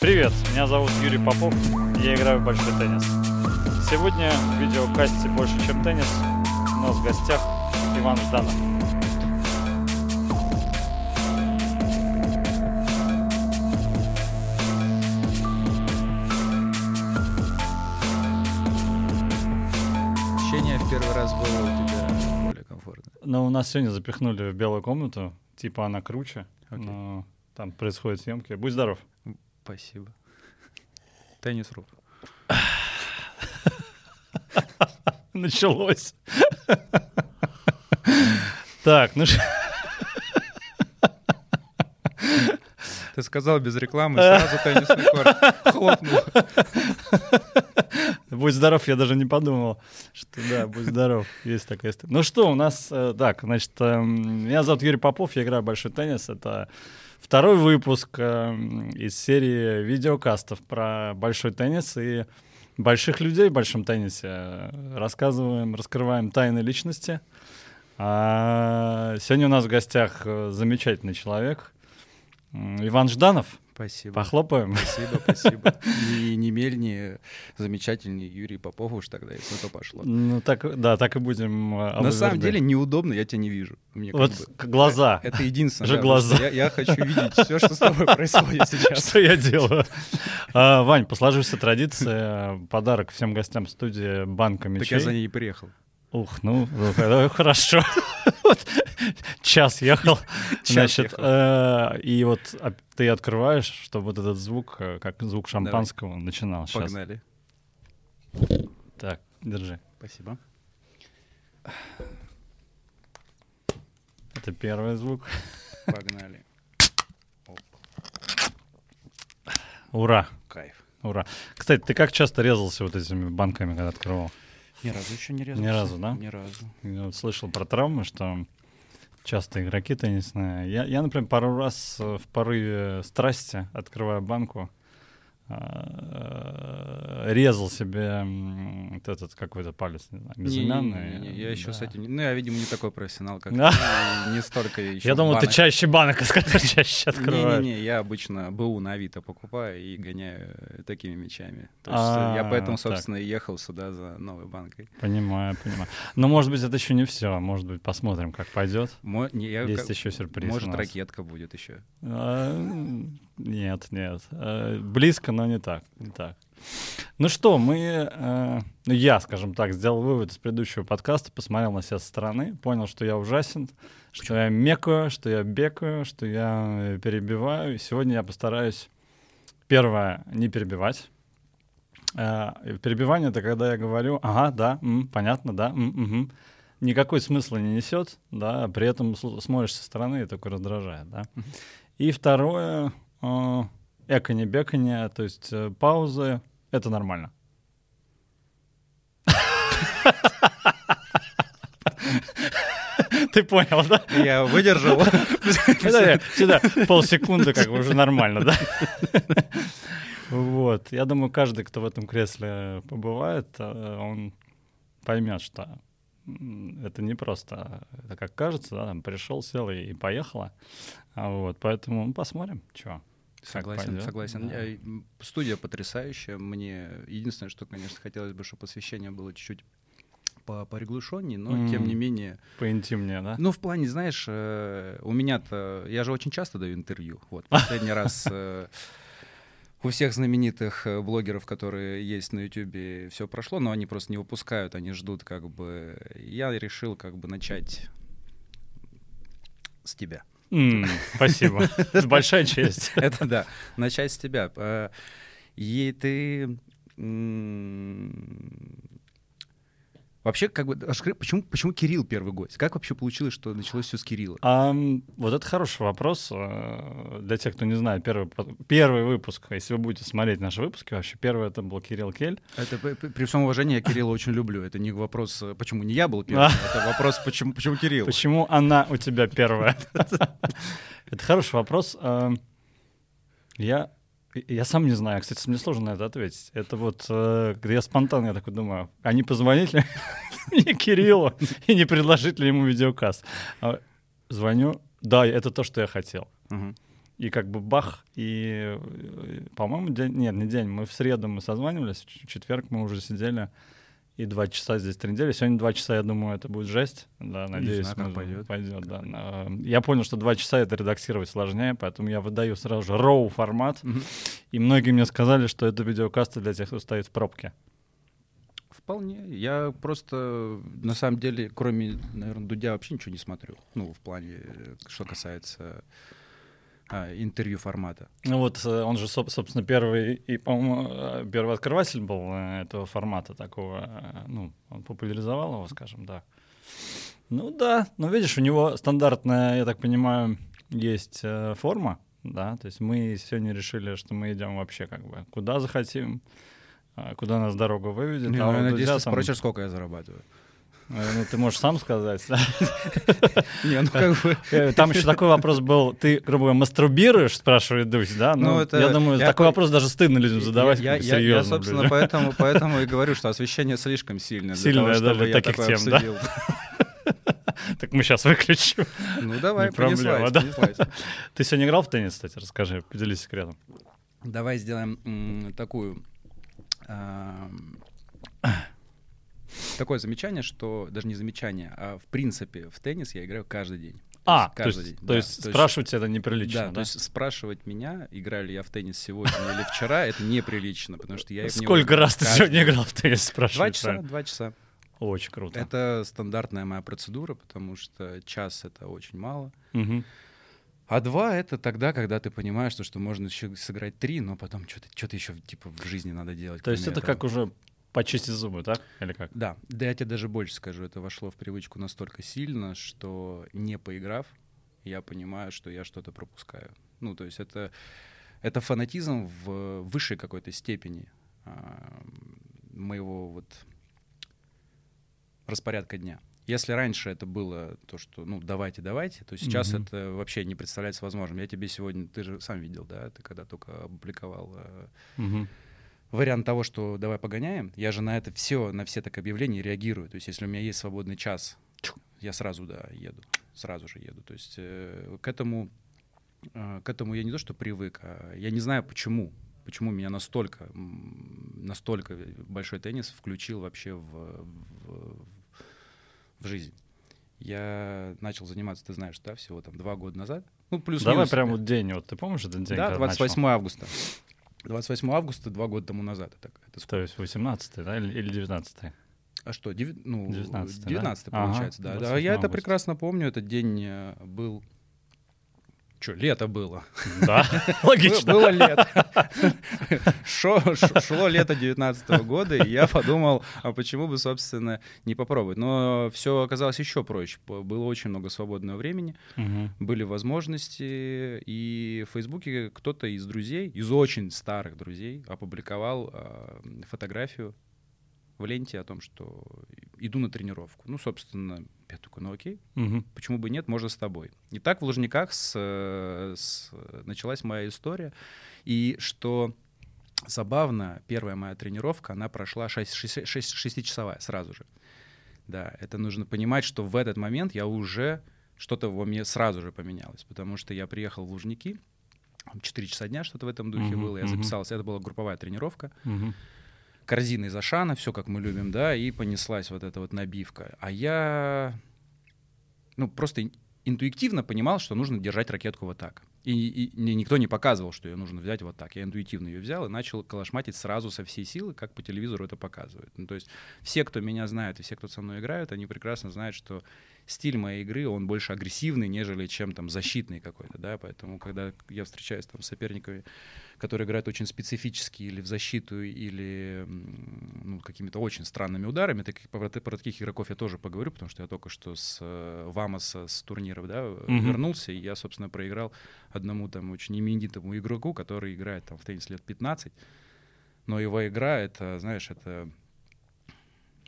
Привет, меня зовут Юрий Попов, я играю в большой теннис. Сегодня в видеокасте «Больше, чем теннис» у нас в гостях Иван Жданов. Ощущение в первый раз было у тебя более комфортно. Но у нас сегодня запихнули в белую комнату, типа она круче, Окей. но там происходят съемки. Будь здоров. Спасибо. Теннис.ру. Началось. Так, ну что... Ты сказал без рекламы, сразу теннисный корт. Хлопнул. Будь здоров, я даже не подумал, что да, будь здоров, есть такая история. Ну что, у нас, э, так, значит, эм, меня зовут Юрий Попов, я играю большой теннис. Это второй выпуск эм, из серии видеокастов про большой теннис и больших людей в большом теннисе. Рассказываем, раскрываем тайны личности. А сегодня у нас в гостях э, замечательный человек Иван Жданов. Спасибо. Похлопаем. Спасибо, спасибо. И не мельнее замечательный Юрий Попов уж тогда, если то пошло. Ну так, да, так и будем. э, На самом деле неудобно, я тебя не вижу. Мне Вот бы- глаза. Это единственное. Же да, глаза. Я, я хочу видеть все, что с тобой происходит сейчас. Что я делаю? А, Вань, по сложившейся традиции, э, подарок всем гостям студии банка Так я за мечей. ней приехал. Ух, ну, э, хорошо. Вот Час ехал. Час Значит, ехал. э, и вот а, ты открываешь, чтобы вот этот звук, э, как звук шампанского, начинал. Сейчас. Погнали. Так, держи. Спасибо. Это первый звук. Погнали. Ура, Кайф. ура. Кстати, ты как часто резался вот этими банками, когда открывал? Ни разу еще не резался. Ни разу, да? Ни разу. Я вот слышал про травмы, что часто игроки теннисные. Я, я, например, пару раз в порыве страсти, открывая банку, резал себе вот этот какой-то палец, не знаю, безымянный. Не-не-не, Я еще с этим... не- Ну, я, видимо, не такой профессионал, как ты. Да. Не столько еще Я думал, ты чаще банок, чаще открываешь. Не-не-не, я обычно БУ на Авито покупаю и гоняю э, такими мечами. То есть э, я А, поэтому, так. собственно, и ехал сюда за новой банкой. Понимаю, понимаю. Но, может быть, это еще не все. Может быть, посмотрим, как пойдет. Мо- не, я Есть как- еще сюрприз. Может, ракетка будет еще. А, Нет, нет. Э, Близко, но не так. Не так. Ну что, мы, э, ну я, скажем так, сделал вывод из предыдущего подкаста, посмотрел на себя со стороны, понял, что я ужасен, что я мекаю, что я бекаю, что я перебиваю. И сегодня я постараюсь, первое, не перебивать. Э, Перебивание — это когда я говорю, ага, да, м, понятно, да, м, мгм». никакой смысла не несет, да, при этом смотришь со стороны и только раздражает, да. И второе, э, эко-не-беканье, то есть э, паузы, это нормально. Ты понял, да? Я выдержал. Да, Сюда полсекунды, как бы уже нормально, да? Вот. Я думаю, каждый, кто в этом кресле побывает, э, он поймет, что это не просто, это как кажется, да, там пришел, сел и, и поехало. А Вот, поэтому ну, посмотрим, что. Согласен, пойдет, согласен. да. М, Студия потрясающая. Мне единственное, что, конечно, хотелось бы, чтобы освещение было чуть-чуть по приглушеннее, но тем не менее. Поинтимнее, да? Ну, в плане, знаешь, э, у меня-то... Я же очень часто даю интервью. Вот, последний раз э, у всех знаменитых э, блогеров, которые есть на Ютубе, все прошло, но они просто не выпускают, они ждут как бы... Я решил как бы начать с тебя. Спасибо. Большая честь. Это да, начать с тебя. Э, И ты... Вообще, как бы, почему, почему Кирилл первый гость? Как вообще получилось, что началось все с Кирилла? Ам, вот это хороший вопрос. э, Для тех, кто не знает, первый, первый выпуск, если вы будете смотреть наши выпуски, вообще первый это был Кирилл Кель. Это при, всем уважении я Кирилла очень люблю. Это не вопрос, э, почему не я был первым, это вопрос, почему, почему Кирилл. Почему она у тебя первая? Это хороший вопрос. Ам, Я я сам не знаю, кстати, мне сложно на это ответить. Это вот, э, когда я спонтанно я такой думаю, а не позвонить ли мне Кириллу и не предложить ли ему видеокаст? А, Звоню, да, это то, что я хотел. И как бы бах, и, э, по-моему, день, нет, не день, мы в среду мы созванивались, в четверг мы уже сидели, и два часа здесь три недели. Сегодня два часа, я думаю, это будет жесть. Да, надеюсь, знаю, как пойдет. Пойдет, да. Я понял, что два часа это редактировать сложнее, поэтому я выдаю сразу же роу формат. Мгм. И многие мне сказали, что это видеокасты для тех, кто стоит в пробке. Вполне. Я просто, на самом деле, кроме, наверное, Дудя вообще ничего не смотрю. Ну, в плане, что касается а, интервью формата. Ну вот э, он же, соб- собственно, первый и, по-моему, э, первый открыватель был э, этого формата такого. Ну, он популяризовал его, скажем, да. Ну да, но видишь, у него стандартная, я так понимаю, есть форма, да, то есть мы сегодня решили, что мы идем вообще как бы куда захотим, а, куда нас дорога выведет. Не, а ну, я надеюсь, там, спросишь, сколько я зарабатываю. Ну, ты можешь сам сказать. Не, ну как бы... Э, Там еще такой вопрос был, ты, грубо говоря, мастурбируешь, спрашивает Дусь, да? Ну, Ну, это- я думаю, такой вопрос даже стыдно людям задавать, Я, я- собственно, поэтому, поэтому и говорю, что освещение слишком сильное Сильное, того, для я таких тем, да? Так мы сейчас выключим. Ну давай, Не проблема, да? Ты сегодня играл в теннис, кстати? Расскажи, поделись секретом. Давай сделаем такую... Такое замечание, что даже не замечание, а в принципе в теннис я играю каждый день. А, то каждый есть, день, то да. есть спрашивать тебя это неприлично, Да, да? то есть спрашивать меня, играю ли я в теннис сегодня или вчера, это неприлично, потому что я Сколько раз ты сегодня играл в теннис, Два спрашивают? часа, два часа. Очень круто. Это стандартная моя процедура, потому что час это очень мало. А два это тогда, когда ты понимаешь, что, что можно еще сыграть три, но потом что-то что еще типа в жизни надо делать. То есть это этого. как уже почистить зубы, так? Или как? Да, да я тебе даже больше скажу, это вошло в привычку настолько сильно, что не поиграв, я понимаю, что я что-то пропускаю. Ну, то есть это, это фанатизм в высшей какой-то степени а, моего вот распорядка дня. Если раньше это было то, что, ну, давайте, давайте, то сейчас Мгм. это вообще не представляется возможным. Я тебе сегодня, ты же сам видел, да, ты когда только опубликовал э, Мгм. Вариант того, что давай погоняем, я же на это все, на все так объявления реагирую. То есть, если у меня есть свободный час, я сразу, да, еду, сразу же еду. То есть, э, к этому, э, к этому я не то, что привык, а я не знаю, почему. Почему меня настолько, настолько большой теннис включил вообще в, в, в жизнь. Я начал заниматься, ты знаешь, да, всего там два года назад. Ну, плюс Давай прям вот день, вот ты помнишь этот день? Да, когда 28 начал? августа. 28 августа, два года тому назад. Это, это То есть 18 да, или или 19 А что, деви- ну, 19-й, да? 19 Ага, получается, да. Да, 28 я это августа. прекрасно помню. Этот день э, был... Что, лето было. Да, логично. Было лето. Шло лето 19 года, и я подумал, а почему бы, собственно, не попробовать. Но все оказалось еще проще. Было очень много свободного времени, были возможности, и в Фейсбуке кто-то из друзей, из очень старых друзей, опубликовал э, фотографию в ленте о том, что иду на тренировку. Ну, собственно, я такой, ну окей, Мгм. почему бы нет, можно с тобой. И так в Лужниках с, с- началась моя история. И что забавно, первая моя тренировка, она прошла 6-часовая сразу же. Да, это нужно понимать, что в этот момент я уже что-то во мне сразу же поменялось, потому что я приехал в Лужники, 4 часа дня что-то в этом духе Мгм, было, я мгм. записался, это была групповая тренировка, Мгм. Корзина из Ашана, все как мы любим, да, и понеслась вот эта вот набивка. А я, ну, просто ин- интуитивно понимал, что нужно держать ракетку вот так. И, и мне никто не показывал, что ее нужно взять вот так. Я интуитивно ее взял и начал калашматить сразу со всей силы, как по телевизору это показывают. Ну, то есть все, кто меня знает и все, кто со мной играют, они прекрасно знают, что стиль моей игры, он больше агрессивный, нежели чем там защитный какой-то, да, поэтому когда я встречаюсь там с соперниками, которые играют очень специфически или в защиту, или ну, какими-то очень странными ударами, таких, про, про таких игроков я тоже поговорю, потому что я только что с э, Вамоса с турниров, да, Мгм. вернулся, и я, собственно, проиграл одному там очень именитому игроку, который играет там в теннис лет 15, но его игра, это, знаешь, это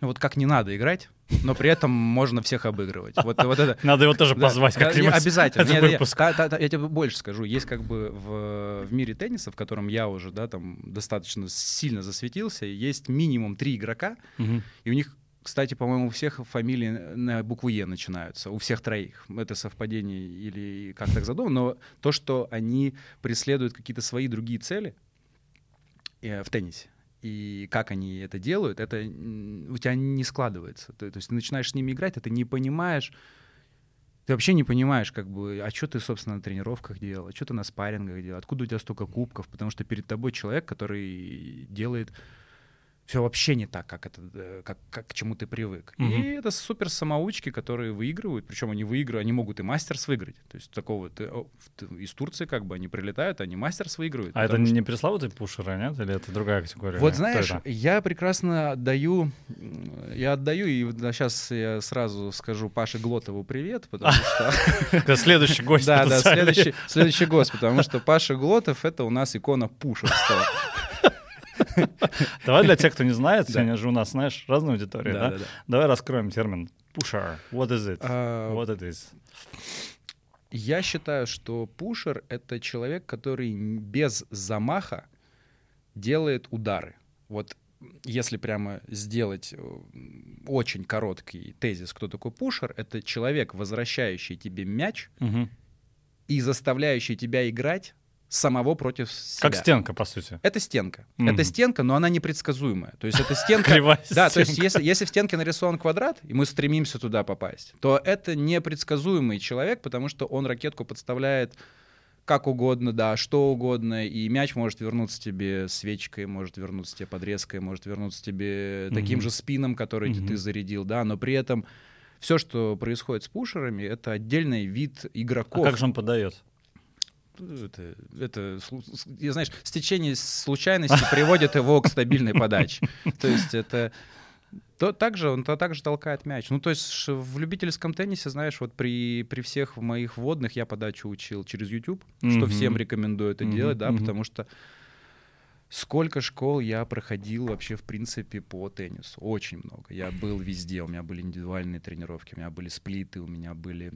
ну, вот как не надо играть, но при этом можно всех обыгрывать. Вот, вот это, Надо его тоже да, позвать да, как-нибудь. Обязательно. не, выпуск. та- та- я тебе больше скажу. Есть как бы в, в мире тенниса, в котором я уже да, там достаточно сильно засветился, есть минимум три игрока, Мгм. и у них кстати, по-моему, у всех фамилии на букву Е начинаются, у всех троих. Это совпадение или как так задумано, но то, что они преследуют какие-то свои другие цели э, в теннисе, и как они это делают, это у тебя не складывается. То, то есть ты начинаешь с ними играть, а ты не понимаешь, ты вообще не понимаешь, как бы, а что ты, собственно, на тренировках делал, а что ты на спаррингах делал, откуда у тебя столько кубков, потому что перед тобой человек, который делает все вообще не так, как, это, э, как, как к чему ты привык. Mm-hmm. И это супер самоучки, которые выигрывают, причем они выигрывают, они могут и мастерс выиграть. То есть такого ты, из Турции как бы они прилетают, они мастерс выигрывают. А это что... не пресловутый пушеры, нет? Или это другая категория? Вот знаешь, я прекрасно отдаю, я отдаю, и сейчас я сразу скажу Паше Глотову привет, потому что... Следующий гость. Да, да, следующий гость, потому что Паша Глотов — это у нас икона пушерства. Давай для тех, кто не знает, сегодня же у нас, знаешь, разная аудитория, да? Давай раскроем термин pusher. What is it? А, What it is? Я считаю, что пушер — это человек, который без замаха делает удары. Вот если прямо сделать э, очень короткий тезис, кто такой пушер, это человек, возвращающий тебе мяч угу. и заставляющий тебя играть самого против себя. Как стенка, по сути. Это стенка. Mm-hmm. Это стенка, но она непредсказуемая. То есть это стенка... Да, то есть если, если в стенке нарисован квадрат, и мы стремимся туда попасть, то это непредсказуемый человек, потому что он ракетку подставляет как угодно, да, что угодно, и мяч может вернуться тебе свечкой, может вернуться тебе подрезкой, может вернуться тебе mm-hmm. таким же спином, который mm-hmm. ты зарядил, да, но при этом все, что происходит с пушерами, это отдельный вид игроков. А как же он подает? Это, это, знаешь, стечение случайности приводит его к стабильной подаче. То есть это то также он то также толкает мяч. Ну, то есть в любительском теннисе, знаешь, вот при, при всех моих водных я подачу учил через YouTube, mm-hmm. что всем рекомендую это mm-hmm. делать, да, mm-hmm. потому что сколько школ я проходил вообще, в принципе, по теннису. Очень много. Я был везде. У меня были индивидуальные тренировки, у меня были сплиты, у меня были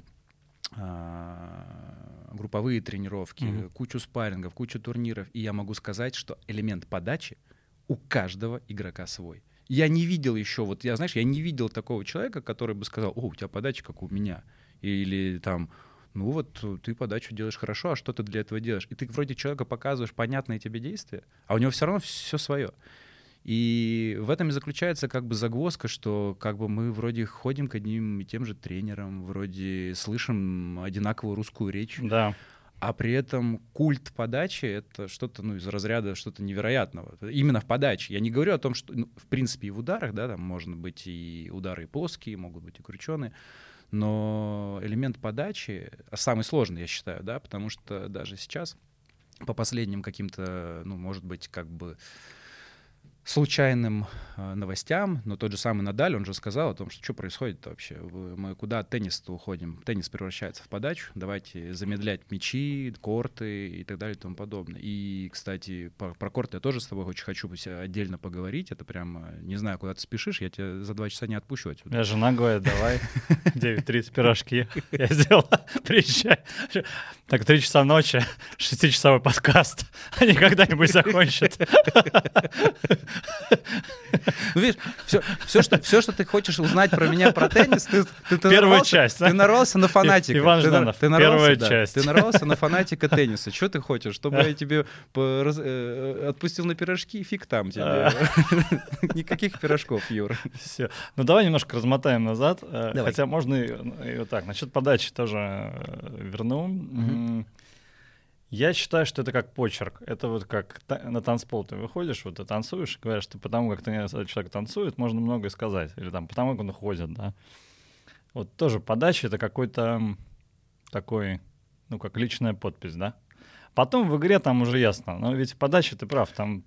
групповые тренировки, mm-hmm. кучу спаррингов, кучу турниров, и я могу сказать, что элемент подачи у каждого игрока свой. Я не видел еще, вот я, знаешь, я не видел такого человека, который бы сказал, о, у тебя подача как у меня, или там, ну вот ты подачу делаешь хорошо, а что ты для этого делаешь? И ты вроде человека показываешь понятные тебе действия, а у него все равно все свое. И в этом и заключается как бы загвоздка, что как бы мы вроде ходим к одним и тем же тренерам, вроде слышим одинаковую русскую речь. Да. А при этом культ подачи — это что-то ну, из разряда что-то невероятного. Именно в подаче. Я не говорю о том, что, ну, в принципе, и в ударах, да, там можно быть и удары и плоские, могут быть и крученые, но элемент подачи самый сложный, я считаю, да, потому что даже сейчас по последним каким-то, ну, может быть, как бы случайным э, новостям, но тот же самый Надаль, он же сказал о том, что что происходит вообще, мы куда от тенниса уходим, теннис превращается в подачу, давайте замедлять мячи, корты и так далее и тому подобное. И, кстати, про, про корты я тоже с тобой очень хочу отдельно поговорить, это прям, не знаю, куда ты спешишь, я тебя за два часа не отпущу отсюда. Я жена говорит, давай, 9.30 пирожки, я сделал, приезжай. Так, три часа ночи, шестичасовой подкаст, они когда-нибудь закончат. Ну, видишь, все, все, что, все, что ты хочешь узнать про меня, про теннис, ты, ты, ты Первая нарвался, часть. Ты нарвался на фанатика. Иван Жданов, ты, нарвался, первая да, часть. Ты нарвался на фанатика тенниса. Что ты хочешь? Чтобы я тебе по, раз, э, отпустил на пирожки? Фиг там тебе. А. Никаких пирожков, Юра. Все. Ну, давай немножко размотаем назад. Э, давай. Хотя можно и, и вот так. Насчет подачи тоже э, верну. Угу. Я считаю, что это как почерк. Это вот как на танцпол ты выходишь, вот ты танцуешь, говоришь, что потому как ты, человек танцует, можно многое сказать. Или там потому как он ходит, да. Вот тоже подача — это какой-то такой, ну, как личная подпись, да. Потом в игре там уже ясно. Но ведь подача, ты прав, там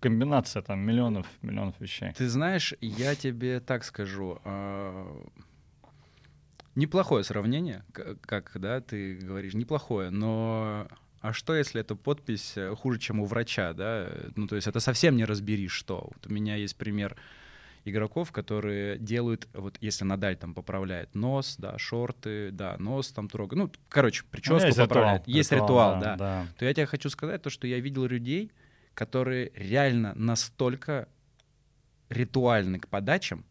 комбинация там миллионов, миллионов вещей. Ты знаешь, я тебе так скажу. Э Неплохое сравнение, как, да, ты говоришь, неплохое, но а что, если эта подпись э, хуже, чем у врача, да? Ну, то есть это совсем не разберишь, что. Вот у меня есть пример игроков, которые делают, вот если Надаль там поправляет нос, да, шорты, да, нос там трогает, ну, короче, прическу ну, есть поправляет, ритуал, есть ритуал, ритуал да, да, то я тебе хочу сказать то, что я видел людей, которые реально настолько ритуальны к подачам,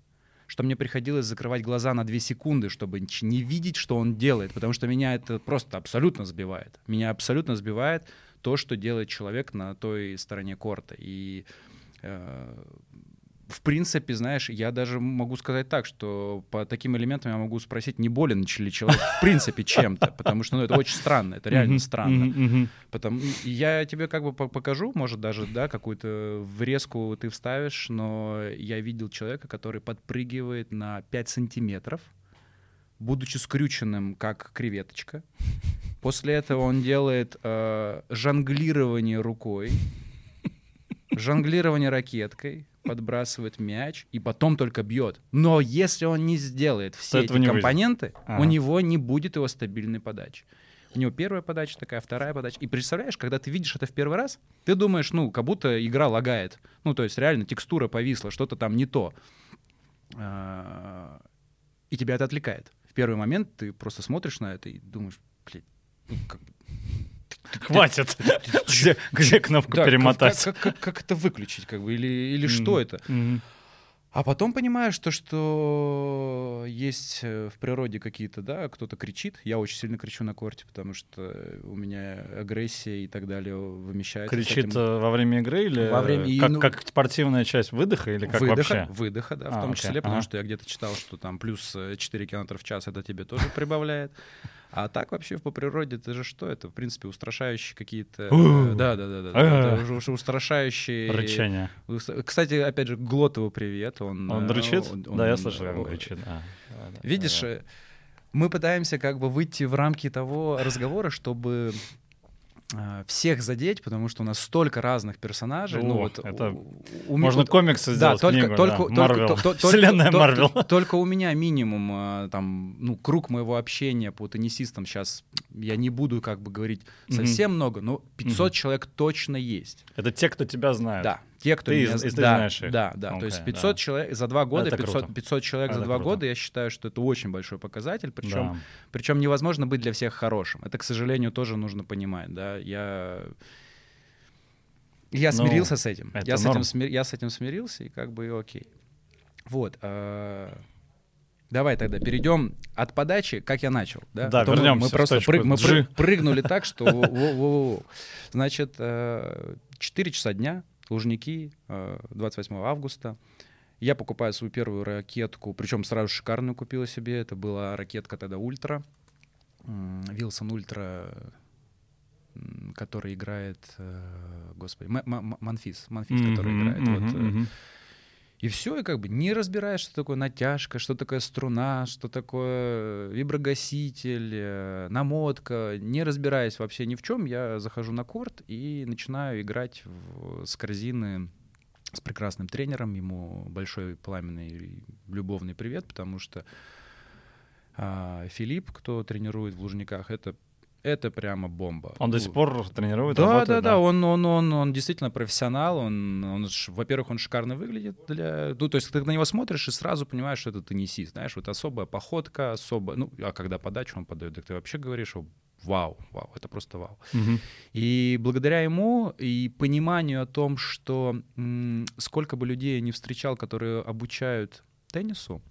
что мне приходилось закрывать глаза на 2 секунды, чтобы не видеть, что он делает, потому что меня это просто абсолютно сбивает. Меня абсолютно сбивает то, что делает человек на той стороне корта. И э, в принципе, знаешь, я даже могу сказать так, что по таким элементам я могу спросить, не болен ли человек в принципе чем-то, потому что ну, это очень странно, это реально странно. Потому, я тебе как бы покажу, может даже, да, какую-то врезку ты вставишь, но я видел человека, который подпрыгивает на 5 сантиметров, будучи скрюченным, как креветочка. После этого он делает э, жонглирование рукой, жонглирование ракеткой, подбрасывает мяч и потом только бьет. Но если он не сделает все эти компоненты, ага. у него не будет его стабильной подачи. У него первая подача такая, вторая подача. И представляешь, когда ты видишь это в первый раз, ты думаешь, ну, как будто игра лагает. Ну, то есть реально текстура повисла, что-то там не то. А, и тебя это отвлекает. В первый момент ты просто смотришь на это и думаешь, блядь, ну, как, Хватит. Где, где кнопку да, перемотать? Как, как, как, как это выключить, как бы, или, или mm-hmm. что это? Mm-hmm. А потом понимаешь то, что есть э, в природе какие-то, да, кто-то кричит. Я очень сильно кричу на корте, потому что у меня агрессия и так далее вымещается. Кричит этим... Э, во время игры или во время... как, ну... как спортивная часть выдоха или как выдоха, вообще? Выдоха, да, в а, том окей. числе, потому ага. что я где-то читал, что там плюс 4 э, км в час это тебе тоже прибавляет. А так вообще по природе это же что? Это, в принципе, устрашающие какие-то... Да, да, да, да. Это уже устрашающие... Рычание. Кстати, опять же, Глотову привет. Он, он рычит? Да, я слышал, как он рычит. Видишь, мы пытаемся как бы выйти в рамки того разговора, чтобы Э, всех задеть, потому что у нас столько разных персонажей. Ну О, ну, вот, это у, у, можно вот, комиксы сделать, да, только, книгу, только, да. только, то, то, Вселенная Марвел. Только, только у меня минимум, э, там, ну, круг моего общения по теннисистам сейчас, я не буду как бы говорить совсем mm-hmm. много, но 500 mm-hmm. человек точно есть. Это те, кто тебя знает. Да, те, кто ты, меня... Ты да, знаешь их. Да, да. Okay, то есть 500 да. человек за два года, 500, 500 человек это за два круто. года, я считаю, что это очень большой показатель. Причем, да. причем невозможно быть для всех хорошим. Это, к сожалению, тоже нужно понимать. Да? Я, я ну, смирился с этим. Я с этим, смир... я с этим смирился, и как бы окей. Вот. А... Давай тогда перейдем от подачи, как я начал. Да, да вернемся мы, мы просто прыг, мы прыгнули так, что... Значит, 4 э, часа дня, Лужники, 28 э, августа. Я покупаю свою первую ракетку, причем сразу шикарную купила себе. Это была ракетка тогда Ultra. Wilson Ultra, который играет, э, господи, Монфис, Монфис, который играет. вот, и все, и как бы не разбираешь, что такое натяжка, что такое струна, что такое виброгаситель, э, намотка. Не разбираясь вообще ни в чем, я захожу на корт и начинаю играть в, с корзины с прекрасным тренером. Ему большой пламенный любовный привет, потому что а, Филипп, кто тренирует в Лужниках, это это прямо бомба. Он до сих пор тренирует, да, работает? Да, да, да, он, он, он, он действительно профессионал, он, он во-первых, он шикарно выглядит для... Ну, то есть ты на него смотришь и сразу понимаешь, что это теннисист, знаешь, вот особая походка, особая... Ну, а когда подачу он подает, так ты вообще говоришь, вау, вау, это просто вау. Угу. И благодаря ему и пониманию о том, что м- сколько бы людей я не встречал, которые обучают теннису,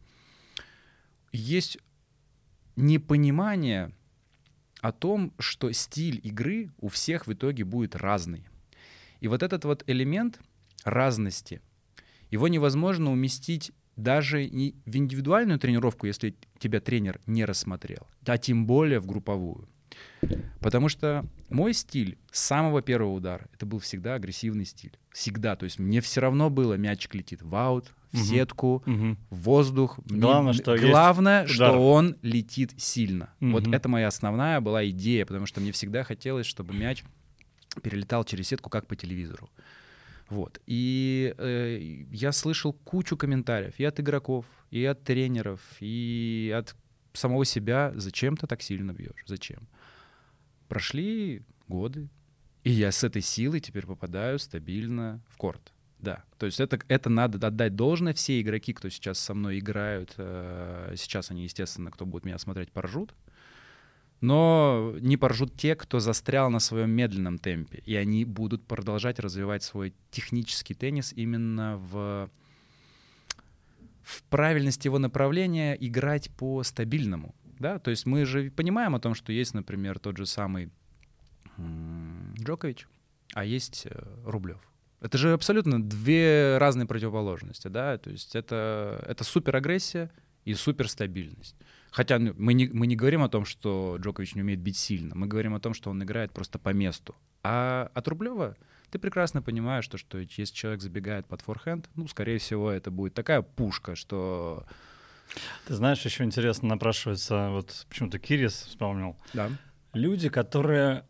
есть непонимание о том, что стиль игры у всех в итоге будет разный. И вот этот вот элемент разности, его невозможно уместить даже не в индивидуальную тренировку, если тебя тренер не рассмотрел, а тем более в групповую. Потому что мой стиль с самого первого удара, это был всегда агрессивный стиль. Всегда. То есть мне все равно было, мячик летит в аут, в угу. сетку, угу. в воздух. Главное, мне, что, главное что он летит сильно. Угу. Вот это моя основная была идея, потому что мне всегда хотелось, чтобы мяч перелетал через сетку, как по телевизору. Вот. И э, я слышал кучу комментариев и от игроков, и от тренеров, и от самого себя. Зачем ты так сильно бьешь? Зачем? Прошли годы, и я с этой силой теперь попадаю стабильно в корт. Да, то есть это, это надо отдать должное. Все игроки, кто сейчас со мной играют, э, сейчас они, естественно, кто будет меня смотреть, поржут. Но не поржут те, кто застрял на своем медленном темпе. И они будут продолжать развивать свой технический теннис именно в в правильность его направления играть по стабильному. Да? То есть мы же понимаем о том, что есть, например, тот же самый Джокович, а есть э, Рублев. Это же абсолютно две разные противоположности, да, то есть это, это суперагрессия и суперстабильность. Хотя мы не, мы не говорим о том, что Джокович не умеет бить сильно, мы говорим о том, что он играет просто по месту. А от Рублева ты прекрасно понимаешь, что, что если человек забегает под форхенд, ну, скорее всего, это будет такая пушка, что... Ты знаешь, еще интересно напрашивается, вот почему-то Кирис вспомнил. Да. Люди, которые...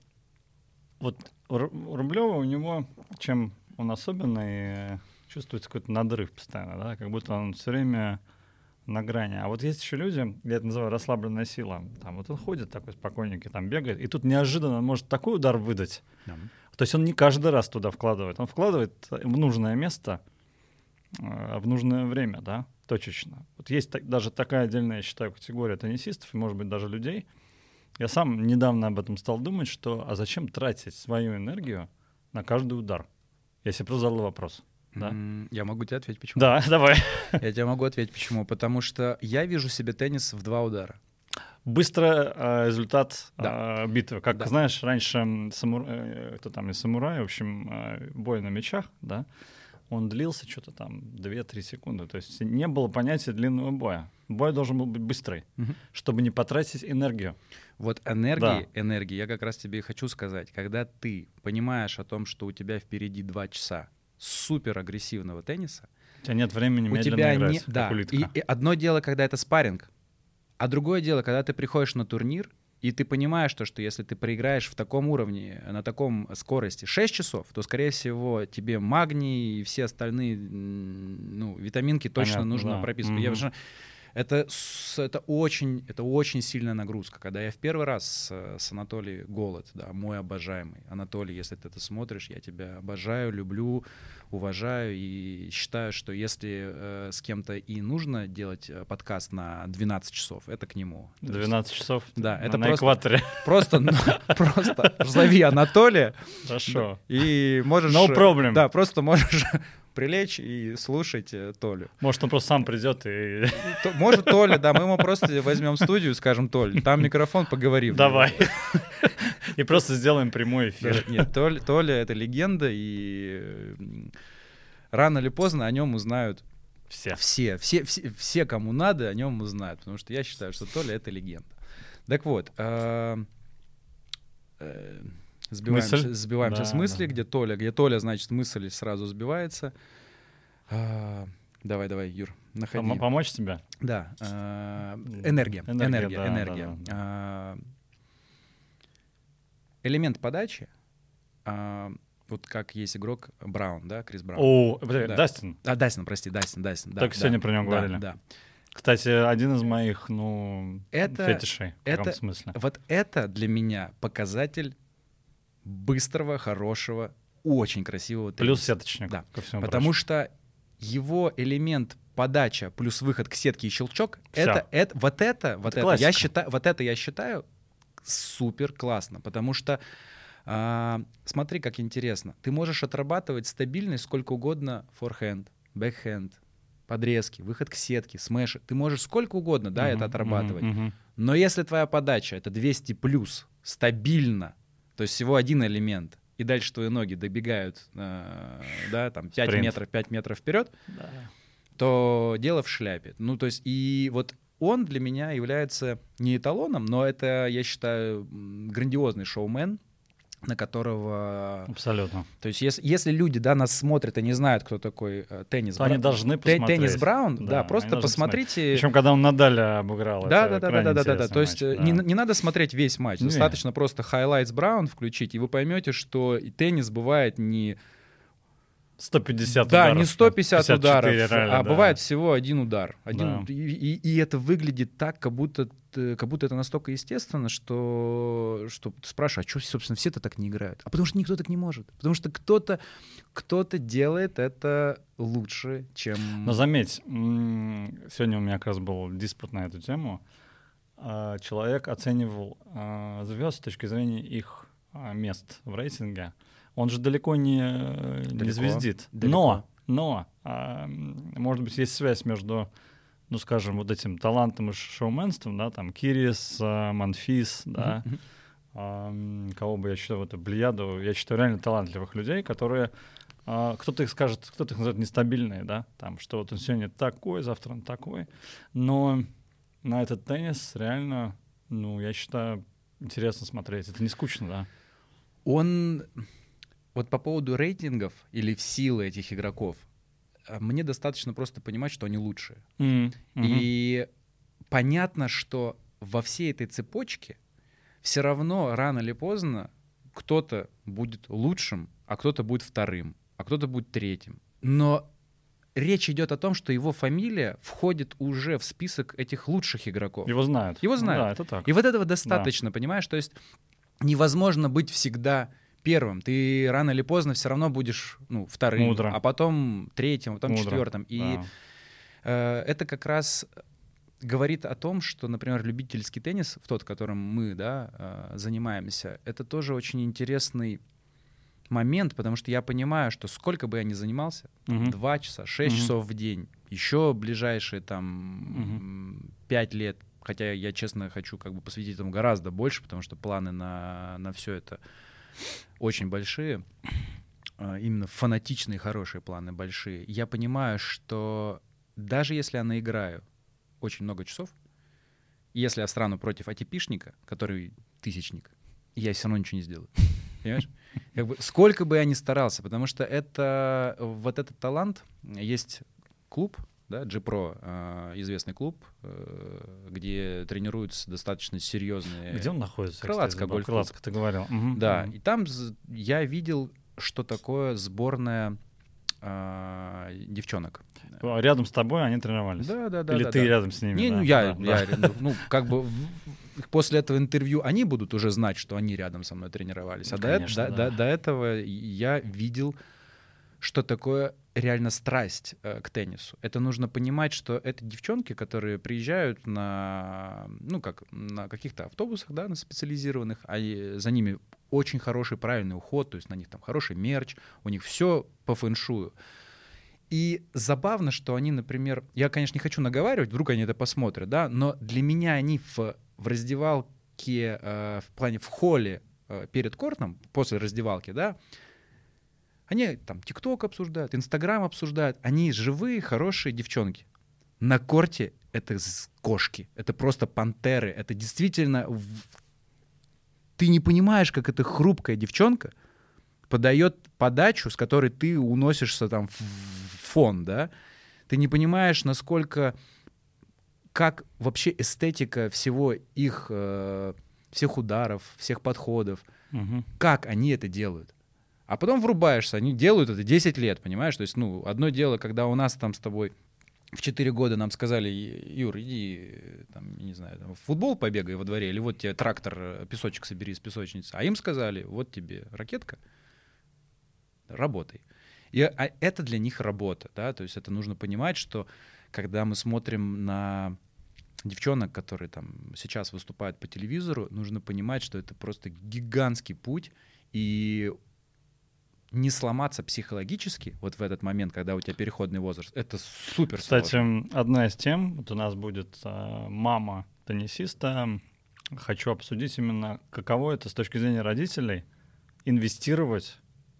Вот Рублева у него, чем он особенный, чувствуется какой-то надрыв постоянно, да, как будто он все время на грани. А вот есть еще люди, я это называю расслабленная сила. Там вот он ходит такой спокойненький, там бегает, и тут неожиданно он может такой удар выдать. Да. То есть он не каждый раз туда вкладывает. Он вкладывает в нужное место, э, в нужное время, да, точечно. Вот есть так, даже такая отдельная, я считаю, категория теннисистов, и, может быть, даже людей. Я сам недавно об этом стал думать, что а зачем тратить свою энергию на каждый удар? Я себе просто задал вопрос. Да? Я могу тебе ответить, почему. Да, давай. Я тебе могу ответить, почему. Потому что я вижу себе теннис в два удара. Быстро э, результат да. э, битвы. Как да. знаешь, раньше самур... э, кто там из самурая, в общем, э, бой на мечах, да, он длился что-то там 2-3 секунды. То есть не было понятия длинного боя. Бой должен был быть быстрый, угу. чтобы не потратить энергию. Вот энергии, да. энергии, я как раз тебе и хочу сказать. Когда ты понимаешь о том, что у тебя впереди 2 часа, супер агрессивного тенниса. У тебя нет времени у тебя играть, не, да. И, и одно дело, когда это спарринг, а другое дело, когда ты приходишь на турнир, и ты понимаешь то, что если ты проиграешь в таком уровне, на таком скорости 6 часов, то, скорее всего, тебе магний и все остальные ну, витаминки точно Понятно, нужно да. прописывать. Mm-hmm. Я, это, это, очень, это очень сильная нагрузка. Когда я в первый раз с, с Анатолием Голод, да, мой обожаемый. Анатолий, если ты это смотришь, я тебя обожаю, люблю, уважаю и считаю, что если э, с кем-то и нужно делать э, подкаст на 12 часов, это к нему. 12 есть, часов? Да, это на просто, экваторе. Просто, ну, просто зови Анатолия. Хорошо. И можешь... No problem. Да, просто можешь прилечь и слушать э, Толю. Может, он просто сам придет и... Может, Толя, да, мы ему просто возьмем студию и скажем, Толь, там микрофон, поговори. Давай. И просто сделаем прямой эфир. Нет, Толя, это легенда, и рано или поздно о нем узнают все. Все, все, все, все, кому надо, о нем узнают, потому что я считаю, что Толя — это легенда. Так вот, а, э, Сбиваемся, мысль? сбиваемся да, с мысли, да. где Толя, где Толя, значит, мысль сразу сбивается. А, давай, давай, Юр, находи. Пом- помочь тебе? Да. А, энергия, энергия, энергия. Да, энергия. Да, да, а, элемент подачи, а, вот как есть игрок Браун, да, Крис Браун. О, да. Дастин. А, Дастин, прости, Дастин, Дастин. Да, Только да, сегодня про него да, говорили. Да. Кстати, один из моих, ну, это, фетишей это, в смысле. Вот это для меня показатель быстрого, хорошего, очень красивого тенниса. Плюс сеточник. Да. Потому проще. что его элемент подача плюс выход к сетке и щелчок, это, это, вот это, вот это, это я считаю, вот это я считаю супер классно, потому что а, смотри, как интересно. Ты можешь отрабатывать стабильность сколько угодно форхенд, бэкхенд, подрезки, выход к сетке, смеши. Ты можешь сколько угодно, да, uh-huh, это отрабатывать. Uh-huh, uh-huh. Но если твоя подача это 200 плюс, стабильно, то есть всего один элемент, и дальше твои ноги добегают, э, да, там 5 Спринт. метров, 5 метров вперед, да. то дело в шляпе. Ну, то есть, и вот он для меня является не эталоном, но это, я считаю, грандиозный шоумен, на которого... Абсолютно. То есть если, если люди да, нас смотрят и не знают, кто такой э, Теннис Браун... Они должны посмотреть. Теннис Браун, да, да просто посмотрите... Причем, когда он Надаля обыграл, да, да, да, да, да, да, да. То есть э, да. Не, не надо смотреть весь матч, не. достаточно просто highlights Браун включить, и вы поймете, что теннис бывает не 150 да, ударов. не 150 ударов, реально, а да. бывает всего один удар. Один, да. и, и, и это выглядит так, как будто, как будто это настолько естественно, что, что ты спрашиваешь, а что, собственно, все-то так не играют? А потому что никто так не может. Потому что кто-то кто делает это лучше, чем... Но заметь, сегодня у меня как раз был диспут на эту тему. А, человек оценивал а, звезд с точки зрения их а, мест в рейтинге. Он же далеко не, далеко, не звездит. Далеко. Но Но, а, может быть, есть связь между, ну, скажем, вот этим талантом и шоуменством, да, там, Кирис, а, Манфис, да, а, кого бы я считал, это Блияду, я считаю реально талантливых людей, которые а, кто-то их скажет, кто-то их называет нестабильные, да, там, что вот он сегодня такой, завтра он такой, но на этот теннис реально, ну, я считаю, интересно смотреть, это не скучно, да. Он, вот по поводу рейтингов или в силы этих игроков, а, мне достаточно просто понимать, что они лучшие. Mm-hmm. И понятно, что во всей этой цепочке все равно рано или поздно кто-то будет лучшим, а кто-то будет вторым а кто-то будет третьим. Но речь идет о том, что его фамилия входит уже в список этих лучших игроков. Его знают. Его знают. Ну, да, это так. И вот этого достаточно, да. понимаешь? То есть невозможно быть всегда первым. Ты рано или поздно все равно будешь ну, вторым, Мудро. а потом третьим, а потом Мудро. четвертым. И Да. э, это как раз говорит о том, что, например, любительский теннис, в тот, которым мы да, э, занимаемся, это тоже очень интересный момент, потому что я понимаю, что сколько бы я ни занимался, два часа, шесть Мгм. часов в день, еще ближайшие там пять лет, хотя я, честно, хочу как бы посвятить этому гораздо больше, потому что планы на, на все это очень большие, А, именно фанатичные, хорошие планы большие. Я понимаю, что даже если я наиграю очень много часов, если я страну против атипишника, который тысячник, я все равно ничего не сделаю. Понимаешь? Как бы, сколько бы я ни старался, потому что это вот этот талант, есть клуб, да, G-Pro, э, известный клуб, э, где тренируются достаточно серьезные... Где он находится? Крылатская гольф-клуб. Крылатская, ты говорил. Мгм, Да, и там я видел, что такое сборная а, девчонок. А Рядом с тобой они тренировались? Да, да, да. Или да, ты да. рядом с ними? Не, да? ну я, Да, я, да. ну как бы после этого интервью они будут уже знать, что они рядом со мной тренировались. А Конечно, до- да. до- до этого я видел, что такое реально страсть э, к теннису. Это нужно понимать, что это девчонки, которые приезжают на, ну как, на каких-то автобусах, да, на специализированных, а за ними очень хороший правильный уход, то есть на них там хороший мерч, у них все по фэншую. И забавно, что они, например, я, конечно, не хочу наговаривать, вдруг они это посмотрят, да, но для меня они в, в раздевалке, э, в плане в холле э, перед кортом, после раздевалки, да, они там ТикТок обсуждают, Инстаграм обсуждают, они живые, хорошие девчонки. На корте это кошки, это просто пантеры, это действительно... Ты не понимаешь, как эта хрупкая девчонка подает подачу, с которой ты уносишься там в фон, да? Ты не понимаешь, насколько... Как вообще эстетика всего их... э, всех ударов, всех подходов, Мгм. как они это делают. А потом врубаешься, они делают это 10 лет, понимаешь? То есть, ну, одно дело, когда у нас там с тобой в 4 года нам сказали, Юр, иди, там, не знаю, там, в футбол побегай во дворе, или вот тебе трактор, э, песочек собери из песочницы. А им сказали, вот тебе ракетка, работай. И а, это для них работа, да, то есть это нужно понимать, что когда мы смотрим на девчонок, которые там сейчас выступают по телевизору, нужно понимать, что это просто гигантский путь, и не сломаться психологически вот в этот момент, когда у тебя переходный возраст, это супер Кстати, сложно. одна из тем, вот у нас будет а, мама теннисиста. Хочу обсудить именно, каково это с точки зрения родителей инвестировать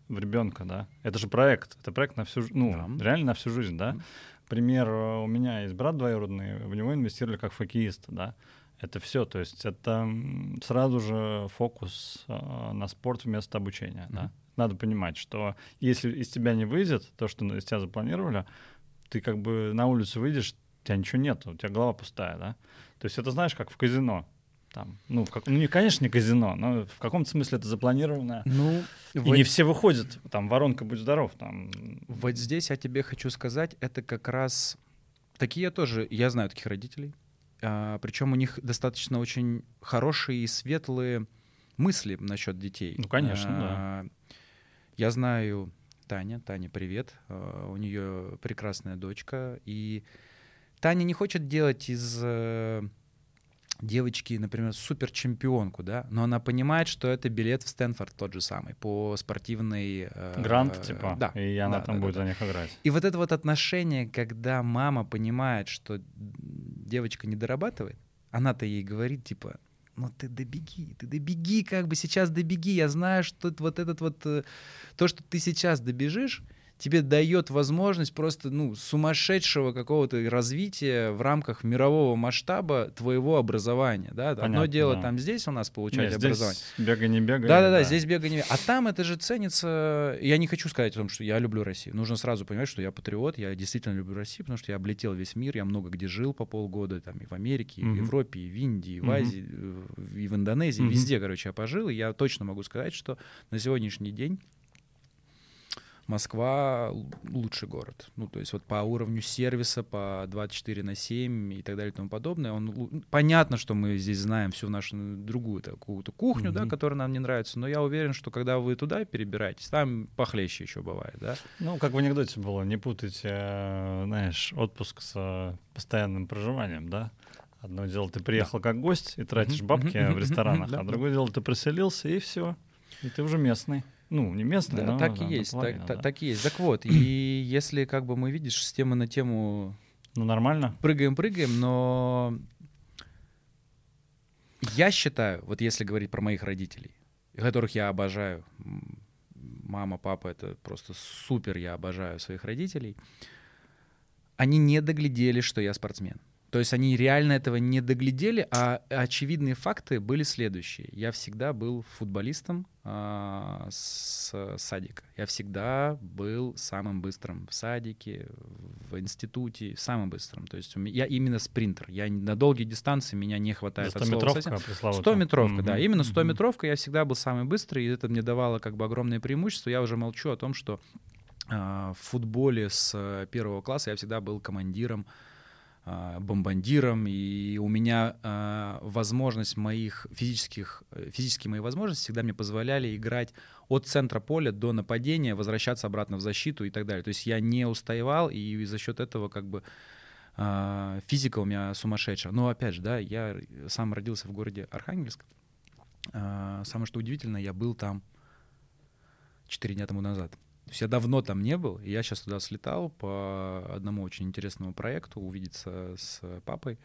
в ребенка, да? Это же проект, это проект на всю, ну, Да. реально на всю жизнь, да? Пример, э, у меня есть брат двоюродный, в него инвестировали как хоккеиста, да? Это все, то есть это сразу же фокус э, на спорт вместо обучения, да? Надо понимать, что если из тебя не выйдет то, что из тебя запланировали, ты как бы на улицу выйдешь, у тебя ничего нет, у тебя голова пустая, да? То есть это знаешь, как в казино. Там, ну, в как- ну, не, конечно, не казино, но в каком-то смысле это запланировано. Ну, И вот, не все выходят, там, воронка, будь здоров, там. вот здесь я тебе хочу сказать, это как раз такие я тоже, я знаю таких родителей, причем у них достаточно очень хорошие и светлые мысли насчет детей. Ну, конечно, да. Я знаю Таня, Таня, привет, а, у нее прекрасная дочка, и Таня не хочет делать из э, девочки, например, супер чемпионку, да, но она понимает, что это билет в Стэнфорд тот же самый по спортивной э, грант типа, да, и она да, там да, будет да, за них играть. И вот это вот отношение, когда мама понимает, что девочка не дорабатывает, она-то ей говорит типа, ну ты добеги, ты добеги, как бы сейчас добеги, я знаю, что вот этот вот э, то, что ты сейчас добежишь тебе дает возможность просто ну, сумасшедшего какого-то развития в рамках мирового масштаба твоего образования. Да? Одно Понятно, дело да. там здесь у нас получать Нет, образование. здесь бега не бега. Да-да-да, здесь бега не А там это же ценится... Я не хочу сказать о том, что я люблю Россию. Нужно сразу понимать, что я патриот, я действительно люблю Россию, потому что я облетел весь мир, я много где жил по полгода, там и в Америке, и в Мгм. Европе, и в Индии, и в. Азии, э, и в Индонезии, Мгм. везде, короче, я пожил, и я точно могу сказать, что на сегодняшний день Москва лучший город. Ну, то есть вот по уровню сервиса, по 24 на 7 и так далее и тому подобное. Он, ну, понятно, что мы здесь знаем всю нашу другую какую-то кухню, да, Мгм. которая нам не нравится, но я уверен, что когда вы туда перебираетесь, там похлеще еще бывает, да. Ну, как в анекдоте было, не путайте, э, знаешь, отпуск с э, постоянным проживанием, да? Одно дело, ты приехал как гость и тратишь бабки в ресторанах, да, а да. другое дело, ты проселился, и все. И ты уже местный. Ну, не местный, Да, но так да, и есть, так, да. так и есть. Так вот, и если как бы мы, видишь, с темы на тему Ну, нормально. прыгаем-прыгаем, но я считаю, вот если говорить про моих родителей, которых я обожаю, мама, папа, это просто супер, я обожаю своих родителей, они не доглядели, что я спортсмен. То есть они реально этого не доглядели, а очевидные факты были следующие. Я всегда был футболистом а, с садика. Я всегда был самым быстрым в садике, в институте, самым быстрым. То есть я именно спринтер. Я на долгие дистанции меня не хватает от слова совсем. 100-метровка пресловутая. 100 метровка, да. Именно мгм. 100 метровка я всегда был самый быстрый, и это мне давало как бы огромное преимущество. Я уже молчу о том, что а, в футболе с э, первого класса я всегда был командиром, бомбандиром, и у меня а, возможность моих физических, э, физические мои возможности всегда мне позволяли играть от центра поля до нападения, возвращаться обратно в защиту и так далее. То есть я не устаивал, и за счет этого как бы а, физика у меня сумасшедшая. Но опять же, да, я сам родился в городе Архангельск. А, Самое что удивительно, я был там 4 дня тому назад. То есть я давно там не был, и я сейчас туда слетал по одному очень интересному проекту, увидеться с папой.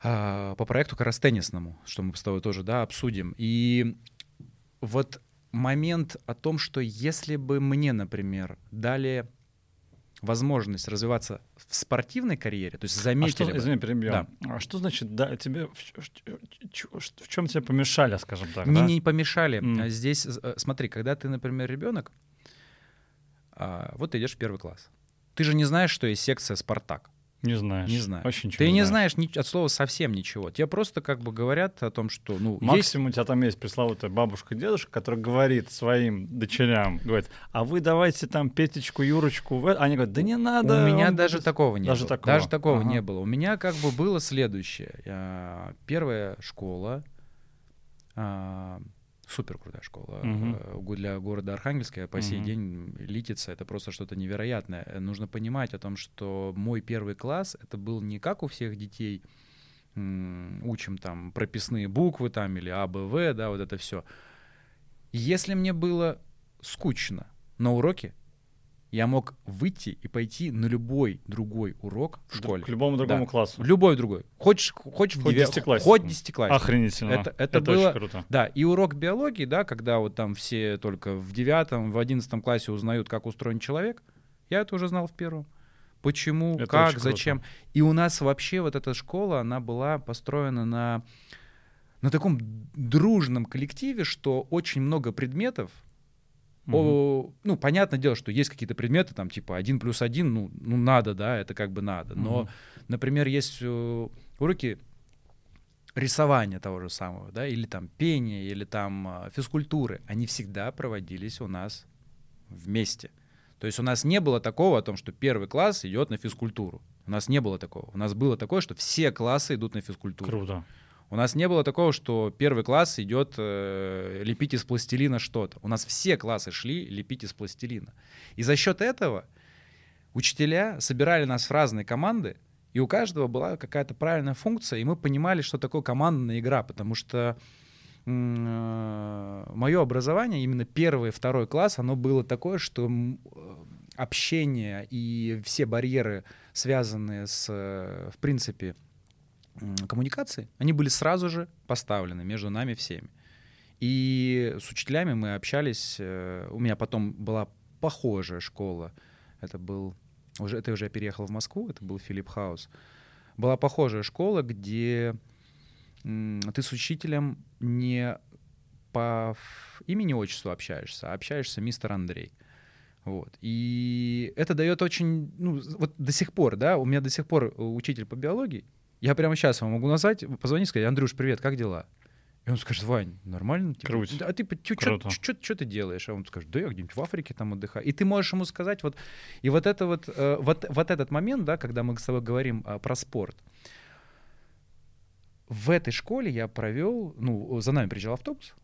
А, По проекту как раз теннисному, что мы с тобой тоже, да, обсудим. И вот момент о том, что если бы мне, например, дали возможность развиваться в спортивной карьере, то есть А заметили что, бы... извини, перебью. А что значит, да, тебе в, в чем тебе помешали, скажем так, Мне да? не помешали. А Здесь, э, смотри, когда ты, например, ребенок, а, вот ты идешь в первый класс. Ты же не знаешь, что есть секция «Спартак». Не знаешь. Не знаешь. Вообще ничего Ты не знаешь ни- от слова совсем ничего. Тебе просто как бы говорят о том, что, ну, есть... Максимум у тебя там есть пресловутая бабушка, дедушка, который говорит своим дочерям, говорит, а вы давайте там Петечку, Юрочку. это». Они говорят, да не надо. У меня даже будет». такого не Даже было. такого? Даже такого Ага. не было. У меня как бы было следующее. Я- Первая школа, а, супер крутая школа го- для города Архангельска. По сей Мгм. день литится, это просто что-то невероятное. Нужно понимать о том, что мой первый класс, это был не как у всех детей, учим там прописные буквы там или А, Б, В, да, вот это все. Если мне было скучно на уроке, я мог выйти и пойти на любой другой урок в школе. К любому другому Да. классу. Любой другой. Хочешь, хочешь в Хоть девя- десятиклассникам. Хоть десятиклассникам. Охренительно. Это- это было- очень круто. Да, и урок биологии, да, когда вот там все только в девятом, в одиннадцатом классе узнают, как устроен человек, я это уже знал в первом. Почему, Это как, зачем. И у нас вообще вот эта школа, она была построена на, на таком дружном коллективе, что очень много предметов, О, ну, понятное дело, что есть какие-то предметы, там, типа, один плюс один, ну, ну, надо, да, это как бы надо. Но, Мгм. например, есть э, уроки рисования того же самого, да, или там пения, или там э, физкультуры. Они всегда проводились у нас вместе. То есть у нас не было такого о том, что первый класс идет на физкультуру. У нас не было такого. У нас было такое, что все классы идут на физкультуру. Круто. У нас не было такого, что первый класс идет э, лепить из пластилина что-то. У нас все классы шли лепить из пластилина. И за счет этого учителя собирали нас в разные команды И у каждого была какая-то правильная функция, и мы понимали, что такое командная игра, потому что э, мое образование, именно первый, второй класс, оно было такое, что общение и все барьеры, связанные с, э, в принципе, коммуникацией, они были сразу же поставлены между нами всеми. И с учителями мы общались. Э, у меня потом была похожая школа. Это был уже это уже я переехал в Москву. Это был Филипп Хаус. Была похожая школа, где ты с учителем не по имени отчеству общаешься, а общаешься мистер Андрей. Вот. И это дает очень, ну, вот до сих пор, да, у меня до сих пор учитель по биологии, я прямо сейчас вам могу назвать, позвонить, сказать, Андрюш, привет, как дела? И он скажет, Вань, нормально? Типа, Круть. А ты что ты делаешь? А он скажет, да я где-нибудь в Африке там отдыхаю. И ты можешь ему сказать вот... И вот, это вот, э, вот, вот этот момент, да, когда мы с тобой говорим э, про спорт, в этой школе я провел, ну, за нами приезжал автобус,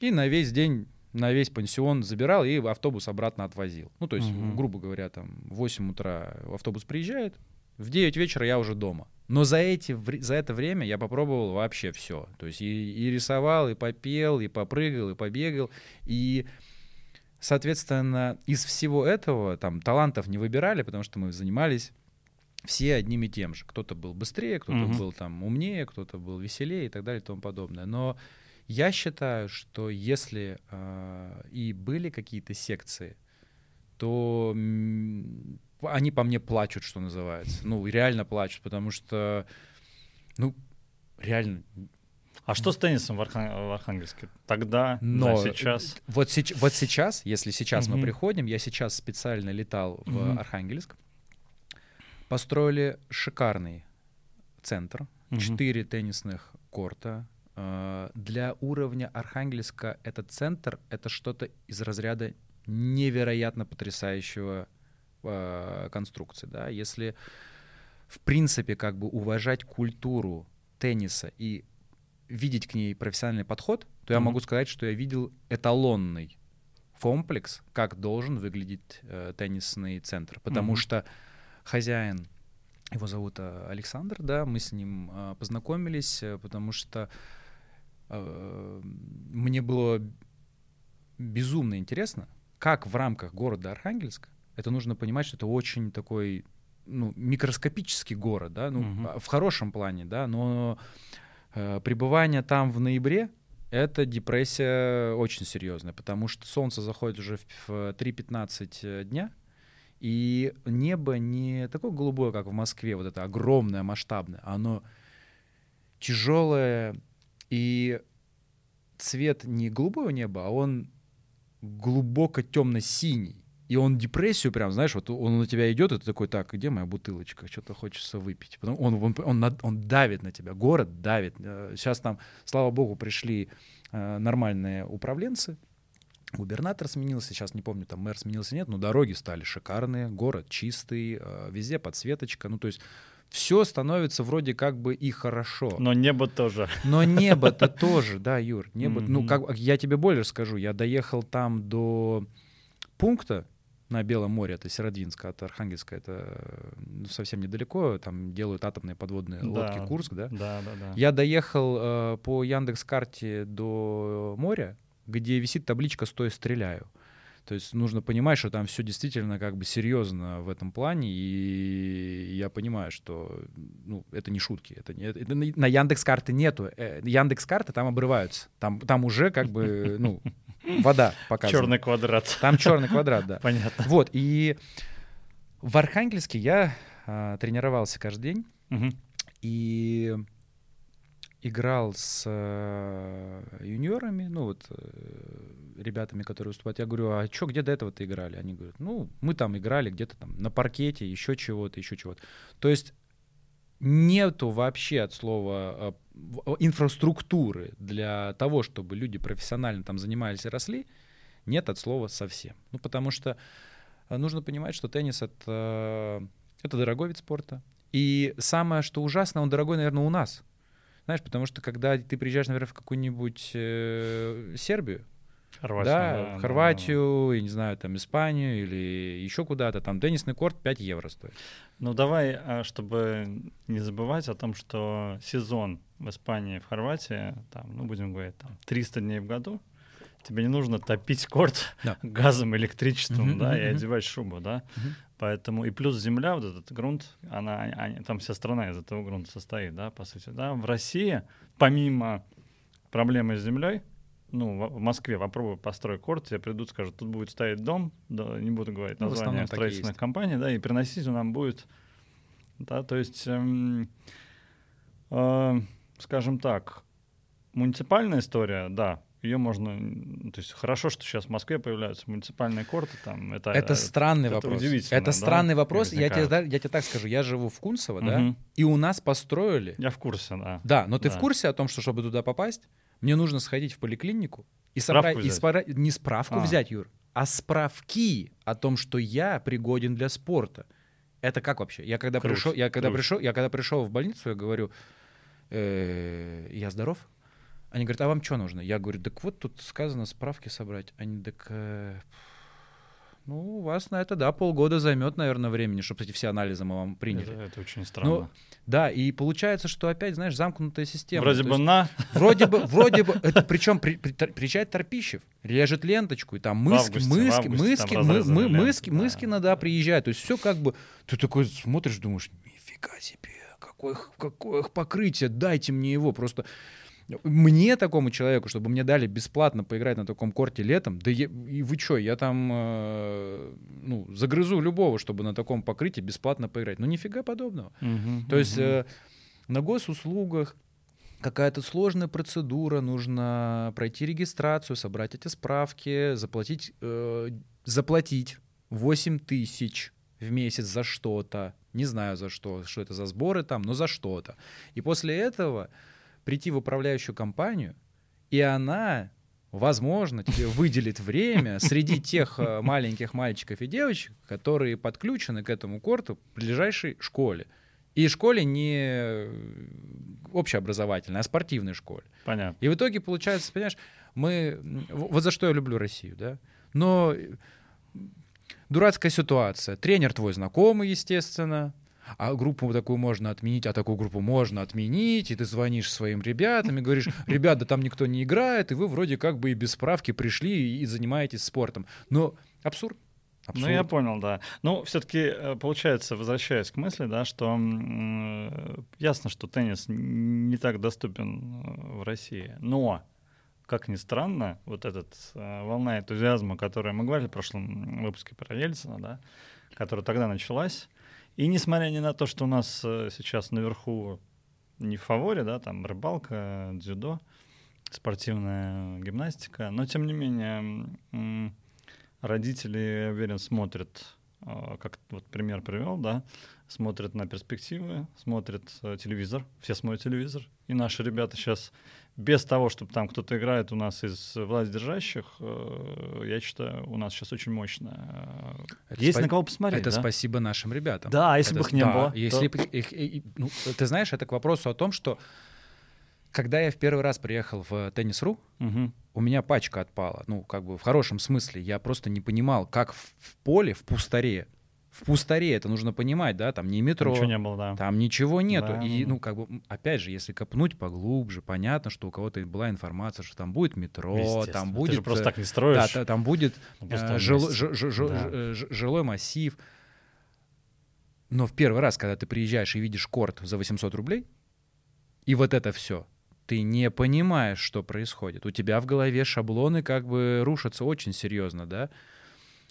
и на весь день на весь пансион забирал и автобус обратно отвозил. Ну, то есть, угу. грубо говоря, там в 8 утра автобус приезжает, в 9 вечера я уже дома. Но за, эти, за это время я попробовал вообще все. То есть и, и рисовал, и попел, и попрыгал, и побегал. И, соответственно, из всего этого там талантов не выбирали, потому что мы занимались все одним и тем же. Кто-то был быстрее, кто-то угу. был там умнее, кто-то был веселее и так далее и тому подобное. Но я считаю, что если э, и были какие-то секции, то они по мне плачут, что называется. Ну, реально плачут, потому что, ну, реально. А что с теннисом в, Архан... в Архангельске? Тогда, Но да, сейчас? Вот, сеч... вот сейчас, если сейчас мы приходим, я сейчас специально летал в. Архангельск, построили шикарный центр, четыре теннисных корта, Э, для уровня Архангельска этот центр — это что-то из разряда невероятно потрясающего э, конструкции. Да? Если в принципе как бы уважать культуру тенниса и видеть к ней профессиональный подход, то mm-hmm. я могу сказать, что я видел эталонный комплекс, как должен выглядеть э, теннисный центр. Потому mm-hmm. что хозяин, его зовут э, Александр, да, мы с ним э, познакомились, э, потому что Э, мне было безумно интересно, как в рамках города Архангельска, это нужно понимать, что это очень такой ну, микроскопический город, да, ну, угу. в хорошем плане, да, но э, пребывание там в ноябре это депрессия очень серьезная, потому что солнце заходит уже в 3.15 э, дня, и небо не такое голубое, как в Москве, вот это огромное, масштабное, оно тяжелое, и цвет не голубого неба, а он глубоко темно-синий. И он депрессию прям, знаешь, вот он на тебя идет, и ты такой, так, где моя бутылочка? Что-то хочется выпить. Потом он, он, он, он давит на тебя, город давит. Сейчас там, слава богу, пришли э, нормальные управленцы, губернатор сменился, сейчас не помню, там мэр сменился, нет, но дороги стали шикарные, город чистый, э, везде подсветочка, ну то есть все становится вроде как бы и хорошо. Но небо тоже. Но небо-то тоже, да, Юр. Небо, ну, как, я тебе более скажу, я доехал там до пункта на Белом море, это Северодвинск, от Архангельска, это ну, совсем недалеко, там делают атомные подводные да. лодки Курск, да? Да, да, да. Я доехал э, по Яндекс-карте до моря, где висит табличка «Стой, стреляю». То есть нужно понимать, что там все действительно как бы серьезно в этом плане, и я понимаю, что ну, это не шутки. Это, не, это на Яндекс карты нету. Э, Яндекс карты там обрываются. Там, там уже как бы ну, вода показывает. Черный квадрат. Там черный квадрат, да. Понятно. Вот, и в Архангельске я а, тренировался каждый день, угу. и играл с э, юниорами, ну вот э, ребятами, которые выступают. Я говорю, а что, где до этого ты играли? Они говорят, ну, мы там играли где-то там на паркете, еще чего-то, еще чего-то. То есть нету вообще от слова э, инфраструктуры для того, чтобы люди профессионально там занимались и росли, нет от слова совсем. Ну, потому что э, нужно понимать, что теннис это, э, это дорогой вид спорта. И самое, что ужасно, он дорогой, наверное, у нас. Знаешь, потому что когда ты приезжаешь, наверное, в какую-нибудь э, Сербию, Хорватию, да, да, в Хорватию, я не знаю, там Испанию или еще куда-то, там теннисный корт 5 евро стоит. Ну давай, а, чтобы не забывать о том, что сезон в Испании, в Хорватии, там, ну будем говорить, там 300 дней в году, тебе не нужно топить корт Да. газом, электричеством, Мгм, да, мгм, и одевать шубу, да. Мгм. Поэтому и плюс земля, вот этот грунт, она, они- там вся страна из этого грунта состоит, да, по сути, да. В России, помимо проблемы с землей, ну, в Москве попробуй построй корт, тебе придут, скажут, тут будет стоять дом, да, не буду говорить Ну, название строительных компаний, да, и приносить он нам будет, да, то есть, эм, э, скажем так, муниципальная история, да, ее можно, то есть хорошо, что сейчас в Москве появляются муниципальные корты, там, это... Это э, странный это вопрос. удивительно, Это да, странный вопрос. Я тебе, да- я тебе так скажу. Я живу в Кунцево, да, Мгм. и у нас построили. Я в курсе, да. Да, но ты Да. в курсе о том, что чтобы туда попасть, мне нужно сходить в поликлинику и Справку собрать, и взять. спора- не справку А. взять, Юр, а справки о том, что я пригоден для спорта. Это как вообще? Я когда Круто, пришел, я когда круто. пришел, я когда пришел в больницу, я говорю, «Э, я здоров. Они говорят, а вам что нужно? Я говорю, так вот тут сказано справки собрать. Они так, «Э, ну у вас на это да полгода займет, наверное, времени, чтобы эти все анализы мы вам приняли. Это, это очень странно. Да, и получается, что опять, знаешь, замкнутая система. Вроде То бы есть на, Вроде бы, вроде бы, это причем при- при- приезжает Торпищев, режет ленточку, и там мыски, мыски, мыски, мы, разрезали мы- ленту, мыски, да. приезжает. То есть все как бы, ты такой смотришь, думаешь, нифига себе, какое, какое покрытие, дайте мне его. Просто мне, такому человеку, чтобы мне дали бесплатно поиграть на таком корте летом, да я- и вы что, я там, э, ну, загрызу любого, чтобы на таком покрытии бесплатно поиграть. Ну, нифига подобного. Мгм, То есть мгм. э, на госуслугах какая-то сложная процедура, нужно пройти регистрацию, собрать эти справки, заплатить, э, заплатить 8 тысяч в месяц за что-то. Не знаю за что, что это за сборы там, но за что-то. И после этого прийти в управляющую компанию, и она, возможно, тебе выделит время среди тех э, маленьких мальчиков и девочек, которые подключены к этому корту в ближайшей школе. И школе не э, общеобразовательной, а спортивной школе. Понятно. И в итоге получается, понимаешь, мы... Вот за что я люблю Россию, да? Но э, дурацкая ситуация. Тренер твой знакомый, естественно, а группу такую можно отменить, а такую группу можно отменить, и ты звонишь своим ребятам и говоришь, ребята, там никто не играет, и вы вроде как бы и без справки пришли и занимаетесь спортом. Но абсурд. Ну, я Абсурд. понял, да. Ну, все-таки, получается, возвращаясь к мысли, да, что э, ясно, что теннис не так доступен э, в России. Но, как ни странно, вот эта волна энтузиазма, которую мы говорили в прошлом выпуске про Ельцина, да, которая тогда началась, и несмотря ни на то, что у нас э, сейчас наверху не в фаворе, да, там рыбалка, дзюдо, спортивная гимнастика, но тем не менее родители, я уверен, смотрят, э, как вот пример привел, да, смотрят на перспективы, смотрят э, телевизор, все смотрят телевизор, и наши ребята сейчас без того, чтобы там кто-то играет у нас из властьдержащих, э, я считаю, у нас сейчас очень мощно. э, Это Есть спа- на кого посмотреть, Это да? спасибо нашим ребятам. Да, а если Это бы их не да, было, Если то- б их- и- ну, ты знаешь, это к вопросу о том, что когда я в первый раз приехал в Теннис.ру, Мгм. у меня пачка отпала. Ну, как бы в хорошем смысле. Я просто не понимал, как в, в поле, в пустаре. В пустаре это нужно понимать, да, там не метро, Ничего не было, да. там ничего нету. Да. И, ну, как бы, опять же, если копнуть поглубже, понятно, что у кого-то была информация, что там будет метро, там Ты будет... же просто э, так не строишь. да, та- там будет на э, жил- месте. ж- ж- ж- Да. э, жилой массив. Но в первый раз, когда ты приезжаешь и видишь корт за 800 рублей, и вот это все, ты не понимаешь, что происходит. У тебя в голове шаблоны как бы рушатся очень серьезно, да?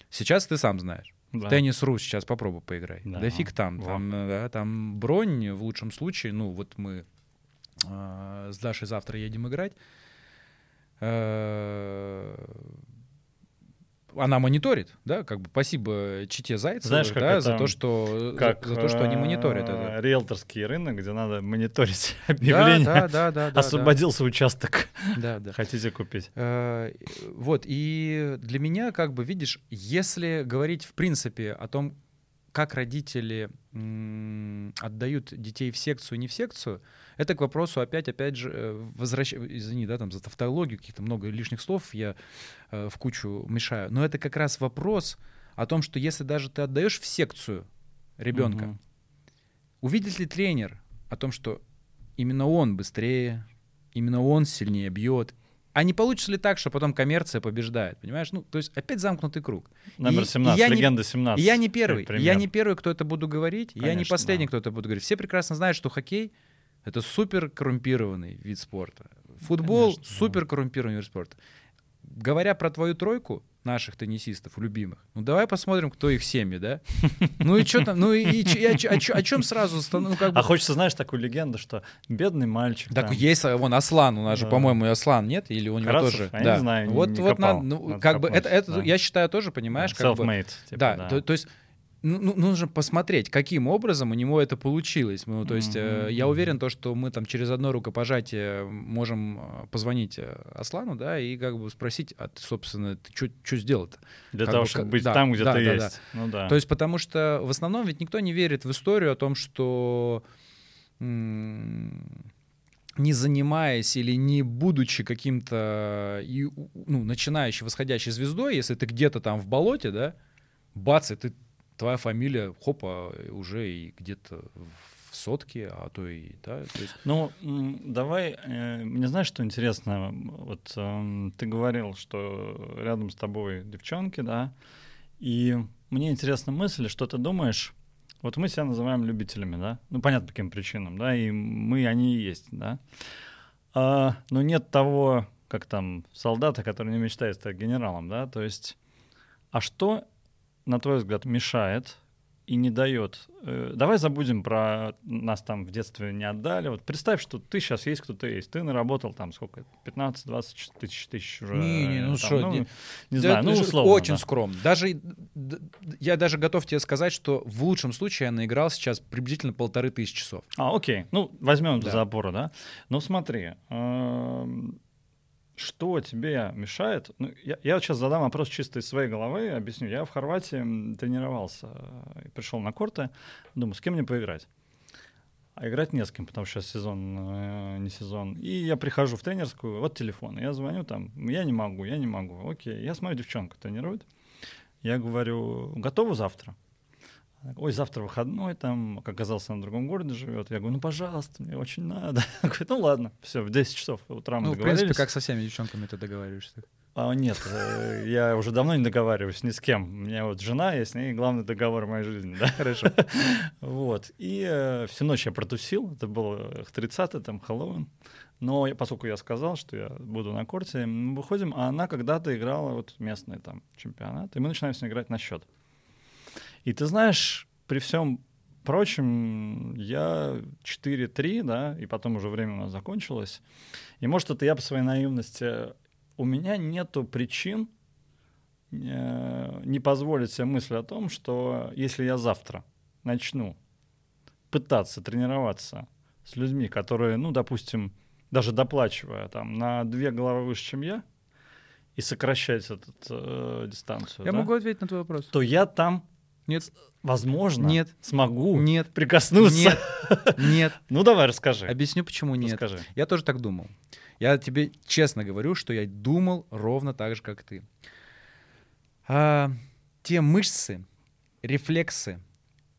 Сейчас ты сам знаешь. Да. Теннис Ру сейчас попробуй поиграй. Да. Да, фиг там. Во. Там, э, да, там бронь в лучшем случае. Ну, вот мы э, с Дашей завтра едем играть. Э, она мониторит, да, как бы спасибо Чите Зайцеву, Знаешь, да, это- за то, что Как за, за то, что они мониторят э, это. Риэлторский рынок, где надо мониторить Да, объявление. да, да, да, да, Освободился участок. да, да. Хотите купить? Э, Вот, и для меня, как бы, видишь, если говорить в принципе о том, как родители м, отдают детей в секцию, не в секцию, это к вопросу опять, опять же, э, возвращ... извини, да, там за тавтологию, каких-то много лишних слов я э, в кучу мешаю, но это как раз вопрос о том, что если даже ты отдаешь в секцию ребенка, Мгм. увидит ли тренер о том, что именно он быстрее, именно он сильнее бьет, а не получится ли так, что потом коммерция побеждает, понимаешь? Ну, то есть опять замкнутый круг. Номер И- и 17, я не- легенда 17. И я не первый. Я не первый, кто это буду говорить. я не Конечно, последний, да. кто это будет говорить. Все прекрасно знают, что хоккей это супер коррумпированный вид спорта. Футбол Конечно, да. супер коррумпированный вид спорта. Говоря про твою тройку наших теннисистов любимых, ну давай посмотрим, кто их семьи, да? Ну и что там, ну и, и и о, о о чем сразу, ну как бы... А хочется, знаешь, такую легенду, что бедный мальчик. Так там, есть, а, вон Аслан, у нас же, Да. по-моему, и Аслан, нет? Или у него Карацев? тоже? Я не знаю, Вот, не вот копал. надо, ну, Надо как бы, копнуть, это, это, да. я считаю, тоже, понимаешь, как бы... self-made, типа, да, да. То, то есть ну, ну, нужно посмотреть, каким образом у него это получилось. Ну, то есть э, я уверен, то, что мы там через одно рукопожатие можем э, позвонить э, Аслану, да, и как бы спросить, а ты, собственно, ты что сделал-то? Для как того, бы чтобы быть да, там, где да, ты да, да. есть. Ну да. То есть потому что в основном ведь никто не верит в историю о том, что не занимаясь или не будучи каким-то у- ну, начинающей восходящей звездой, если ты где-то там в болоте, да, бац, и ты, твоя фамилия, хопа, уже и где-то в сотке, а то и, да, то есть, Ну, давай, э, мне знаешь, что интересно? Вот эм, ты говорил, что рядом с тобой девчонки, да, и мне интересна мысль, что ты думаешь, вот мы себя называем любителями, да, ну, понятно, по каким причинам, да, и мы, они и есть, да, А, но нет того, как там, солдата, который не мечтает стать генералом, да, то есть, а что, на твой взгляд, мешает и не дает. Э, Давай забудем про нас там в детстве не отдали. Вот представь, что ты сейчас есть, кто ты есть. Ты наработал там сколько? 15-20 тысяч, тысяч уже. Не-не, ну там, шо, ну, не- не знаю, ну условно. Очень да. скромно. Даже я даже готов тебе сказать, что в лучшем случае я наиграл сейчас приблизительно полторы тысячи часов. А, окей. Ну, возьмем Да. за опору, да? Ну, смотри, эм, что тебе мешает? Ну, я, я сейчас задам вопрос чисто из своей головы, объясню. Я в Хорватии тренировался, э, пришел на корты, думаю, с кем мне поиграть? А играть не с кем, потому что сейчас сезон, э, не сезон. И я прихожу в тренерскую, вот телефон, я звоню там, я не могу, я не могу. Окей, я смотрю, девчонка тренирует. Я говорю, готова завтра? Ой, завтра выходной, там, как оказался, на другом городе живет. Я говорю, ну, пожалуйста, мне очень надо. Она говорит, ну, ладно, все, в 10 часов утра мы Ну, в принципе, как со всеми девчонками ты договариваешься. А, нет, э, я уже давно не договариваюсь ни с кем. У меня вот жена, я с ней главный договор в моей жизни, да. Хорошо. Вот. И э, всю ночь я протусил. Это было 30 там, Хэллоуин. Но я, поскольку я сказал, что я буду на корте, мы выходим, а она когда-то играла вот местный там чемпионат, и мы начинаем с ней играть на счет. И ты знаешь, при всем прочем, я 4-3, да, и потом уже время у нас закончилось. И может, это я по своей наивности... У меня нету причин э, не позволить себе мысль о том, что если я завтра начну пытаться тренироваться с людьми, которые, ну, допустим, даже доплачивая там на две головы выше, чем я, и сокращать эту э, дистанцию, Я да, могу ответить на твой вопрос. то я там, Нет. возможно, Нет. смогу Нет. прикоснуться. Нет. Нет. Ну, давай, расскажи. Объясню, почему нет. Расскажи. Я тоже так думал. Я тебе честно говорю, что я думал ровно так же, как ты. А, те мышцы, рефлексы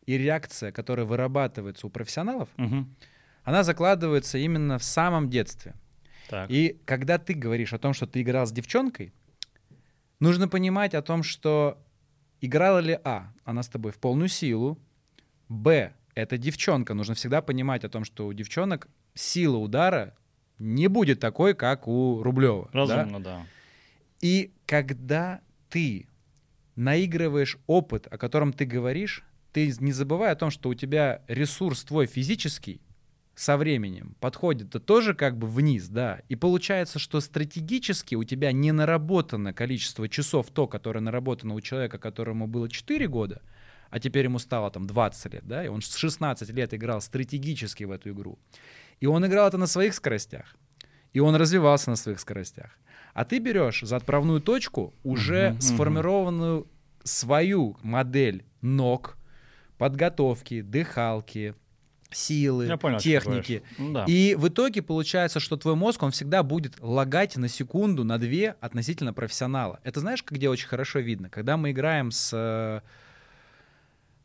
и реакция, которая вырабатывается у профессионалов, Мгм. она закладывается именно в самом детстве. Так. И когда ты говоришь о том, что ты играл с девчонкой, нужно понимать о том, что играла ли А, она с тобой в полную силу, Б, это девчонка. Нужно всегда понимать о том, что у девчонок сила удара не будет такой, как у Рублева. да? Разумно, да. И когда ты наигрываешь опыт, о котором ты говоришь, ты не забывай о том, что у тебя ресурс твой физический со временем подходит -то тоже как бы вниз, да. И получается, что стратегически у тебя не наработано количество часов то, которое наработано у человека, которому было 4 года, а теперь ему стало там 20 лет, да, и он с 16 лет играл стратегически в эту игру. И он играл это на своих скоростях. И он развивался на своих скоростях. А ты берешь за отправную точку уже мгм. сформированную свою модель ног, подготовки, дыхалки, силы, Я понял, техники. Ну да. И в итоге получается, что твой мозг, он всегда будет лагать на секунду, на две относительно профессионала. Это знаешь, где очень хорошо видно? Когда мы играем с... э,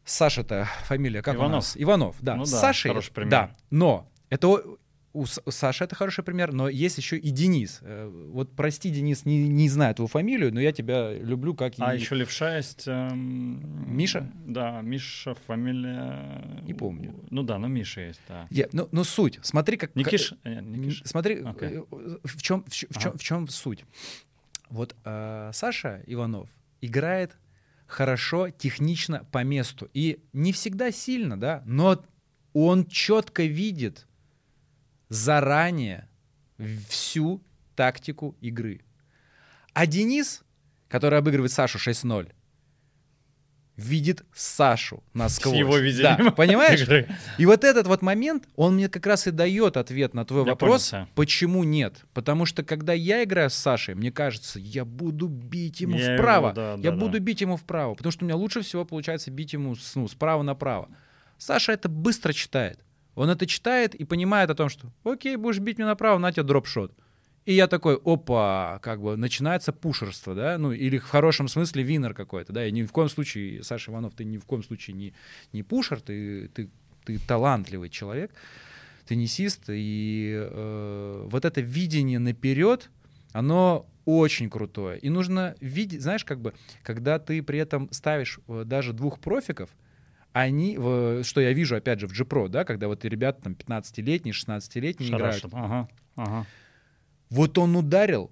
Саша-то фамилия, как у Иванов. нас? Иванов, да. Ну с да, Сашей, да. Но это у Саши это хороший пример, но есть еще и Денис. Э, Вот прости, Денис, не, не знаю твою фамилию, но я тебя люблю как А и... еще левша есть... эм, Миша? Да, Миша, фамилия... Не помню. Ну да, ну Миша есть, да. Я- ну, ну, суть. Смотри, как... Никиш? Н- Никиш. Смотри, Окей. э, в чем, в, чё- в чём, Ага. в чём суть. Вот э, Саша Иванов играет хорошо, технично, по месту. И не всегда сильно, да, но он четко видит заранее всю тактику игры. А Денис, который обыгрывает Сашу 6-0, видит Сашу насквозь. С его видением Да, понимаешь? игры. И вот этот вот момент, он мне как раз и дает ответ на твой Я вопрос, понял почему нет. Потому что когда я играю с Сашей, мне кажется, я буду бить ему Я вправо. его, да, я да, буду да. бить ему вправо, потому что у меня лучше всего получается бить ему ну, справа направо. Саша это быстро читает. Он это читает и понимает о том, что окей, будешь бить меня направо, на тебе дропшот. И я такой, опа, как бы начинается пушерство, да, ну или в хорошем смысле винер какой-то, да, и ни в коем случае, Саша Иванов, ты ни в коем случае не, не пушер, ты, ты, ты талантливый человек, теннисист, и э, вот это видение наперед, оно очень крутое. И нужно видеть, знаешь, как бы, когда ты при этом ставишь э, даже двух профиков, они, в- что я вижу, опять же, в G-Pro, да, когда вот ребята там 15-летние, 16-летние играют. Ага, ага. вот он ударил,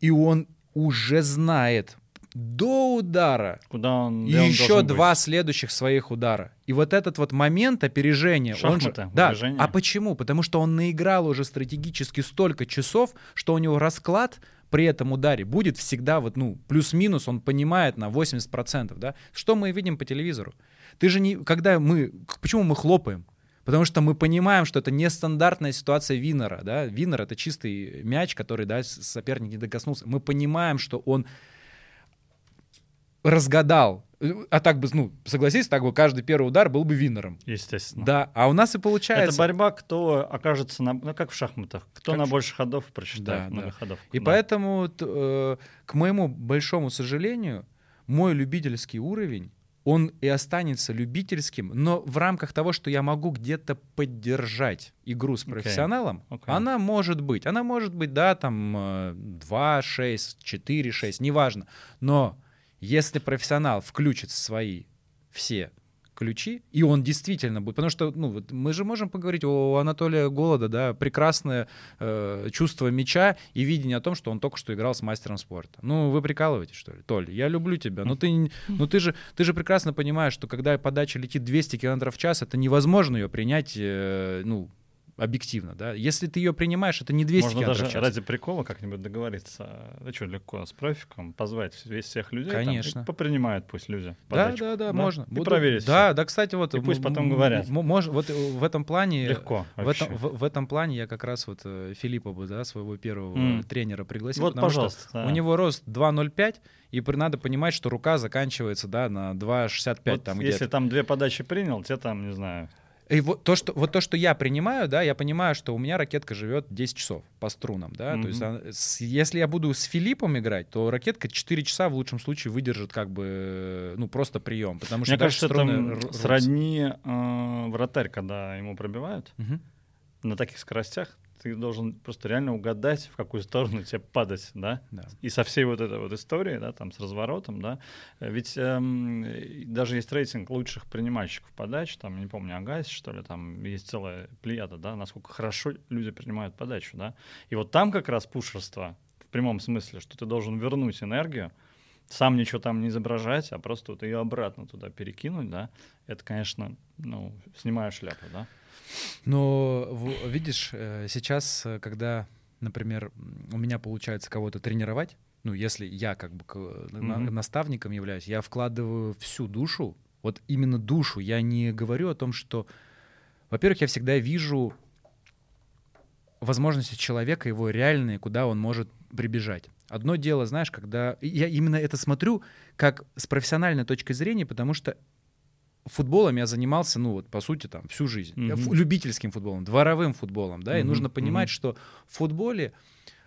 и он уже знает до удара Куда он, он еще должен два быть? следующих своих удара. И вот этот вот момент опережения, он же, Шахматы, да. А почему? Потому что он наиграл уже стратегически столько часов, что у него расклад при этом ударе будет всегда вот ну плюс-минус, он понимает на 80%, да? Что мы видим по телевизору? Ты же не, когда мы, почему мы хлопаем? Потому что мы понимаем, что это нестандартная ситуация Винера, да? Винер — это чистый мяч, который, да, соперник не докоснулся. Мы понимаем, что он разгадал. А так бы, ну, согласись, так бы каждый первый удар был бы Винером. Естественно. Да, а у нас и получается. Это борьба, кто окажется на, ну как в шахматах, кто Как на больше ходов прочитает, Да, много да. ходов. И Да. поэтому, э, к моему большому сожалению, мой любительский уровень, он и останется любительским, но в рамках того, что я могу где-то поддержать игру с профессионалом, Окей. она может быть. Она может быть, да, там э, 2-6, 4-6, неважно. Но если профессионал включит свои все ключи, и он действительно будет, потому что ну, вот мы же можем поговорить о Анатолия Голода, да, прекрасное э, чувство мяча и видение о том, что он только что играл с мастером спорта. Ну, вы прикалываетесь, что ли? Толь, я люблю тебя, но ты, н- ну, ты, же, ты же прекрасно понимаешь, что когда подача летит 200 км в час, это невозможно ее принять, э, ну, объективно, да. Если ты ее принимаешь, это не 200 Можно даже в ради прикола как-нибудь договориться. Да что, легко, с профиком, позвать весь всех людей. там, Конечно. попринимают пусть люди. Да, подачку, да, да, можно. И Буду- проверить Да, всё. да, кстати, вот. И пусть потом говорят. мож- вот э, в этом плане. Легко В вообще. этом, в, в этом плане я как раз вот э, Филиппа бы, да, своего первого э, тренера пригласил, Вот, потому пожалуйста. что да. у него рост 2,05, и при- надо понимать, что рука заканчивается, да, на 2,65 Вот там если где-то. там две подачи принял, тебе там, не знаю, И вот то, что, вот то, что я принимаю, да, я понимаю, что у меня ракетка живет 10 часов по струнам, да, то есть Мгм. она- с- если я буду с Филиппом играть, то ракетка 4 часа в лучшем случае выдержит как бы, э, ну, просто прием, потому что Мне кажется, это струны рвутся. сродни э, вратарь, когда ему пробивают Мгм. на таких скоростях, ты должен просто реально угадать, в какую сторону тебе падать, да? Да. И со всей вот этой вот историей, да, там с разворотом, да, ведь эм, даже есть рейтинг лучших принимальщиков подач, там, не помню, Агасси, что ли, там есть целая плеяда, да, насколько хорошо люди принимают подачу, да. И вот там как раз пушерство в прямом смысле, что ты должен вернуть энергию, сам ничего там не изображать, а просто вот ее обратно туда перекинуть, да, это, конечно, ну, снимаю шляпу, да. Но видишь, э, сейчас, э, когда, например, у меня получается кого-то тренировать, ну, если я как бы Мгм. наставником являюсь, я вкладываю всю душу, вот именно душу. Я не говорю о том, что, во-первых, я всегда вижу возможности человека, его реальные, куда он может прибежать. Одно дело, знаешь, когда... Я именно это смотрю как с профессиональной точки зрения, потому что футболом я занимался, ну вот, по сути, там, всю жизнь. Мгм. Любительским футболом, дворовым футболом, да, и Мгм, нужно понимать, мгм. что в футболе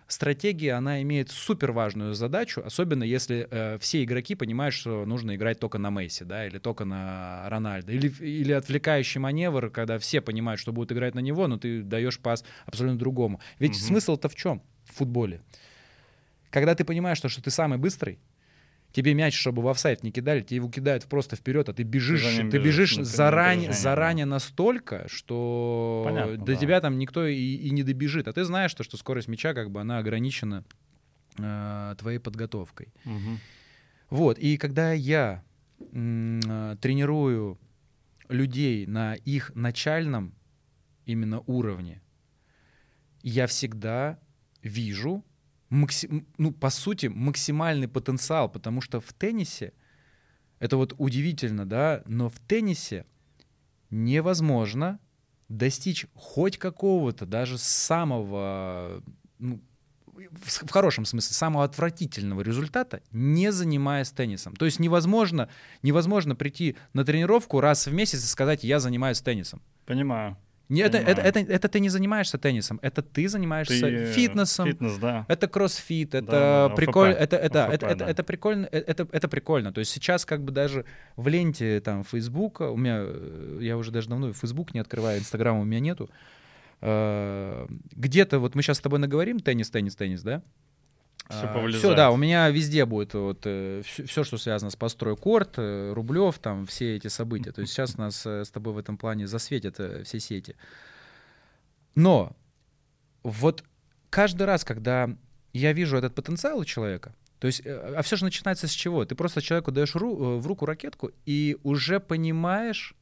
стратегия, она имеет супер важную задачу, особенно если э, все игроки понимают, что нужно играть только на Месси, да, или только на Рональдо, или, или отвлекающий маневр, когда все понимают, что будут играть на него, но ты даешь пас абсолютно другому. Ведь Мгм. смысл-то в чем в футболе? Когда ты понимаешь, что, что ты самый быстрый, тебе мяч, чтобы в офсайд не кидали, тебе его кидают просто вперед, а ты бежишь, ты бежишь бежишь на- на заранее, опережение, заранее настолько, что Понятно, до да. тебя там никто и, и не добежит. А ты знаешь, что, что скорость мяча, как бы, она ограничена э, твоей подготовкой. Мгм. Вот, и когда я э, тренирую людей на их начальном именно уровне, я всегда вижу, макси- м, ну, по сути, максимальный потенциал, потому что в теннисе, это вот удивительно, да, но в теннисе невозможно достичь хоть какого-то, даже самого, ну, в в хорошем смысле, самого отвратительного результата, не занимаясь теннисом. То есть невозможно, невозможно прийти на тренировку раз в месяц и сказать, я занимаюсь теннисом. Понимаю. Не, это, это, это, это ты не занимаешься теннисом, это ты занимаешься Ты, э, фитнесом, Фитнес, да. это кроссфит, это да, прикольно, это, это, это, это, да. это прикольно, это, это прикольно. То есть сейчас как бы даже в ленте там Фейсбука, у меня, э, я уже даже давно Фейсбук не открываю, Инстаграма у меня нету. Э, Где-то вот мы сейчас с тобой наговорим теннис, теннис, теннис, да? Все, повылезает. да, у меня везде будет вот все, что связано с постройкорт, э, Рублев, там все эти события. То есть сейчас нас э, с тобой в этом плане засветят э, все сети. Но вот каждый раз, когда я вижу этот потенциал у человека, то есть, э, а все же начинается с чего? Ты просто человеку даешь ру- э, в руку ракетку и уже понимаешь,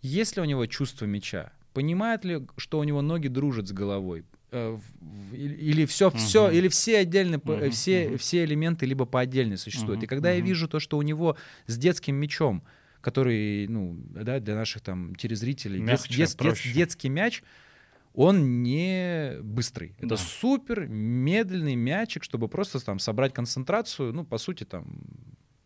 есть ли у него чувство мяча, понимает ли, что у него ноги дружат с головой, э, или- или все, все, Мгм. или все отдельно, э, Мгм, все, мгм. все элементы либо по отдельности существуют. Мгм, И когда я мгм. вижу то, что у него с детским мячом, который, ну, да, для наших там телезрителей, Мягче, дет- дет- детский мяч, он не быстрый. Это Да. супер медленный мячик, чтобы просто там собрать концентрацию, ну, по сути, там,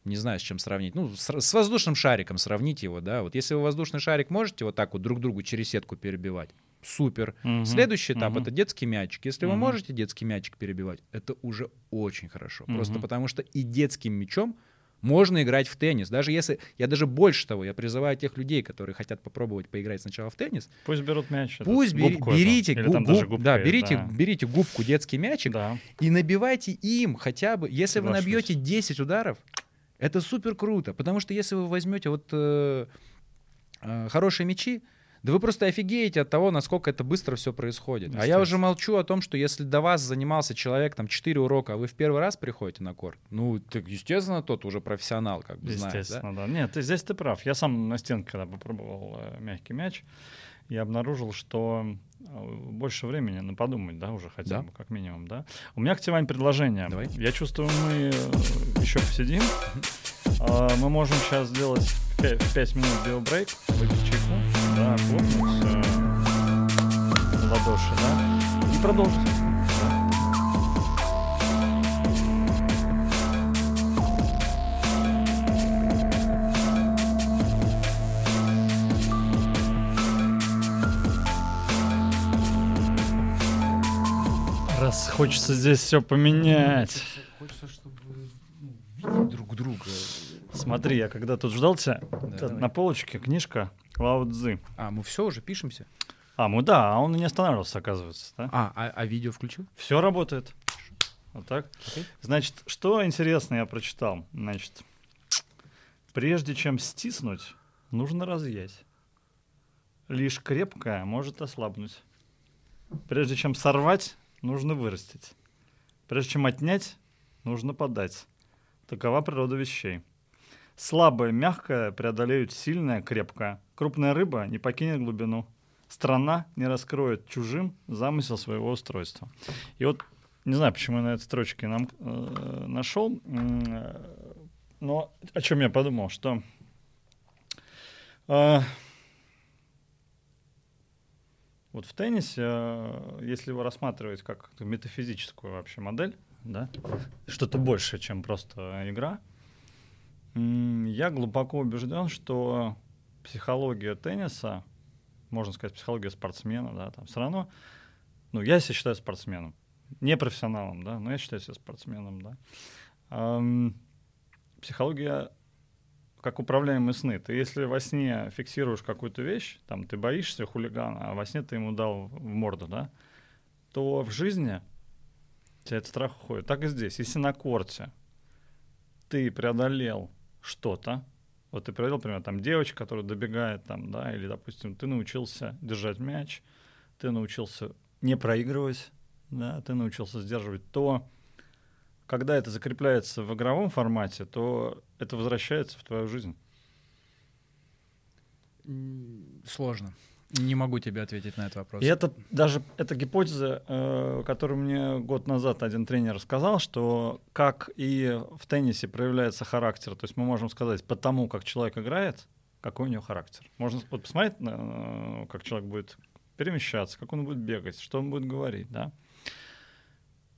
не знаю, с чем сравнить. Ну, с, с воздушным шариком сравнить его, да. Вот если вы воздушный шарик можете вот так вот друг другу через сетку перебивать, супер. Мгм, Следующий этап мгм. это детский мячик. Если вы Мгм. можете детский мячик перебивать, это уже очень хорошо. Просто Мгм. потому что и детским мячом можно играть в теннис. Даже если, я даже больше того, я призываю тех людей, которые хотят попробовать поиграть сначала в теннис, Пусть берут мяч. пусть бери- берите, Или гу- там даже губ- губка да, берите, да. берите губку детский мячик Да. и набивайте им хотя бы, если вы Соглашусь. набьете 10 ударов, это супер круто, потому что если вы возьмете вот э, э, хорошие мячи, да вы просто офигеете от того, насколько это быстро все происходит. А я уже молчу о том, что если до вас занимался человек там 4 урока, а вы в первый раз приходите на корт, ну, так, естественно, тот уже профессионал, как бы знает, да? Естественно, да. Нет, ты, здесь ты прав. Я сам на стенке, когда попробовал э, мягкий мяч, я обнаружил, что э, больше времени на подумать, да, уже хотя Да. бы, как минимум, да. У меня к тебе, Вань, предложение. Давай. Я чувствую, мы э, еще посидим. А, Мы можем сейчас сделать 5 минут биобрейк, выпить чайку, да, э, в ладоши, да, и продолжить. да. Раз хочется здесь все поменять. Хочется, чтобы видеть друг друга. Смотри, я когда тут ждал тебя, давай. на полочке книжка Лао Цзы. А, мы все уже пишемся? А, мы да, а он не останавливался, оказывается, да? А, а, а видео включил? Все работает. Вот так. Окей. Значит, что интересно я прочитал. Значит, прежде чем стиснуть, нужно разъять. Лишь крепкое может ослабнуть. Прежде чем сорвать, нужно вырастить. Прежде чем отнять, нужно подать. Такова природа вещей. Слабое, мягкое преодолеют сильное, крепкое. Крупная рыба не покинет глубину. Страна не раскроет чужим замысел своего устройства. И вот не знаю, почему я на этой строчке нам э, нашел, э, но о чем я подумал, что э, вот в теннисе, э, если его рассматривать как метафизическую вообще модель, да, что-то большее, чем просто игра, я глубоко убежден, что психология тенниса, можно сказать, психология спортсмена, да, там все равно, ну, я себя считаю спортсменом, не профессионалом, да, но я считаю себя спортсменом, да. Эм, психология как управляемые сны. Ты если во сне фиксируешь какую-то вещь, там ты боишься хулигана, а во сне ты ему дал в морду, да, то в жизни тебя этот страх уходит. Так и здесь. Если на корте ты преодолел что-то, вот ты преодолел, например, там девочка, которая добегает там, да, или, допустим, ты научился держать мяч, ты научился не проигрывать, да, ты научился сдерживать, то когда это закрепляется в игровом формате, то это возвращается в твою жизнь. Сложно. Не могу тебе ответить на этот вопрос. И это даже эта гипотеза, э, которую мне год назад один тренер сказал, что как и в теннисе проявляется характер, то есть мы можем сказать по тому, как человек играет, какой у него характер. Можно вот посмотреть, э, как человек будет перемещаться, как он будет бегать, что он будет говорить, да.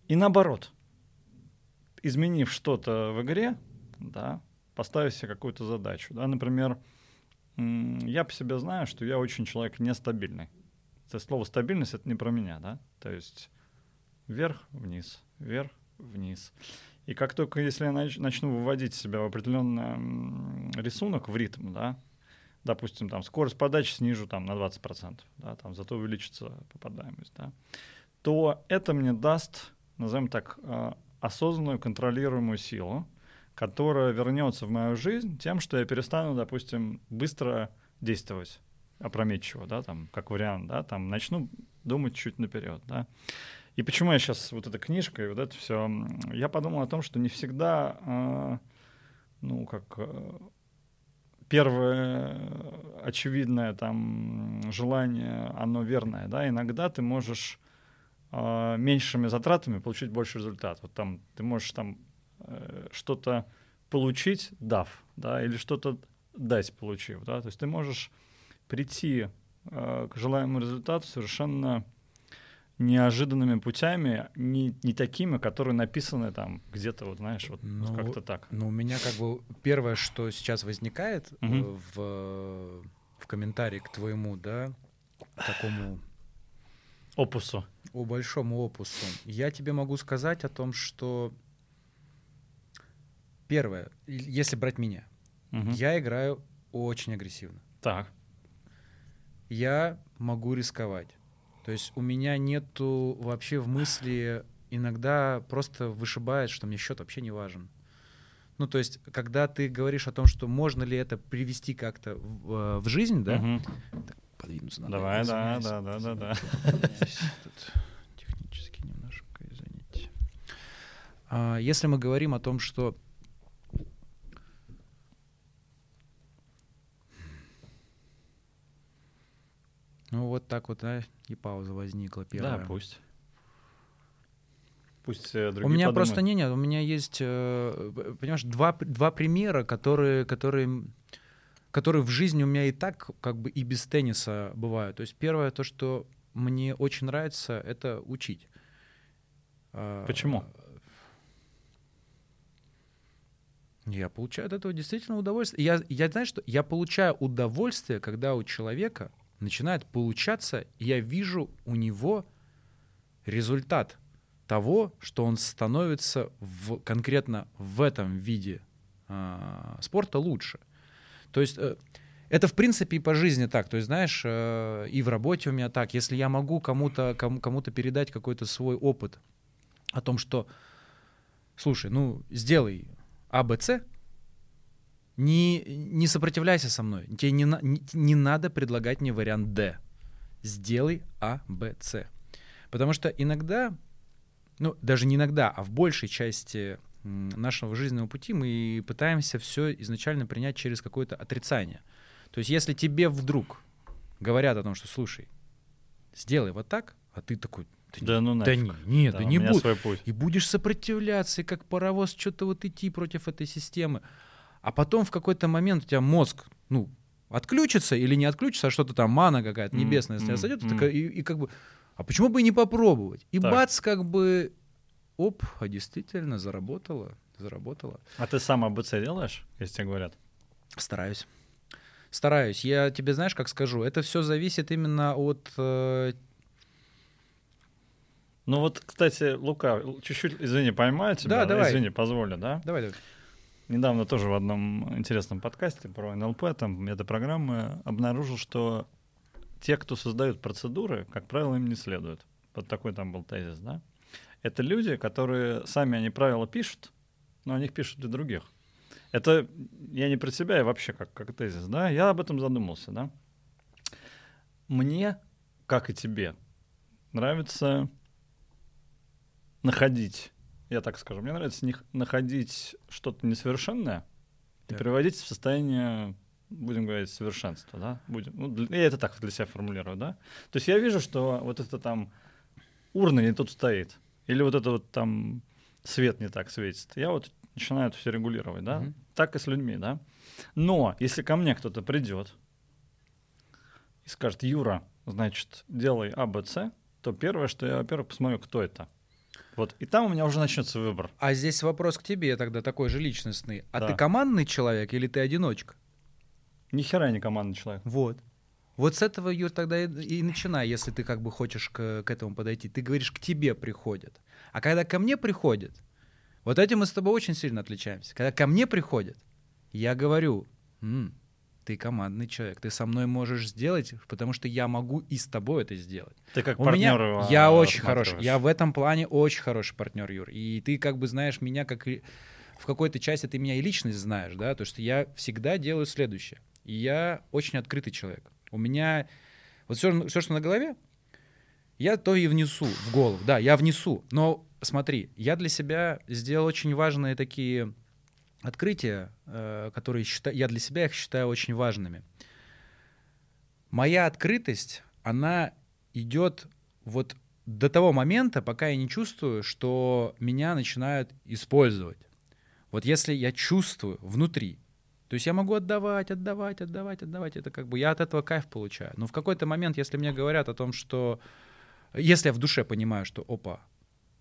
И наоборот, изменив что-то в игре, да, поставив себе какую-то задачу, да, например, я по себе знаю, что я очень человек нестабильный. Это слово стабильность это не про меня, да? То есть вверх, вниз, вверх, вниз. И как только если я нач- начну выводить себя в определенный рисунок, в ритм, да, допустим, там скорость подачи снижу там на 20%, да, там зато увеличится попадаемость, да, то это мне даст, назовем так, а, осознанную контролируемую силу, которая вернется в мою жизнь тем, что я перестану, допустим, быстро действовать опрометчиво, да, там, как вариант, да, там, начну думать чуть наперед, да. И почему я сейчас вот эта книжка и вот это все, я подумал о том, что не всегда, э, ну, как э, первое очевидное там желание, оно верное, да, иногда ты можешь э, меньшими затратами получить больше результат. Вот там ты можешь там Э, что-то получить, дав, да, или что-то дать, получив, да, то есть ты можешь прийти э, к желаемому результату совершенно неожиданными путями, не, не такими, которые написаны там где-то, вот знаешь, вот, ну, вот как-то так. Ну, у меня как бы первое, что сейчас возникает угу. в, в комментарии к твоему, да, такому... Опусу. О большому опусу. Я тебе могу сказать о том, что Первое, если брать меня, угу. я играю очень агрессивно. Так. Я могу рисковать. То есть у меня нету вообще в мысли иногда просто вышибает, что мне счет вообще не важен. Ну, то есть, когда ты говоришь о том, что можно ли это привести как-то в, э, в жизнь, да? Угу. Так, подвинуться надо. Давай, да, да, да, да, да. Технически немножко, извините. А, если мы говорим о том, что Ну вот так вот, а, и пауза возникла первая. Да, пусть. Пусть э, другие У меня подумают. просто не нет, у меня есть, э, понимаешь, два, два примера, которые, которые, которые в жизни у меня и так как бы и без тенниса бывают. То есть первое, то, что мне очень нравится, это учить. А, Почему? Я получаю от этого действительно удовольствие. Я, я знаю, что я получаю удовольствие, когда у человека начинает получаться, я вижу у него результат того, что он становится в, конкретно в этом виде э, спорта лучше. То есть э, это в принципе и по жизни так. То есть знаешь, э, и в работе у меня так. Если я могу кому-то кому, кому-то передать какой-то свой опыт о том, что, слушай, ну сделай А, Б, С, не, не сопротивляйся со мной. Тебе не, не, не надо предлагать мне вариант D. Сделай А, Б, С. Потому что иногда, ну, даже не иногда, а в большей части нашего жизненного пути мы пытаемся все изначально принять через какое-то отрицание. То есть если тебе вдруг говорят о том, что, слушай, сделай вот так, а ты такой, да, да ну нафиг. Да не, нет, да, да не буду. И будешь сопротивляться, и как паровоз что-то вот идти против этой системы а потом в какой-то момент у тебя мозг, ну, отключится или не отключится, а что-то там мана какая-то небесная mm-hmm. сойдет, mm-hmm. и, и как бы, а почему бы и не попробовать? И так. бац, как бы, оп, а действительно заработало, заработало. А ты сам АБЦ делаешь, если тебе говорят? Стараюсь. Стараюсь. Я тебе, знаешь, как скажу, это все зависит именно от... э, Ну вот, кстати, Лука, чуть-чуть, извини, поймаю тебя. Да, давай. Извини, позволю, да? Давай, давай. Недавно тоже в одном интересном подкасте про НЛП, там, метапрограммы, обнаружил, что те, кто создают процедуры, как правило, им не следует. Вот такой там был тезис, да? Это люди, которые сами они правила пишут, но они их пишут для других. Это я не про себя, я вообще как, как тезис, да? Я об этом задумался, да? Мне, как и тебе, нравится находить, я так скажу, мне нравится находить что-то несовершенное и Так. приводить в состояние, будем говорить, совершенства, да? Будем, ну, для- я это так для себя формулирую, да? То есть я вижу, что вот это там урна не тут стоит, или вот это вот там свет не так светит. Я вот начинаю это все регулировать, да? Мгм. Так и с людьми, да? Но если ко мне кто-то придет и скажет, Юра, значит, делай А, Б, С, то первое, что я, во-первых, посмотрю, кто это. Вот, и там у меня уже начнется выбор. А здесь вопрос к тебе тогда такой же личностный. А Да. ты командный человек или ты одиночка? Ни хера не командный человек. Вот. Вот с этого, Юр, тогда и, и начинай, если ты как бы хочешь к, к этому подойти. Ты говоришь, к тебе приходят. А когда ко мне приходят, вот этим мы с тобой очень сильно отличаемся. Когда ко мне приходят, я говорю, «М, ты командный человек, ты со мной можешь сделать, потому что я могу и с тобой это сделать. Ты как У меня, партнер его я очень хороший, я в этом плане очень хороший партнер, Юр. И ты как бы знаешь меня как в какой-то части ты меня и личность знаешь, да, то что я всегда делаю следующее. И я очень открытый человек. У меня вот все, все, что на голове, я то и внесу в голову. Да, я внесу. Но смотри, я для себя сделал очень важные такие открытия, э, которые я для себя их считаю очень важными. Моя открытость, она идет вот до того момента, пока я не чувствую, что меня начинают использовать. Вот если я чувствую внутри, то есть я могу отдавать, отдавать, отдавать, отдавать, это как бы я от этого кайф получаю. Но в какой-то момент, если мне говорят о том, что... Если я в душе понимаю, что опа,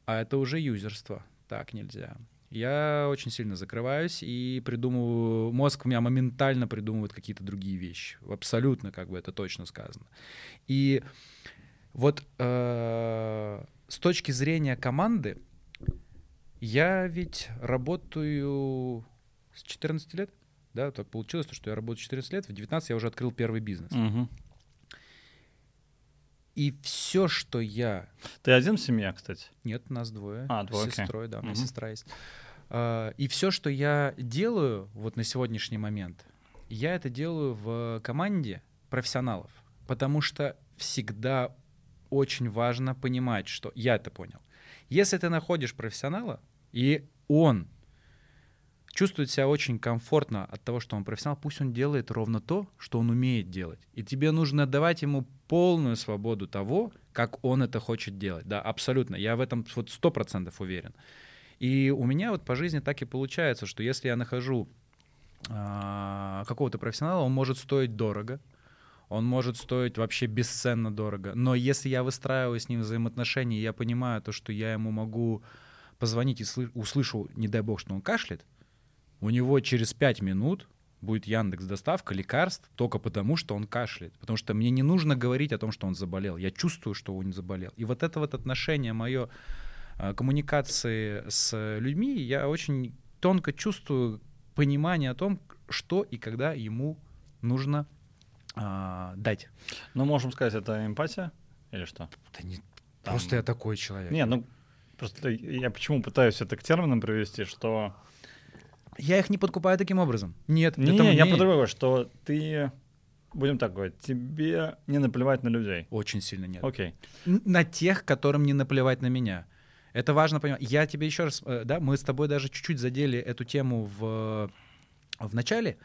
а это уже юзерство, так нельзя. Я очень сильно закрываюсь и придумываю, мозг у меня моментально придумывает какие-то другие вещи. Абсолютно, как бы это точно сказано. И вот э, с точки зрения команды, я ведь работаю с 14 лет, да, так получилось, что я работаю 14 лет, в 19 я уже открыл первый бизнес. Мгм. И все, что я Ты один в семье, кстати? Нет, нас двое. А, двое, С окей. сестрой, да, у меня Мгм. сестра есть. А, И все, что я делаю вот на сегодняшний момент, я это делаю в команде профессионалов, потому что всегда очень важно понимать, что я это понял. Если ты находишь профессионала, и он чувствует себя очень комфортно от того, что он профессионал, пусть он делает ровно то, что он умеет делать. И тебе нужно давать ему полную свободу того, как он это хочет делать. Да, абсолютно. Я в этом вот сто процентов уверен. И у меня вот по жизни так и получается, что если я нахожу а, какого-то профессионала, он может стоить дорого, он может стоить вообще бесценно дорого. Но если я выстраиваю с ним взаимоотношения, я понимаю то, что я ему могу позвонить и слы- услышу, не дай бог, что он кашляет, у него через 5 минут будет Яндекс доставка лекарств только потому, что он кашляет. Потому что мне не нужно говорить о том, что он заболел. Я чувствую, что он заболел. И вот это вот отношение мое коммуникации с людьми, я очень тонко чувствую понимание о том, что и когда ему нужно а, дать. Ну, можем сказать, это эмпатия или что? Да не- Там- Просто я такой человек. Не, ну, просто я почему пытаюсь это к терминам привести, что... Я их не подкупаю таким образом. Нет, Не, это я по-другому, что ты, будем так говорить, тебе не наплевать на людей. Очень сильно нет. Окей. Н- на тех, которым не наплевать на меня. Это важно понимать. Я тебе еще раз, э, да, мы с тобой даже чуть-чуть задели эту тему в, в начале.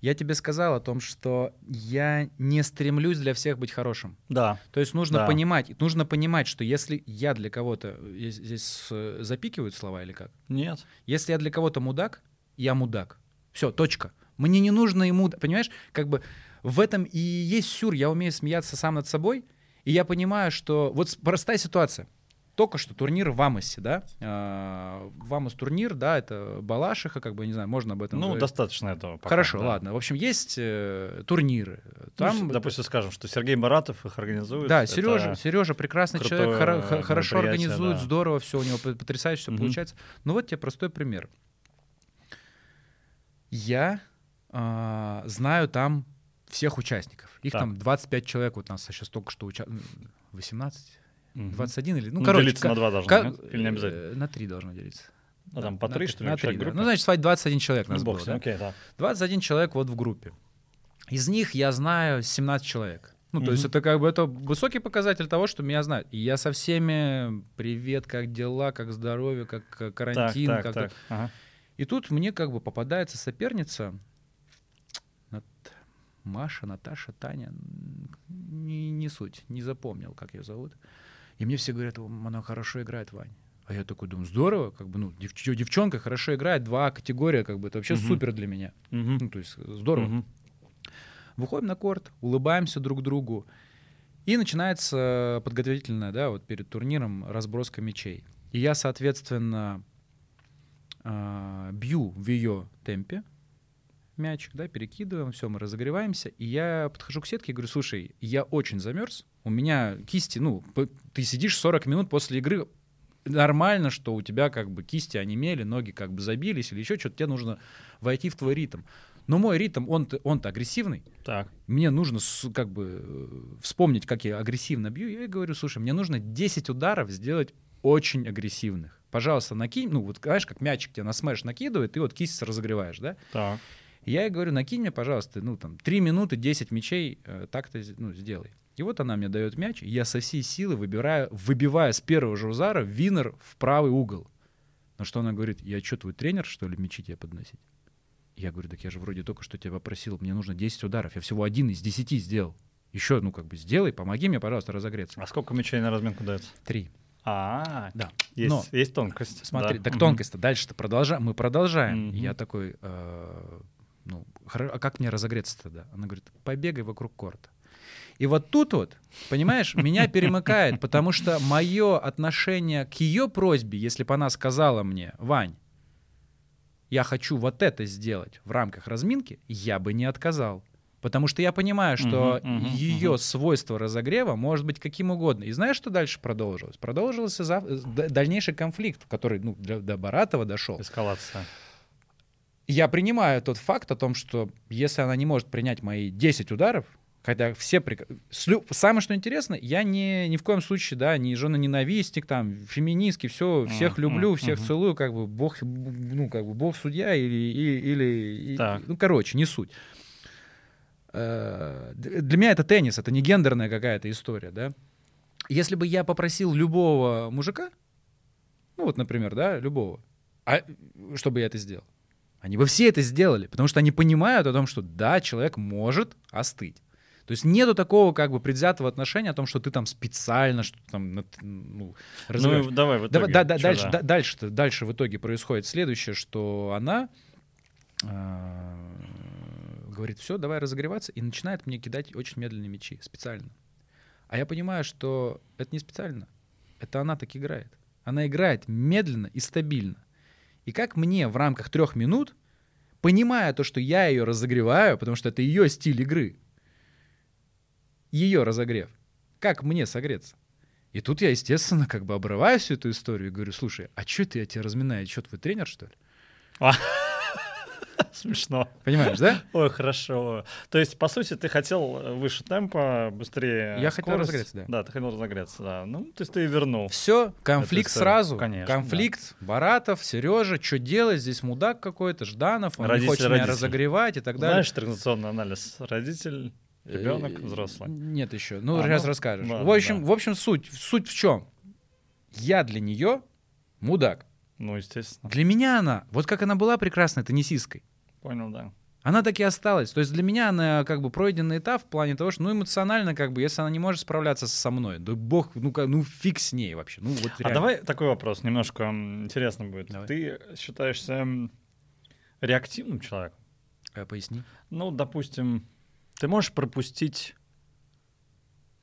Я тебе сказал о том, что я не стремлюсь для всех быть хорошим. Да. То есть нужно Да. понимать, нужно понимать, что если я для кого-то э, здесь э, запикивают слова или как? Нет. Если я для кого-то мудак, я мудак. Все, точка. Мне не нужно ему, понимаешь, как бы в этом и есть сюр. Я умею смеяться сам над собой, и я понимаю, что вот простая ситуация. Только что турнир в Амосе, да? А, В Амос турнир, да, это Балашиха, как бы, не знаю, можно об этом Ну, говорить. достаточно этого. пока, Хорошо, да. ладно. В общем, есть э, турниры. Там, Ну, допустим, скажем, что Сергей Баратов их организует. да, Сережа, Сережа прекрасный человек, хоро- хо- хорошо организует, да. здорово, все у него потрясающе все Мгм. получается. Ну вот тебе простой пример. Я а, знаю там всех участников. Их Так. там 25 человек, вот нас сейчас только что уча... 18, Мгм. 21 или... Ну, Ну, короче, делиться на два должно, ка- нет? Или не обязательно? э, На три должно делиться. А там по на три, три- что ли, на в человек три, да. группе? Ну, значит, свать 21 человек Ну, нас бог было, да? окей, да. 21 человек вот в группе. Из них я знаю 17 человек. Ну, то есть это как бы это высокий показатель того, что меня знают. И я со всеми привет, как дела, как здоровье, как Так, карантин, так, как так. Ага. И тут мне как бы попадается соперница Нат- Маша, Наташа, Таня, не, не суть, не запомнил, как ее зовут. И мне все говорят, «О, она хорошо играет, Вань. А я такой думаю, здорово, как бы, ну, девч- девчонка хорошо играет, два категория, как бы, это вообще Мгм. супер для меня. Мгм. Ну, то есть здорово. Мгм. Выходим на корт, улыбаемся друг другу. И начинается подготовительная, да, вот перед турниром разброска мячей. И я, соответственно, а, бью в ее темпе мячик, да, перекидываем, все, мы разогреваемся. И я подхожу к сетке и говорю, слушай, я очень замерз, у меня кисти, ну, ты сидишь 40 минут после игры, нормально, что у тебя как бы кисти онемели, ноги как бы забились или еще что-то, тебе нужно войти в твой ритм. Но мой ритм, он-то, он-то агрессивный, Так. мне нужно как бы э, вспомнить, как я агрессивно бью. Я говорю, слушай, мне нужно 10 ударов сделать очень агрессивных. Пожалуйста, накинь, ну вот знаешь, как мячик тебе на смеш накидывает, ты вот кисть разогреваешь, да? Так. Я ей говорю, накинь мне, пожалуйста, ну там 3 минуты, 10 мячей, э, так-то ну, сделай. И вот она мне дает мяч, и я со всей силы выбираю, выбиваю с первого же удара винер в правый угол. На что она говорит, я что, твой тренер, что ли, мячи тебе подносить? Я говорю, так я же вроде только что тебя попросил, мне нужно 10 ударов, я всего один из 10 сделал. Еще, ну как бы сделай, помоги мне, пожалуйста, разогреться. А сколько мячей на разминку дается? Три. А, Да. есть, Но- есть тонкость. Смотри, да. так тонкость-то дальше-то продолжаем. Мы продолжаем. И я такой, э, ну, а как мне разогреться тогда? Она говорит, побегай вокруг корта. И вот тут вот, понимаешь, меня перемыкает, потому что мое отношение к ее просьбе, если бы она сказала мне, Вань, я хочу вот это сделать в рамках разминки, я бы не отказал. Потому что я понимаю, что Мгм, мгм, ее мгм. свойство разогрева может быть каким угодно. И знаешь, что дальше продолжилось? Продолжился зав- э, дальнейший конфликт, который ну, для, до Баратова дошел. Эскалация. Я принимаю тот факт о том, что если она не может принять мои 10 ударов, хотя все... лю- Самое, что интересно, я не, ни в коем случае, да, не жена-ненавистник, там, феминистки, все, всех Мгм, люблю, всех мгм. целую, как бы бог, ну, как бы бог судья или... или и- Так. ну, короче, не суть. Э, Для меня это теннис, это не гендерная какая-то история, да. Если бы я попросил любого мужика, ну вот, например, да, любого, а, чтобы я это сделал, они бы все это сделали, потому что они понимают о том, что да, человек может остыть. То есть нету такого как бы предвзятого отношения о том, что ты там специально что там ну. Ну, давай в итоге. Да, да, Чё, дальше, да? да- дальше, дальше в итоге происходит следующее, что она э, говорит, все, давай разогреваться, и начинает мне кидать очень медленные мячи, специально. А я понимаю, что это не специально, это она так играет. Она играет медленно и стабильно. И как мне в рамках трех минут, понимая то, что я ее разогреваю, потому что это ее стиль игры, ее разогрев, как мне согреться? И тут я, естественно, как бы обрываю всю эту историю и говорю, слушай, а что ты я тебя разминаю? Что, твой тренер, что ли? Смешно. Понимаешь, да? Ой, хорошо. То есть, по сути, ты хотел выше темпа, быстрее Я хотел скорость. разогреться, да. Да, ты хотел разогреться, да. Ну, то есть ты вернул. Все, конфликт сразу. Конечно, конфликт, Баратов, Сережа, что делать? Здесь мудак какой-то, Жданов, он не Родитель, хочет меня родитель. разогревать и так далее. Знаешь транзакционный анализ? Родитель, ребенок, Э, взрослый. Нет еще. Ну, А, сейчас ну, расскажешь. ладно, в общем, да. в общем, суть. Суть в чем? Я для нее мудак. Ну, естественно. Для меня она, вот как она была прекрасной теннисисткой, Понял, да. она так и осталась. То есть для меня она как бы пройденный этап в плане того, что ну эмоционально как бы, если она не может справляться со мной, да бог, ну, ка- ну фиг с ней вообще. Ну вот А давай такой вопрос, немножко интересно будет. Давай. Ты считаешься реактивным человеком? Э, поясни. Ну, допустим, ты можешь пропустить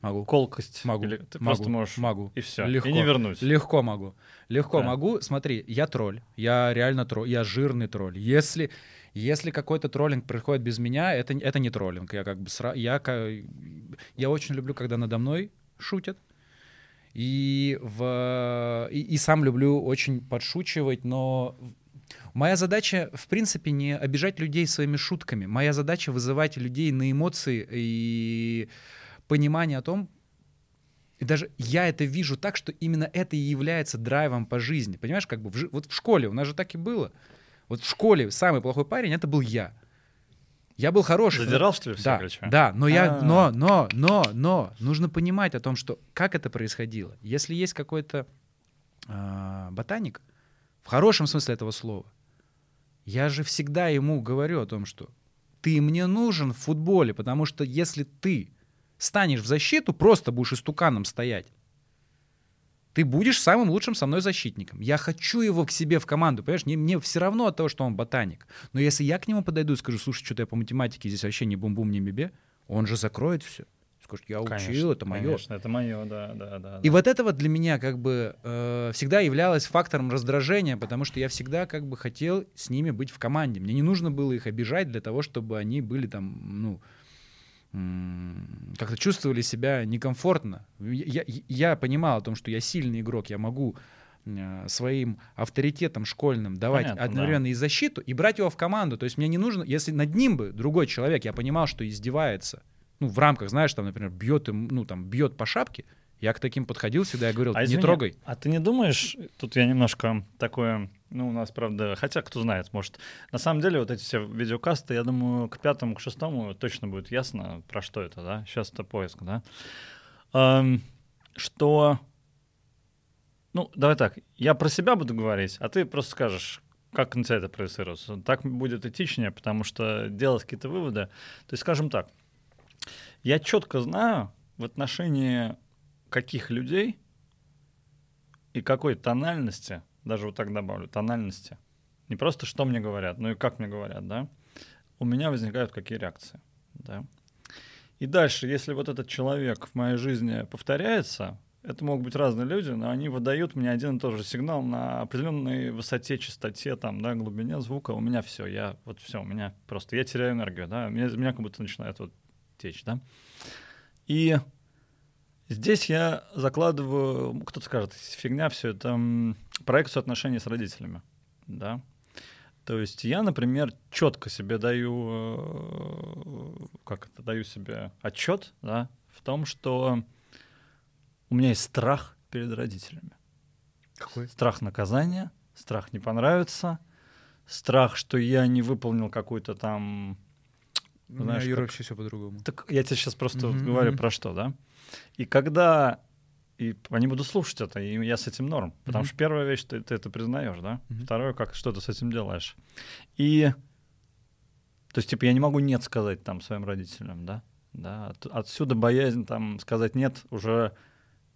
Могу. колкость? Могу. Или ты могу. просто можешь Могу. и все, Легко. и не вернуть? Легко могу. Легко Да. могу. Смотри, я тролль. Я реально тролль. Я жирный тролль. Если, если какой-то троллинг происходит без меня, это, это не троллинг. Я как бы сра... я, я очень люблю, когда надо мной шутят. И, в... и, и сам люблю очень подшучивать, но моя задача, в принципе, не обижать людей своими шутками. Моя задача вызывать людей на эмоции и понимание о том, и даже я это вижу так, что именно это и является драйвом по жизни. Понимаешь, как бы в вот в школе у нас же так и было. Вот в школе самый плохой парень это был я. Я был хороший. но- Задирал, что ли, все да, короче? да, но я, А. но, но, но, но нужно понимать о том, что как это происходило. Если есть какой-то а, ботаник, в хорошем смысле этого слова, я же всегда ему говорю о том, что ты мне нужен в футболе, потому что если ты станешь в защиту, просто будешь истуканом стоять, ты будешь самым лучшим со мной защитником. Я хочу его к себе в команду, понимаешь? Мне, мне все равно от того, что он ботаник. Но если я к нему подойду и скажу, слушай, что-то я по математике здесь вообще не бум-бум, не бебе, он же закроет все. Скажет, я учил, Конечно, это мое. Конечно, это мое, да, да, да. И да. вот это вот для меня как бы э, всегда являлось фактором раздражения, потому что я всегда как бы хотел с ними быть в команде. Мне не нужно было их обижать для того, чтобы они были там, ну, как-то чувствовали себя некомфортно. Я, я- я понимал о том, что я сильный игрок, я могу э, своим авторитетом школьным давать Понятно, одновременно и защиту, и брать его в команду. То есть мне не нужно, если над ним бы другой человек, я понимал, что издевается, ну, в рамках, знаешь, там, например, бьет им, ну, там, бьет по шапке, я к таким подходил всегда и говорил, А не извини, трогай. А ты не думаешь, тут я немножко такое, ну, у нас, правда, хотя кто знает, может, на самом деле вот эти все видеокасты, я думаю, к пятому, к шестому точно будет ясно, про что это, да? Сейчас это поиск, да? Эм, что, ну, давай так, я про себя буду говорить, а ты просто скажешь, как на тебя это проецируется. Так будет этичнее, потому что делать какие-то выводы. То есть, скажем так, я четко знаю в отношении каких людей и какой тональности, даже вот так добавлю, тональности, не просто что мне говорят, но и как мне говорят, да, у меня возникают какие реакции, да. И дальше, если вот этот человек в моей жизни повторяется, это могут быть разные люди, но они выдают мне один и тот же сигнал на определенной высоте, частоте, там, да, глубине звука. У меня все, я вот все, у меня просто я теряю энергию, да, меня, меня как будто начинает вот течь, да. И здесь я закладываю, кто-то скажет, фигня все это м, проекцию отношений с родителями, да. То есть я, например, четко себе даю, э, как это, даю себе отчет, да, в том, что у меня есть страх перед родителями. Какой? Страх наказания, страх не понравится, страх, что я не выполнил какую-то там У меня, Юра, как- вообще все по-другому. так я тебе сейчас просто Мгм, говорю про что, да? И когда и они будут слушать это, и я с этим норм. Потому Мгм. что первая вещь, ты, ты это признаешь, да? Мгм. Второе, как что ты с этим делаешь. И то есть, типа, я не могу нет сказать там своим родителям, да? Да. От- отсюда боязнь там сказать нет уже,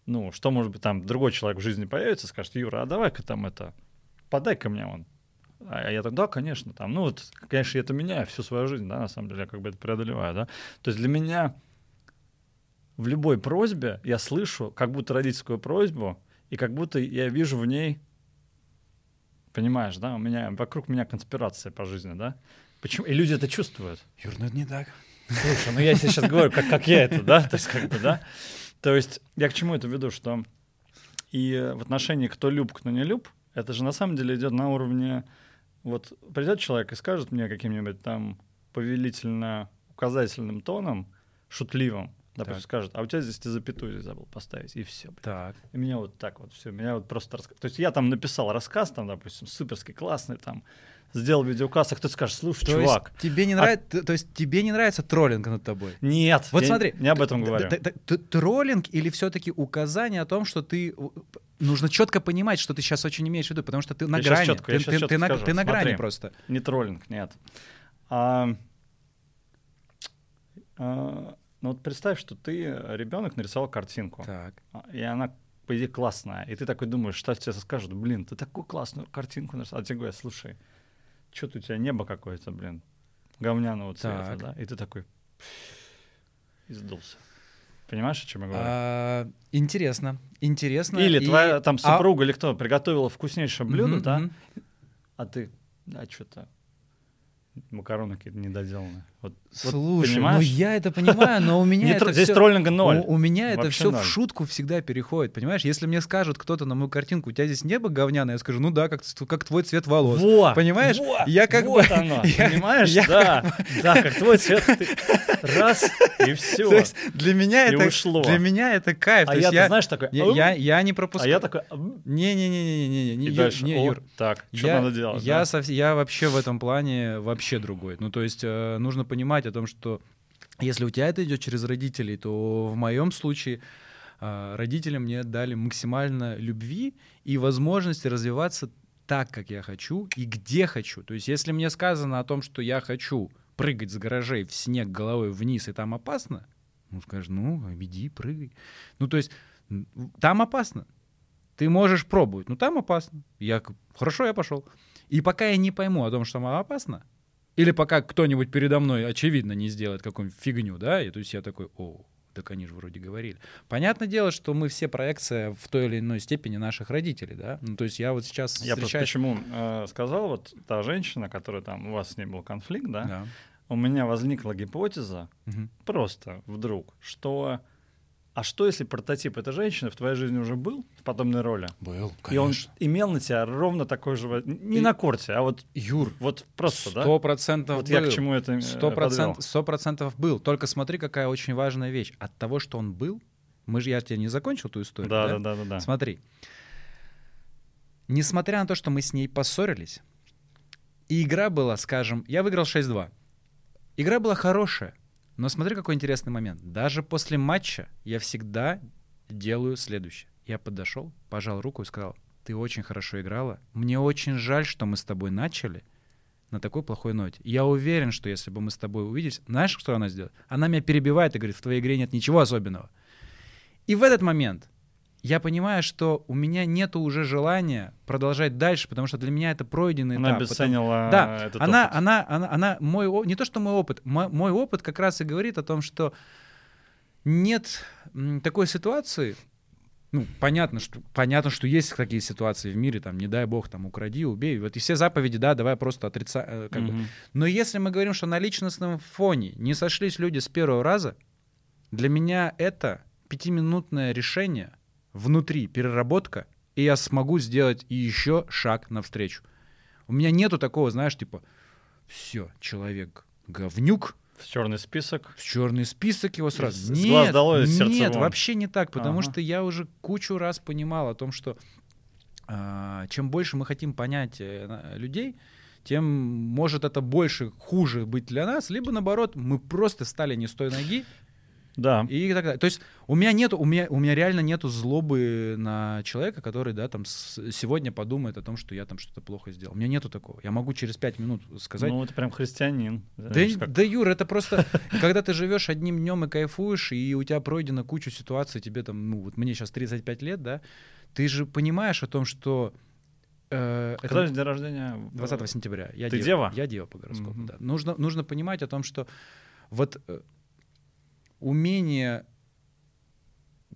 ну, что может быть там другой человек в жизни появится, скажет, Юра, а давай-ка там это, подай-ка мне он. А я так, да, конечно, там, ну вот, конечно, я это меняю всю свою жизнь, да, на самом деле, я как бы это преодолеваю, да. То есть для меня в любой просьбе я слышу как будто родительскую просьбу, и как будто я вижу в ней, понимаешь, да, у меня, вокруг меня конспирация по жизни, да. Почему? И люди это чувствуют. Юр, ну это не так. Слушай, ну я сейчас говорю, как, как я это, да, то есть как бы, да. То есть я к чему это веду, что и в отношении кто люб, кто не люб, это же на самом деле идет на уровне, вот придет человек и скажет мне каким-нибудь там повелительно-указательным тоном, шутливым, допустим, Так. скажет, а у тебя здесь ты запятую здесь забыл поставить, и все. Так. И меня вот так вот все, меня вот просто То есть я там написал рассказ, там, допустим, суперский, классный, там, сделал видеокасс, а кто-то скажет, слушай, То чувак, есть тебе не а- нравится, то есть тебе не нравится троллинг над тобой? нет, Вот я смотри, не об этом говорю. Троллинг или все-таки указание о том, что ты нужно четко понимать, что ты сейчас очень имеешь в виду, потому что ты на Я грани, чётко, я ты, ты- чётко ты на, ты на грани просто. Не троллинг, нет. А, а, ну вот представь, что ты ребенок нарисовал картинку, Так. а, и она по идее классная, и ты такой думаешь, что тебе скажут, блин, ты такую классную картинку нарисовал, а тебе говорят, слушай, что-то у тебя небо какое-то, блин, говняного цвета, Так. да, и ты такой и сдулся. Понимаешь, о чем я говорю? А, интересно, интересно. Или И- твоя там а- супруга или кто приготовила вкуснейшее блюдо, Мгм, да? А ты, да, что-то макароны какие-то недоделанные. Вот, вот Слушай, ну понимаешь? я это понимаю, но у меня это Здесь всё- троллинга ноль. У, у меня это все в шутку всегда переходит, понимаешь? Если мне скажут кто-то на мою картинку, у тебя здесь небо говняное, я скажу, ну да, как, как твой цвет волос. Во, Понимаешь? во, Я как вот бы- оно, я- понимаешь? я да, да, как твой цвет. ты Раз, и все. То есть для меня И это ушло. для меня это кайф. а я, знаешь, такой... я, я, я не а пропускаю. я такой... «Ам», Не, не, не, не, не, не, не, И дальше, не, «О, Юр. так, что надо делать? я вообще в этом плане вообще другой. Ну, то есть э, нужно понимать о том, что если у тебя это идет через родителей, то в моем случае э, родители мне дали максимально любви и возможности развиваться так, как я хочу и где хочу. То есть если мне сказано о том, что я хочу прыгать с гаражей в снег головой вниз, и там опасно, ну, скажешь, ну, иди, прыгай. Ну, то есть там опасно. Ты можешь пробовать, но там опасно. Я, хорошо, я пошел. И пока я не пойму о том, что там опасно, или пока кто-нибудь передо мной, очевидно, не сделает какую-нибудь фигню, да, и то есть я такой, о, так они же вроде говорили. Понятное дело, что мы все проекция в той или иной степени наших родителей, да. Ну, то есть я вот сейчас Я просто встречаюсь... почему э, сказал, вот та женщина, которая там, у вас с ней был конфликт, да, Да. у меня возникла гипотеза, Мгм. просто вдруг, что а что если прототип этой женщины в твоей жизни уже был в подобной роли? Был, И он имел на тебя ровно такой же... Не И- на корте, а вот, Юр, вот просто, да? сто процентов Вот я к был. чему это э, Сто процентов, сто процентов был. Только смотри, какая очень важная вещь. От того, что он был, мы же я тебе не закончил ту историю. Да, да, да, да, да. Смотри. Несмотря на то, что мы с ней поссорились, и игра была, скажем, я выиграл 6-2. Игра была хорошая, но смотри, какой интересный момент. Даже после матча я всегда делаю следующее. Я подошел, пожал руку и сказал, ты очень хорошо играла. Мне очень жаль, что мы с тобой начали на такой плохой ноте. Я уверен, что если бы мы с тобой увиделись, знаешь, что она сделает? Она меня перебивает и говорит, в твоей игре нет ничего особенного. И в этот момент я понимаю, что у меня нету уже желания продолжать дальше, потому что для меня это пройденный Она этап. обесценила Да, этот она, опыт. она, она, она, мой, о- не то что мой опыт, мо- мой опыт как раз и говорит о том, что нет такой ситуации, ну, понятно, что, понятно, что есть такие ситуации в мире, там, не дай бог, там, укради, убей, вот и все заповеди, да, давай просто отрицать, как бы. Мгм. Но если мы говорим, что на личностном фоне не сошлись люди с первого раза, для меня это пятиминутное решение внутри, переработка, и я смогу сделать еще шаг навстречу. У меня нету такого, знаешь, типа, все, человек говнюк, В черный список. в черный список его сразу. С- с нет, глаз долой, сердца нет, вон. вообще не так, потому Ага. что я уже кучу раз понимал о том, что а, чем больше мы хотим понять э, людей, тем может это больше хуже быть для нас, либо наоборот мы просто стали не с той ноги Да. и так далее. То есть у меня нету, у меня, у меня реально нету злобы на человека, который, да, там с- сегодня подумает о том, что я там что-то плохо сделал. У меня нету такого. Я могу через пять минут сказать. Ну, это прям христианин. Да, как- да, Юр, это просто, когда ты живешь одним днем и кайфуешь, и у тебя пройдена куча ситуаций, тебе там, ну, вот мне сейчас 35 лет, да, ты же понимаешь о том, что... э, это Когда же день рождения? 20 сентября. Я Ты дева? Я дева по гороскопу, Мгм. да. Нужно, нужно понимать о том, что вот э, умение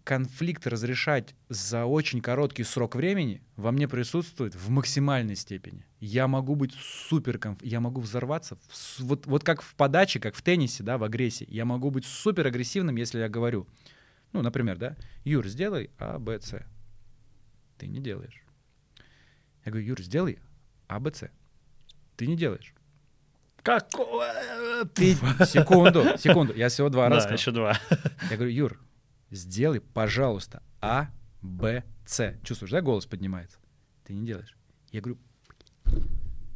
конфликт разрешать за очень короткий срок времени во мне присутствует в максимальной степени. Я могу быть супер я могу взорваться, в вот, вот как в подаче, как в теннисе, да, в агрессии. Я могу быть супер агрессивным, если я говорю, ну, например, да, Юр, сделай А, Б, С. Ты не делаешь. Я говорю, Юр, сделай А, Б, С. Ты не делаешь. Какое? Ты... Секунду, секунду. Я всего два раза Да, еще два. Я говорю, Юр, сделай, пожалуйста, А, Б, С. Чувствуешь, да, голос поднимается? Ты не делаешь. Я говорю,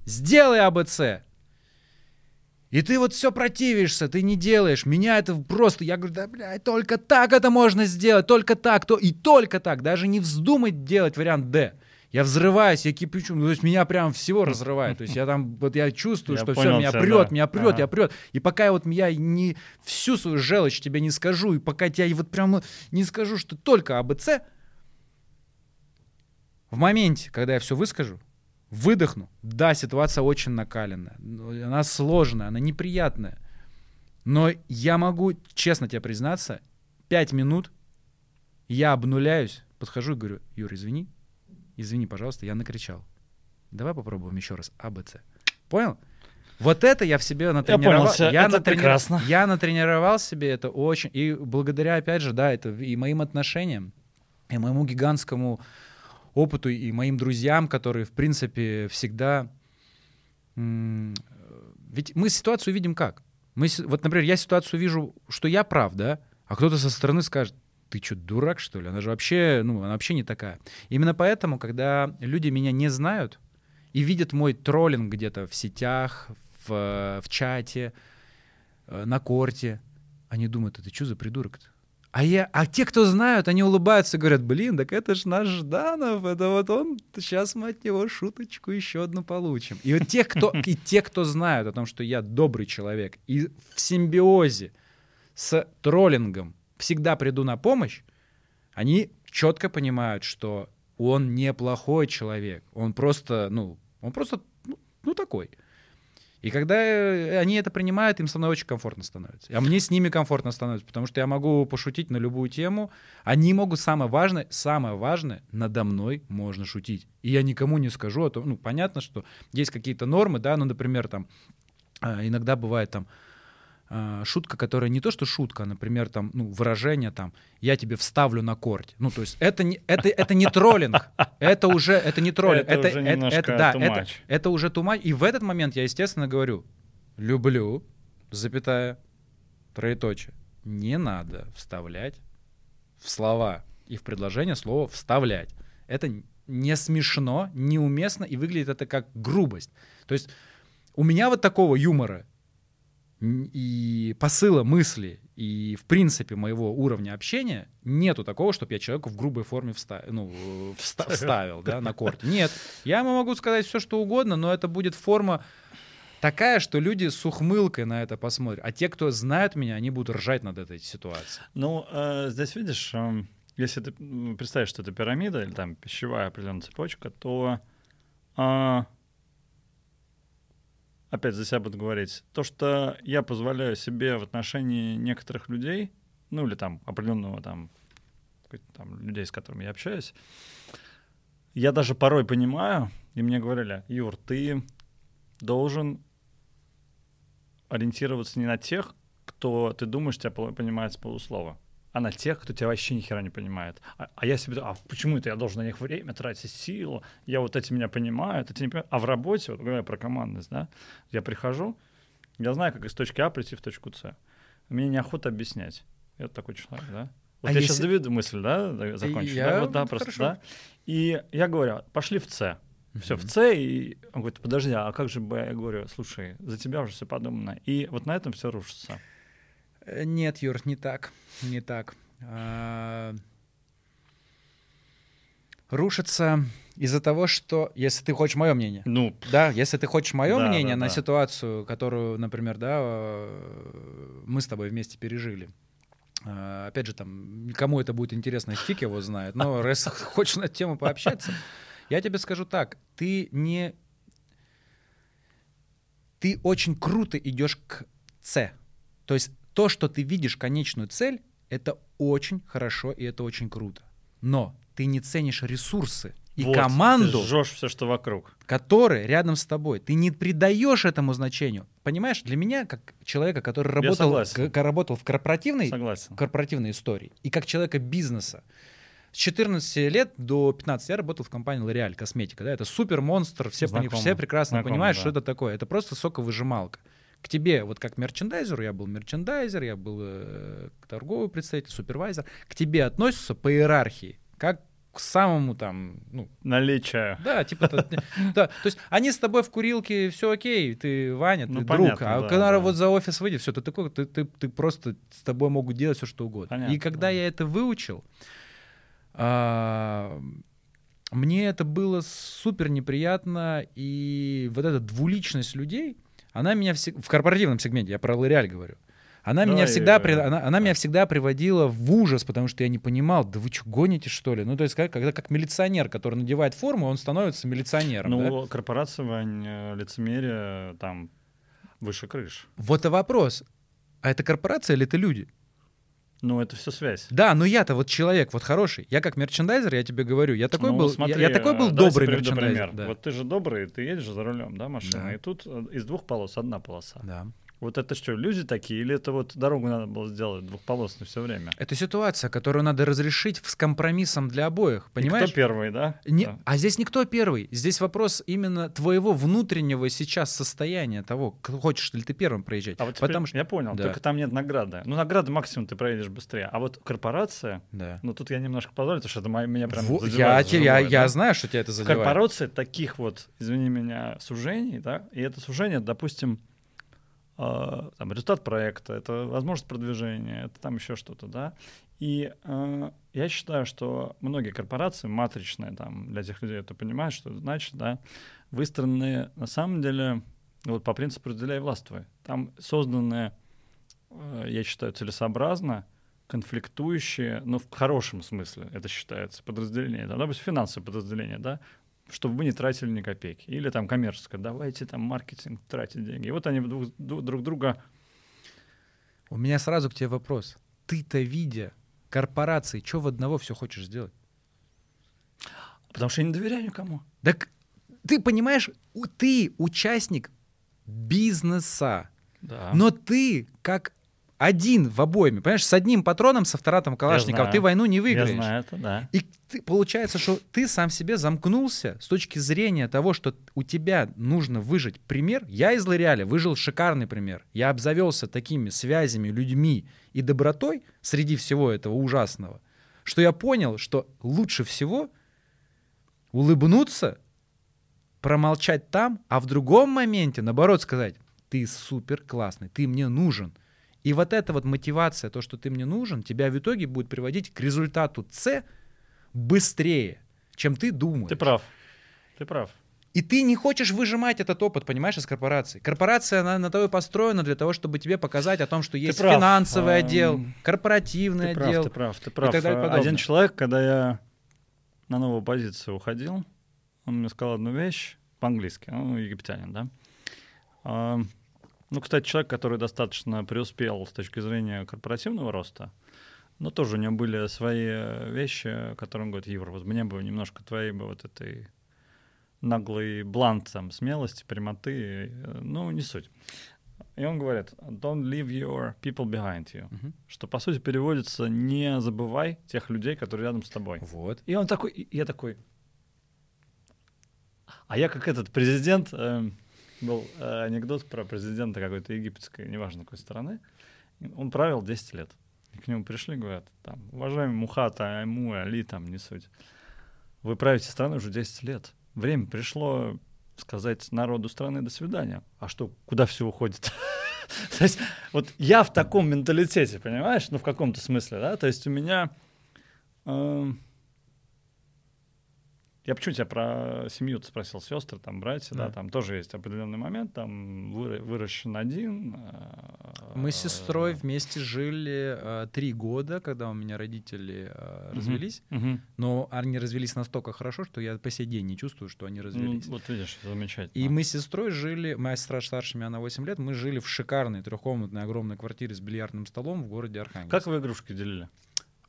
сделай А, Б, С. И ты вот все противишься, ты не делаешь. Меня это просто... Я говорю, да, блядь, только так это можно сделать, только так, то и только так. Даже не вздумай делать вариант Д. Я взрываюсь, я кипячу, ну, то есть меня прям всего разрывает. То есть я там, вот я чувствую, Я что все, меня тебя, прет, да. меня прет, Ага. я прет. И пока я вот я не всю свою желчь тебе не скажу, и пока я вот прям не скажу, что только АБЦ, в моменте, когда я все выскажу, выдохну, да, ситуация очень накаленная, она сложная, она неприятная, но я могу, честно тебе признаться, пять минут я обнуляюсь, подхожу и говорю, Юр, извини, извини, пожалуйста, я накричал. Давай попробуем еще раз А, Б, С. Понял? Вот это я в себе натренировал. Я понял, я, это натрени- прекрасно. я натренировал себе это очень. И благодаря, опять же, да, это и моим отношениям, и моему гигантскому опыту, и моим друзьям, которые, в принципе, всегда... м, Ведь мы ситуацию видим как? Мы, вот, например, я ситуацию вижу, что я прав, да, а кто-то со стороны скажет, ты что, дурак, что ли? Она же вообще, ну, она вообще не такая. Именно поэтому, когда люди меня не знают и видят мой троллинг где-то в сетях, в, в чате, э, на корте, они думают, это что за придурок-то? А, я, а те, кто знают, они улыбаются и говорят, блин, так это ж наш Жданов, это вот он, сейчас мы от него шуточку еще одну получим. И вот тех, кто, и те, кто знают о том, что я добрый человек, и в симбиозе с троллингом всегда приду на помощь, они четко понимают, что он неплохой человек, он просто, ну, он просто, ну, ну, такой. И когда э, они это принимают, им со мной очень комфортно становится. А мне с ними комфортно становится, потому что я могу пошутить на любую тему. Они могут, самое важное, самое важное, надо мной можно шутить. И я никому не скажу о том, ну, понятно, что есть какие-то нормы, да, ну, например, там, а, иногда бывает там а, шутка, которая не то что шутка, а, например, там, ну, выражение там, я тебе вставлю на корте. Ну, то есть это не, это, это не троллинг, это уже, это не троллинг. Это уже немножко да, too это, это уже тумач. И в этот момент я, естественно, говорю, люблю, запятая, троеточие. Не надо вставлять в слова и в предложение слово вставлять. Это не смешно, неуместно, и выглядит это как грубость. То есть у меня вот такого юмора и посыла мысли, и в принципе моего уровня общения нету такого, чтобы я человеку в грубой форме вста- ну, э, вста- вставил да, на корте. Нет, я ему могу сказать все, что угодно, но это будет форма такая, что люди с ухмылкой на это посмотрят. А те, кто знают меня, они будут ржать над этой ситуацией. Ну, э, здесь видишь, эм, если ты представишь, что это пирамида или там пищевая определенная цепочка, то а, опять за себя буду говорить, то, что я позволяю себе в отношении некоторых людей, ну или там определенного там, там людей, с которыми я общаюсь, я даже порой понимаю, и мне говорили, Юр, ты должен ориентироваться не на тех, кто ты думаешь тебя понимает с полуслова, а на тех, кто тебя вообще ни хера не понимает. А, а я себе думаю, а почему это я должен на них время тратить, силу? Я вот эти меня понимают, эти не понимают. А в работе, вот говоря про командность, да, я прихожу, я знаю, как из точки А прийти в точку С. Мне неохота объяснять. Я такой человек, да? Вот А я если- сейчас доведу мысль, да, закончу. Я- да, вот, да, просто, хорошо. да. И я говорю, пошли в С. Все, в Мгм. С, и он говорит, подожди, а как же Б? Я говорю, слушай, за тебя уже все подумано. И вот на этом все рушится. Э, Нет, Юр, не так. Не так. А, Рушится из-за того, что, если ты хочешь мое мнение, Ну, да, если ты хочешь мое Да, мнение да, на да. ситуацию, которую, например, да, э, мы с тобой вместе пережили. А, Опять же, там, кому это будет интересно, фиг его знает. Но раз хочешь на эту тему пообщаться, я тебе скажу так: ты не, ты очень круто идешь к С. То есть то, что ты видишь конечную цель, это очень хорошо и это очень круто. Но ты не ценишь ресурсы и вот, команду, Ты жжешь все, что вокруг. который рядом с тобой. Ты не придаешь этому значению. Понимаешь, для меня, как человека, который работал, к- работал в корпоративной, Согласен. корпоративной истории, и как человека бизнеса, с 14 лет до 15 я работал в компании L'Oreal Косметика. Да? Это супер монстр, все, пони- все прекрасно Знакомо, понимают, да. что это такое. Это просто соковыжималка. К тебе, вот как мерчендайзеру, я был мерчендайзер, я был э, торговый представитель, супервайзер, к тебе относятся по иерархии, как к самому там, ну, Наличие. да, типа, то- да, то есть они с тобой в курилке, все окей, ты Ваня, ты Ну, друг, понятно, а да, когда да. вот за офис выйдешь, все, ты такой, ты, ты, ты просто с тобой могут делать все, что угодно. Понятно, И когда да. я это выучил, а, мне это было супер неприятно, и вот эта двуличность людей, она меня всег- в корпоративном сегменте, я про L'Oreal говорю, она Да, меня и, всегда, при- э, она, она да. меня всегда приводила в ужас, потому что я не понимал, да вы что, гоните, что ли? Ну, то есть, как- когда как милиционер, который надевает форму, он становится милиционером, да? Ну, корпорация, Вань, э, лицемерие там выше крыш. Вот и вопрос. А это корпорация или это люди? Ну, это все связь. Да, но я-то вот человек, вот хороший. Я как мерчендайзер, я тебе говорю, я такой Ну, был, смотри, я, я такой был э, добрый мерчендайзер. пример. Да. Вот ты же добрый, ты едешь за рулем, да, машина, Да. и тут э, из двух полос одна полоса. Да. Вот это что, люди такие, или это вот дорогу надо было сделать двухполосной все время? Это ситуация, которую надо разрешить с компромиссом для обоих, понимаешь? кто первый, да? Не- Да. А здесь никто первый. Здесь вопрос именно твоего внутреннего сейчас состояния, того, хочешь ли ты первым проезжать. А вот теперь Потому что... я понял, Да. только там нет награды. Ну, награды максимум ты проедешь быстрее. А вот корпорация, Да. ну тут я немножко позволю, потому что это меня прям Во- я, я, живое, я да. знаю, что тебя это задевает. корпорации таких вот, извини меня, сужений, да, и это сужение, допустим, э, там, результат проекта, это возможность продвижения, это там еще что-то, да. И э, я считаю, что многие корпорации матричные, там, для тех людей, кто понимает, что это значит, да, выстроены на самом деле вот по принципу «разделяй властвуй». Там созданы, э, я считаю, целесообразно конфликтующие, ну, в хорошем смысле это считается, подразделения, да, допустим, финансовое подразделение, да, чтобы вы не тратили ни копейки. Или там коммерческое, давайте там маркетинг тратить деньги. И вот они друг, друг друга... У меня сразу к тебе вопрос. Ты-то, видя корпорации, что в одного все хочешь сделать? Потому что я не доверяю никому. Так ты понимаешь, ты участник бизнеса, Да. но ты как один в обойме, понимаешь, с одним патроном, с автоматом Калашникова, ты войну не я выиграешь. знаю это, да. И ты- получается, что ты сам себе замкнулся с точки зрения того, что у тебя нужно выжить пример. Я из Лореаля выжил шикарный пример. Я обзавелся такими связями, людьми и добротой среди всего этого ужасного, что я понял, что лучше всего улыбнуться, промолчать там, а в другом моменте, наоборот, сказать, ты супер классный, ты мне нужен. И вот эта вот мотивация, то, что ты мне нужен, тебя в итоге будет приводить к результату С быстрее, чем ты думаешь. Ты прав. Ты прав. И ты не хочешь выжимать этот опыт, понимаешь, из корпорации. Корпорация, она на то и построена для того, чтобы тебе показать о том, что есть прав. финансовый Ам, отдел, корпоративный Ты отдел. прав, ты прав, ты прав. и А, подобное. Один человек, когда я на новую позицию уходил, он мне сказал одну вещь по-английски, ну, египтянин, да. Ну, кстати, человек, который достаточно преуспел с точки зрения корпоративного роста, но тоже у него были свои э, вещи, которые он говорит, Юра, вот мне бы немножко твоей бы вот этой наглый блант там смелости, прямоты, э, ну, не суть. И он говорит, don't leave your people behind you Мгм. что по сути переводится «не забывай тех людей, которые рядом с тобой». Вот. И он такой, и я такой... А я как этот президент, эм, был э, анекдот про президента какой-то египетской, неважно какой страны, он правил 10 лет. И к нему пришли, говорят, там, уважаемый Мухата, Айму, Али, там, не суть. Вы правите страной уже 10 лет. Время пришло сказать народу страны «до свидания». А что, куда все уходит? То есть вот я в таком менталитете, понимаешь? Ну, в каком-то смысле, да? То есть у меня... Я почему тебя про семью спросил, сестры, там, братья, да. Да. там тоже есть определенный момент, там выра- выращен один. э, Мы с сестрой вместе жили э, три года, когда у меня родители э, развелись. Мгм. Но они развелись настолько хорошо, что я по сей день не чувствую, что они Ну, развелись. вот видишь, замечательно. И мы с сестрой жили, моя сестра старше меня на 8 лет, мы жили в шикарной трехкомнатной огромной квартире с бильярдным столом в городе Архангельск. Как вы игрушки делили?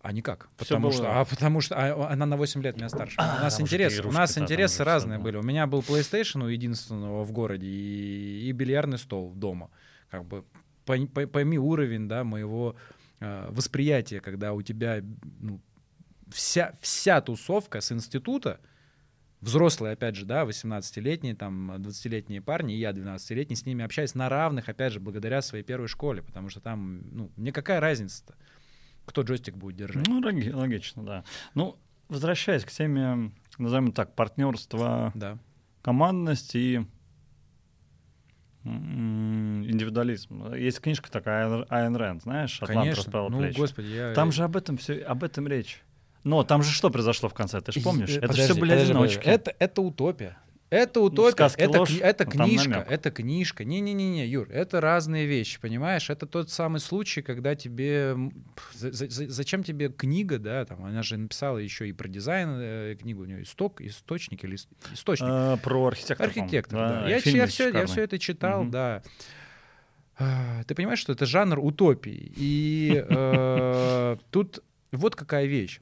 А никак. Всё Потому было- что, а потому что а, она на 8 лет меня старше. А, у нас интерес, у нас интересы разные да. были. У меня был PlayStation у единственного в городе и, и бильярдный стол дома. Как бы пой- пой- пойми уровень, да, моего э, восприятия, когда у тебя ну, вся вся тусовка с института взрослые, опять же, да, 18-летние, там, 20-летние парни, и я 12-летний, с ними общаюсь на равных, опять же, благодаря своей первой школе, потому что там, ну, мне какая разница-то, кто джойстик будет держать? Ну, логи- логично, да. Ну, возвращаясь к теме, назовем так, партнерства, Да. командность и индивидуализм. Есть книжка такая Айн- Айн Рэнд, знаешь, «Атлант Конечно. расправил Ну, плечи». господи, я... Там же об этом все, об этом речь. Но там же что произошло в конце, ты же помнишь? И- Это подожди, все были подожди, одиночки. подожди. Это, это утопия. Это утопия, сказке это, ложь, кни- это книжка, это книжка. Не-не-не, Юр, это разные вещи, понимаешь? Это тот самый случай, когда тебе... зачем тебе книга, да, там, она же написала еще и про дизайн э, книгу, у нее исток, источник или ис- источник. Э, про архитектора. Архитектор, да. Я, фильм я, все, я все это читал, Мгм. да. А, Ты понимаешь, что это жанр утопии. И э, тут вот какая вещь.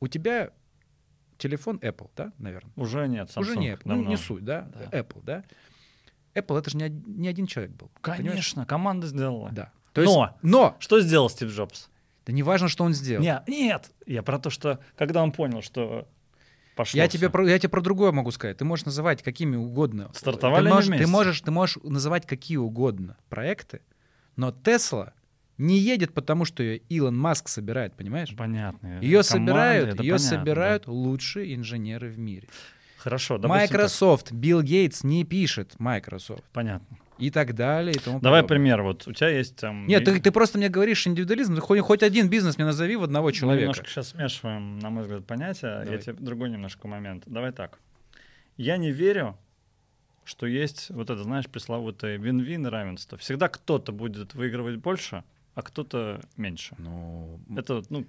У тебя телефон Apple, да, наверное? Уже нет. Уже Samsung не Apple. Ну, давно. не суть, да? Да. Apple, да? Apple это же не, не один человек был. понимаешь? Конечно, команда сделала. Да. То есть, Но! но, Что сделал Стив Джобс? да не важно, что он сделал. Не, нет, я про то, что когда он понял, что пошло Я всё. тебе, про, я тебе про другое могу сказать. Ты можешь называть какими угодно. Стартовали ты они можешь, ты вместе. можешь, ты можешь называть какие угодно проекты, но Тесла не едет потому, что ее Илон Маск собирает, понимаешь? Понятно. Ее Команда, собирают, ее понятно, собирают да. лучшие инженеры в мире. Хорошо, допустим так. Microsoft, Билл Гейтс не пишет Microsoft Понятно. и так далее. И тому Давай подобное. пример. Вот у тебя есть там... Нет, ты, ты просто мне говоришь индивидуализм. Ты хоть, хоть один бизнес мне назови в одного Мы человека. немножко сейчас смешиваем, на мой взгляд, понятия. Давай. Я тебе другой немножко момент. Давай так. Я не верю, что есть вот это, знаешь, пресловутое вин-вин равенство. Всегда кто-то будет выигрывать больше, а кто-то меньше. Ну, Это, ну,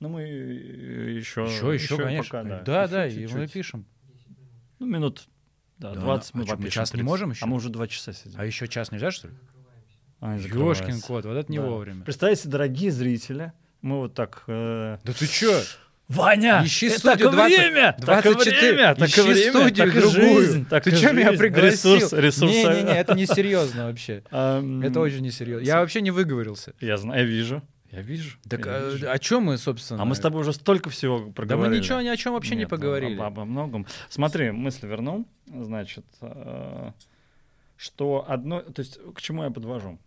ну мы еще... еще, еще, конечно. пока, да, да, Еще и мы пишем. Ну, минут да, Да, 20 а мы мы попишем, час не 30. можем еще? А мы уже два часа сидим. А еще час нельзя, что ли? А, не Ёшкин кот, вот это не Да. вовремя. Представьте, дорогие зрители, мы вот так... э, Да ты чё? Ваня, Ищи э, студию так и 20 время, так и 24. время, так и Ищи время, студию так другую. жизнь, так Ты что меня пригласил? Ресурс, ресурс. Не-не-не, это не серьезно вообще. Ам, Это очень несерьезно. Я вообще не выговорился. Я знаю, я вижу, я вижу. Так я а, вижу. о чем мы, собственно? А мы с тобой уже столько всего Да проговорили. мы ничего ни о чем вообще не Нет, ну, поговорили. об- Обо многом. Смотри, мысль вернул. Значит, э, что одно... То есть к чему я подвожу?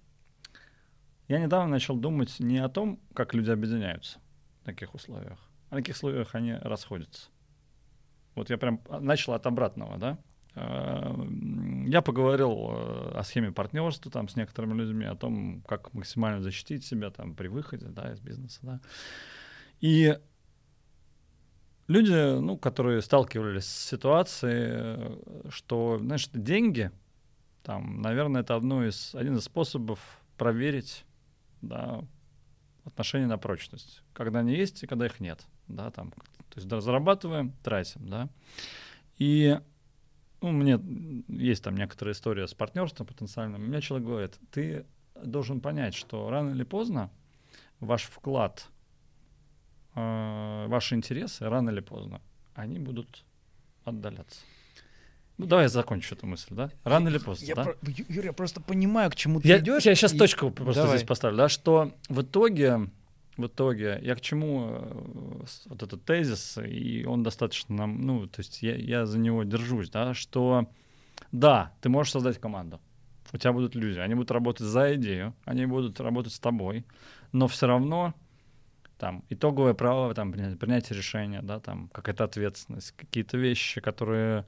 Я недавно начал думать не о том, как люди объединяются в таких условиях, на каких условиях они расходятся. Вот я прям начал от обратного, да? Э, Я поговорил э, о схеме партнерства там с некоторыми людьми, о том, как максимально защитить себя там при выходе, да, из бизнеса, да. И люди, ну, которые сталкивались с ситуацией, э, что, знаешь, деньги, там, наверное, это одно из, один из способов проверить, да, отношения на прочность. Когда они есть и когда их нет, да, там, то есть да, зарабатываем, тратим, да. И ну, мне есть там некоторая история с партнерством потенциальным. Мне человек говорит, ты должен понять, что рано или поздно ваш вклад, э, ваши интересы, рано или поздно, они будут отдаляться. Ну, давай я закончу эту мысль, да? Рано или поздно, Я да? про- Ю- Юра, я просто понимаю, к чему ты Я, идешь. я сейчас и- точку просто Давай. здесь поставлю, да, что в итоге, в итоге, я к чему э, вот этот тезис, и он достаточно, нам, ну, то есть я, я за него держусь, да, что да, ты можешь создать команду, у тебя будут люди, они будут работать за идею, они будут работать с тобой, но все равно там итоговое право, там принятие решения, да, там какая-то ответственность, какие-то вещи, которые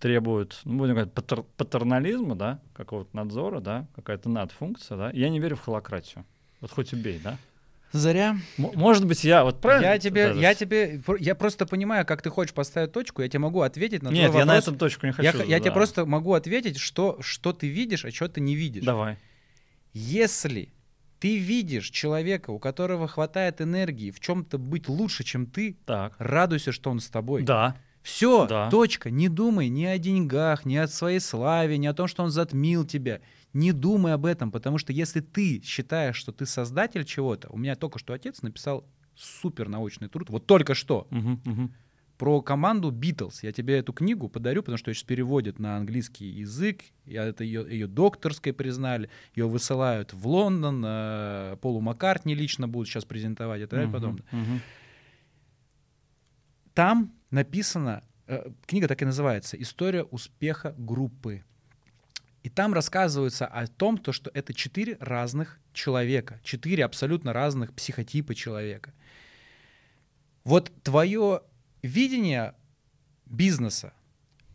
требуют, ну, будем говорить, патер- патернализма, да, какого-то надзора, да, какая-то надфункция, да. Я не верю в холократию. Вот хоть убей, да. Заря. Может быть, я вот правильно? Я тебе, Тазис? я тебе, я просто понимаю, как ты хочешь поставить точку, я тебе могу ответить на Нет, я на вопрос. эту точку не хочу. я, х- я тебе да. просто могу ответить, что, что ты видишь, а что ты не видишь. Давай. Если ты видишь человека, у которого хватает энергии в чем-то быть лучше, чем ты, Так. радуйся, что он с тобой. Да. Все, Да. точка. Не думай ни о деньгах, ни о своей славе, ни о том, что он затмил тебя. Не думай об этом, потому что если ты считаешь, что ты создатель чего-то, у меня только что отец написал супер научный труд, вот только что, Мгм, мгм. про команду Beatles. Я тебе эту книгу подарю, потому что ее сейчас переводят на английский язык. Я это ее, ее докторской признали. Ее высылают в Лондон. э, Полу Маккартни лично будут сейчас презентовать и так далее и Мгм, подобное. мгм. Там написано, э, книга так и называется, «История успеха группы». И там рассказывается о том, то, что это четыре разных человека, четыре абсолютно разных психотипа человека. Вот твое видение бизнеса,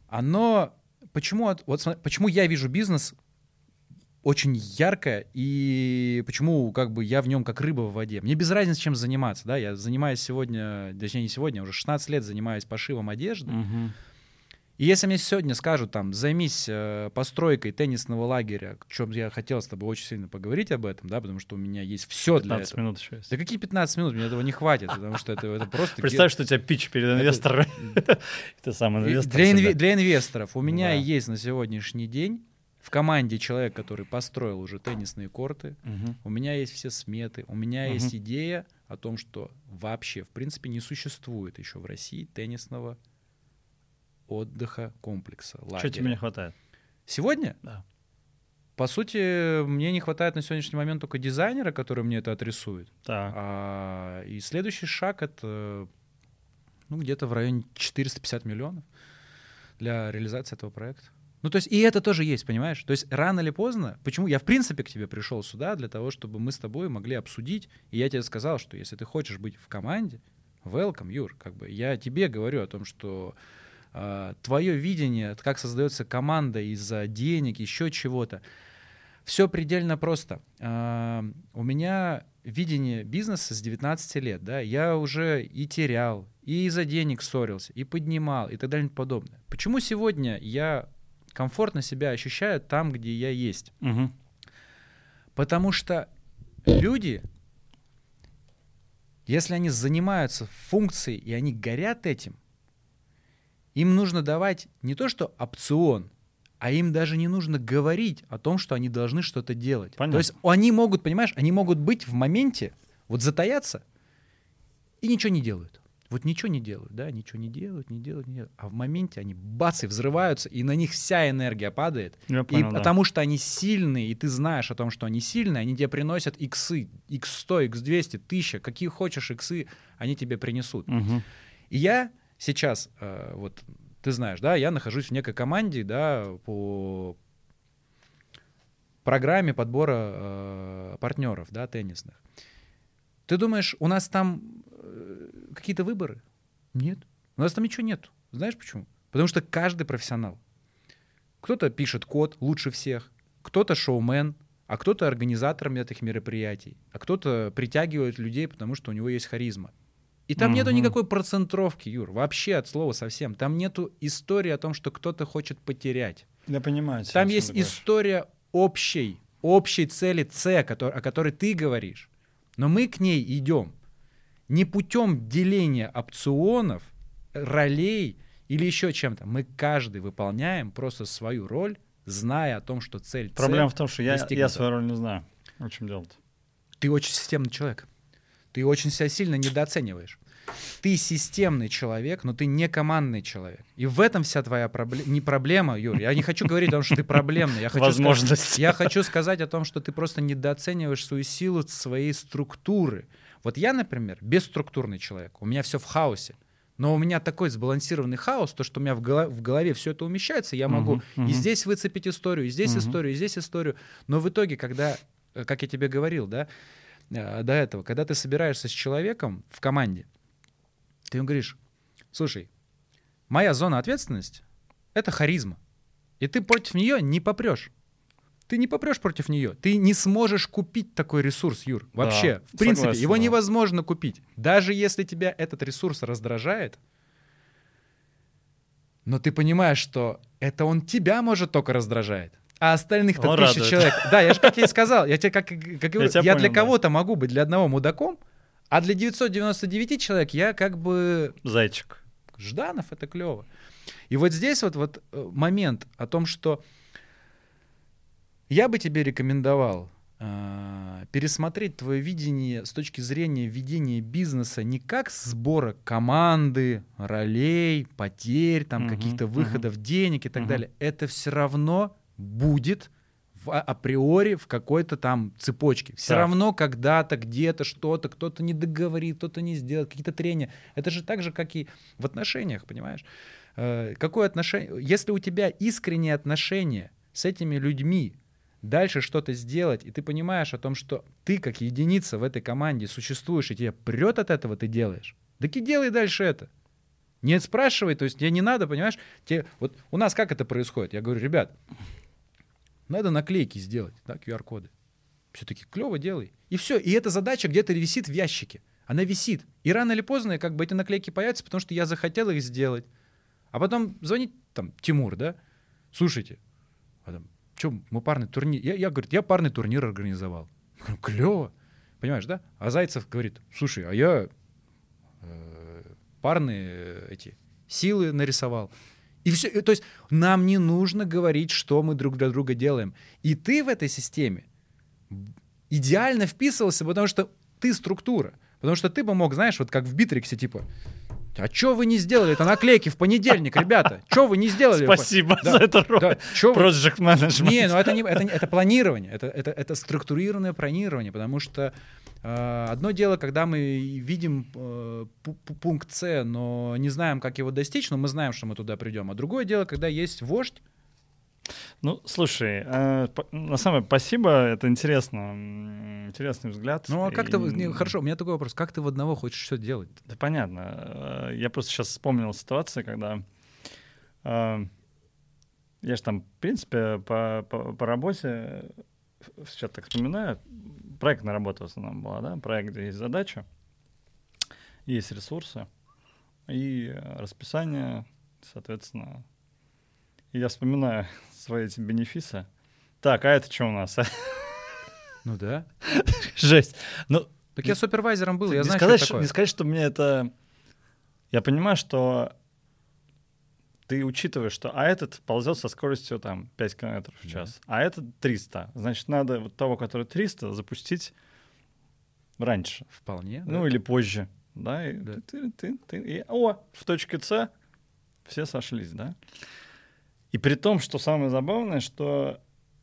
оно... Почему, от- вот, почему я вижу бизнес очень ярко, и почему как бы я в нем как рыба в воде. Мне без разницы, чем заниматься, да, я занимаюсь сегодня, точнее не сегодня, уже 16 лет занимаюсь пошивом одежды, Мгм. И если мне сегодня скажут, там, займись э, постройкой теннисного лагеря, о чем я хотел с тобой очень сильно поговорить об этом, да, потому что у меня есть все для 15 этого. минут еще есть. Да какие 15 минут? Мне этого не хватит, потому что это, это просто... Представь, что у тебя пич перед инвестором. Ты сам инвестор. Для, инвесторов у меня есть на сегодняшний день в команде человек, который построил уже теннисные корты, у меня есть все сметы, у меня есть идея о том, что вообще, в принципе, не существует еще в России теннисного отдыха комплекса. Что лагеря. тебе не хватает? Сегодня? Да. По сути, мне не хватает на сегодняшний момент только дизайнера, который мне это отрисует. Так. А, и следующий шаг это ну, где-то в районе 450 миллионов для реализации этого проекта. Ну, то есть, и это тоже есть, понимаешь? То есть, рано или поздно, почему я, в принципе, к тебе пришел сюда, для того, чтобы мы с тобой могли обсудить, и я тебе сказал, что если ты хочешь быть в команде, welcome, Юр, как бы, я тебе говорю о том, что твое видение, как создается команда из-за денег, еще чего-то, все предельно просто. А, у меня видение бизнеса с 19 лет, да, я уже и терял, и из-за денег ссорился, и поднимал, и так далее и подобное. Почему сегодня я комфортно себя ощущаю там, где я есть? Мгм. Потому что люди, если они занимаются функцией и они горят этим, им нужно давать не то что опцион, а им даже не нужно говорить о том, что они должны что-то делать. Понятно. То есть они могут, понимаешь, они могут быть в моменте, вот затаяться и ничего не делают. Вот ничего не делают, да, ничего не делают, не делают, не делают. А в моменте они бац и взрываются, и на них вся энергия падает. Я И понял, да. потому что они сильные, и ты знаешь о том, что они сильные, они тебе приносят иксы, x100, x200, 1000, какие хочешь иксы, они тебе принесут. Мгм. И я сейчас, э, вот ты знаешь, да, я нахожусь в некой команде, да, по программе подбора э, партнеров, да, теннисных. Ты думаешь, у нас там э, какие-то выборы? Нет. У нас там ничего нет. Знаешь почему? Потому что каждый профессионал. Кто-то пишет код лучше всех, кто-то шоумен, а кто-то организатор этих мероприятий, а кто-то притягивает людей, потому что у него есть харизма. И там нету Мгм. никакой процентровки, Юр, вообще от слова совсем. Там нету истории о том, что кто-то хочет потерять. Я понимаю. Там есть история общей, общей цели С, котор- о которой ты говоришь. Но мы к ней идем не путем деления опционов, ролей или еще чем-то. Мы каждый выполняем просто свою роль, зная о том, что цель Проблема в том, что я, я свою роль не знаю. В чем дело-то? Ты очень системный человек. Ты очень себя сильно недооцениваешь. Ты системный человек, но ты не командный человек. И в этом вся твоя проблема. Не проблема, Юр. Я не хочу говорить о том, что ты проблемный. Я хочу Возможность. сказать- я хочу сказать о том, что ты просто недооцениваешь свою силу своей структуры. Вот я, например, бесструктурный человек. У меня все в хаосе. Но у меня такой сбалансированный хаос, то, что у меня в голо- в голове все это умещается, я могу Мгм, мгм. и здесь выцепить историю, и здесь Мгм. историю, и здесь историю. Но в итоге, когда, э, как я тебе говорил, да, до этого, когда ты собираешься с человеком в команде, ты ему говоришь, слушай, моя зона ответственности — это харизма. И ты против нее не попрешь. Ты не попрешь против нее. Ты не сможешь купить такой ресурс, Юр. Вообще. в принципе, согласен, его да. невозможно купить. Даже если тебя этот ресурс раздражает, но ты понимаешь, что это он тебя, может, только раздражает. А остальных-то Он тысячи радует. человек. Да, я же как я и сказал, я тебе как, как говорю, тебя я понял, для да. кого-то могу быть для одного мудаком, а для 999 человек я как бы Зайчик. Жданов это клево. И вот здесь вот, вот э, момент о том, что я бы тебе рекомендовал э, пересмотреть твое видение с точки зрения ведения бизнеса не как сбора команды, ролей, потерь, там Мгм, каких-то выходов денег и так Мгм. далее. Это все равно будет в, а- априори в какой-то там цепочке. Все Так. равно когда-то, где-то, что-то, кто-то не договорит, кто-то не сделает, какие-то трения. Это же так же, как и в отношениях, понимаешь? Э, Какое отношение? Если у тебя искренние отношения с этими людьми, дальше что-то сделать, и ты понимаешь о том, что ты как единица в этой команде существуешь, и тебе прет от этого, ты делаешь. Так и делай дальше это. Не спрашивай, то есть тебе не надо, понимаешь? Тебе, вот у нас как это происходит? Я говорю, ребят, надо наклейки сделать, да, QR-коды. Все-таки клево делай. И все. И эта задача где-то висит в ящике. Она висит. И рано или поздно как бы эти наклейки появятся, потому что я захотел их сделать. А потом звонит там Тимур, да? Слушайте, а там, что, мы парный турнир... Я, я, говорит, я парный турнир организовал. Клево. Понимаешь, да? А Зайцев говорит, слушай, а я э, парные э, эти силы нарисовал. И И все, то есть нам не нужно говорить, что мы друг для друга делаем. И ты в этой системе идеально вписывался, потому что ты структура. Потому что ты бы мог, знаешь, вот как в Битриксе, типа, а что вы не сделали? Это наклейки в понедельник, ребята. Что вы не сделали? Спасибо да, за это роль. Да, Project Management. Не, ну это не это, это планирование, это, это, это структурированное планирование, потому что одно дело, когда мы видим э, пункт С, но не знаем, как его достичь, но мы знаем, что мы туда придем. А другое дело, когда есть вождь, ну, слушай, э, на самом деле, спасибо, это интересно, интересный взгляд. Ну, а как и... ты, не, хорошо, у меня такой вопрос, как ты в одного хочешь все делать? Да понятно, э, я просто сейчас вспомнил ситуацию, когда э, я же там, в принципе, по, по, по работе, сейчас так вспоминаю, проектная работа в основном была, да, проект, где есть задача, есть ресурсы и расписание, соответственно, и я вспоминаю свои эти бенефисы. Так, а это что у нас? Ну да. Жесть. Ну, так я супервайзером был, я знаю, сказать, что такое. Не сказать, что мне это... Я понимаю, что ты учитываешь, что а этот ползет со скоростью там 5 км в час, да. а этот 300. Значит, надо вот того, который 300, запустить раньше. Вполне. Ну да. или позже. Да, и, да. Ты, ты, ты, и, о, в точке С все сошлись, да. И при том, что самое забавное, что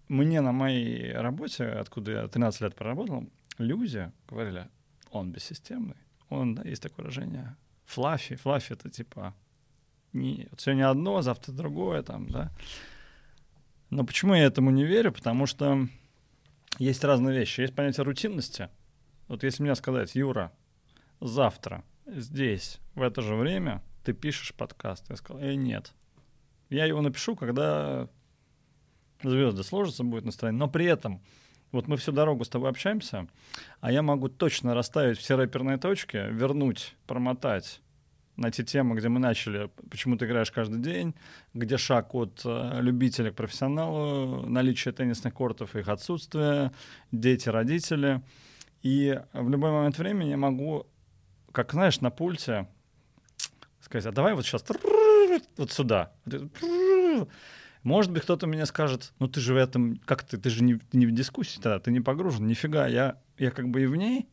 мне на моей работе, откуда я 13 лет проработал, люди говорили, он бессистемный. Он, да, есть такое выражение, флаффи. Флаффи — это типа не, вот сегодня одно, завтра другое, там, да. Но почему я этому не верю? Потому что есть разные вещи. Есть понятие рутинности. Вот если мне сказать, Юра, завтра здесь, в это же время, ты пишешь подкаст. Я сказал, э, нет, я его напишу, когда звезды сложатся, будет настроение. Но при этом, вот мы всю дорогу с тобой общаемся, а я могу точно расставить все рэперные точки, вернуть, промотать на те темы, где мы начали, почему ты играешь каждый день, где шаг от э, любителя к профессионалу, наличие теннисных кортов и их отсутствие, дети, родители. И в любой момент времени я могу, как знаешь, на пульте сказать, а давай вот сейчас вот сюда. Может быть, кто-то мне скажет, ну ты же в этом, как ты, ты же не, не в дискуссии тогда, ты не погружен, нифига, я, я как бы и в ней,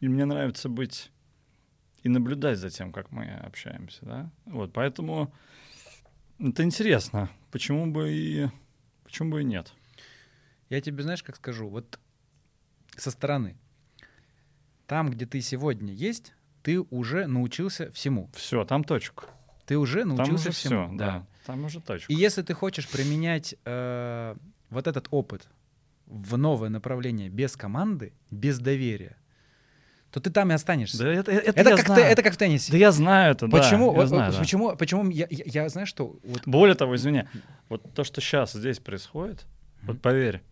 и мне нравится быть и наблюдать за тем, как мы общаемся, да. Вот, поэтому это интересно, почему бы и, почему бы и нет. Я тебе, знаешь, как скажу, вот со стороны, там, где ты сегодня есть, ты уже научился всему. Все, там точка. Ты уже научился там уже всему. Все, да. да. Там уже точка. И если ты хочешь применять э, вот этот опыт в новое направление без команды, без доверия, то ты там и останешься. Да это, это, это, как, знаю. это как в теннисе. Да я знаю это, почему, да. Я знаю, почему, да. почему я, я, я знаю, что... Вот... Более того, извини, вот то, что сейчас здесь происходит, mm-hmm. вот поверь,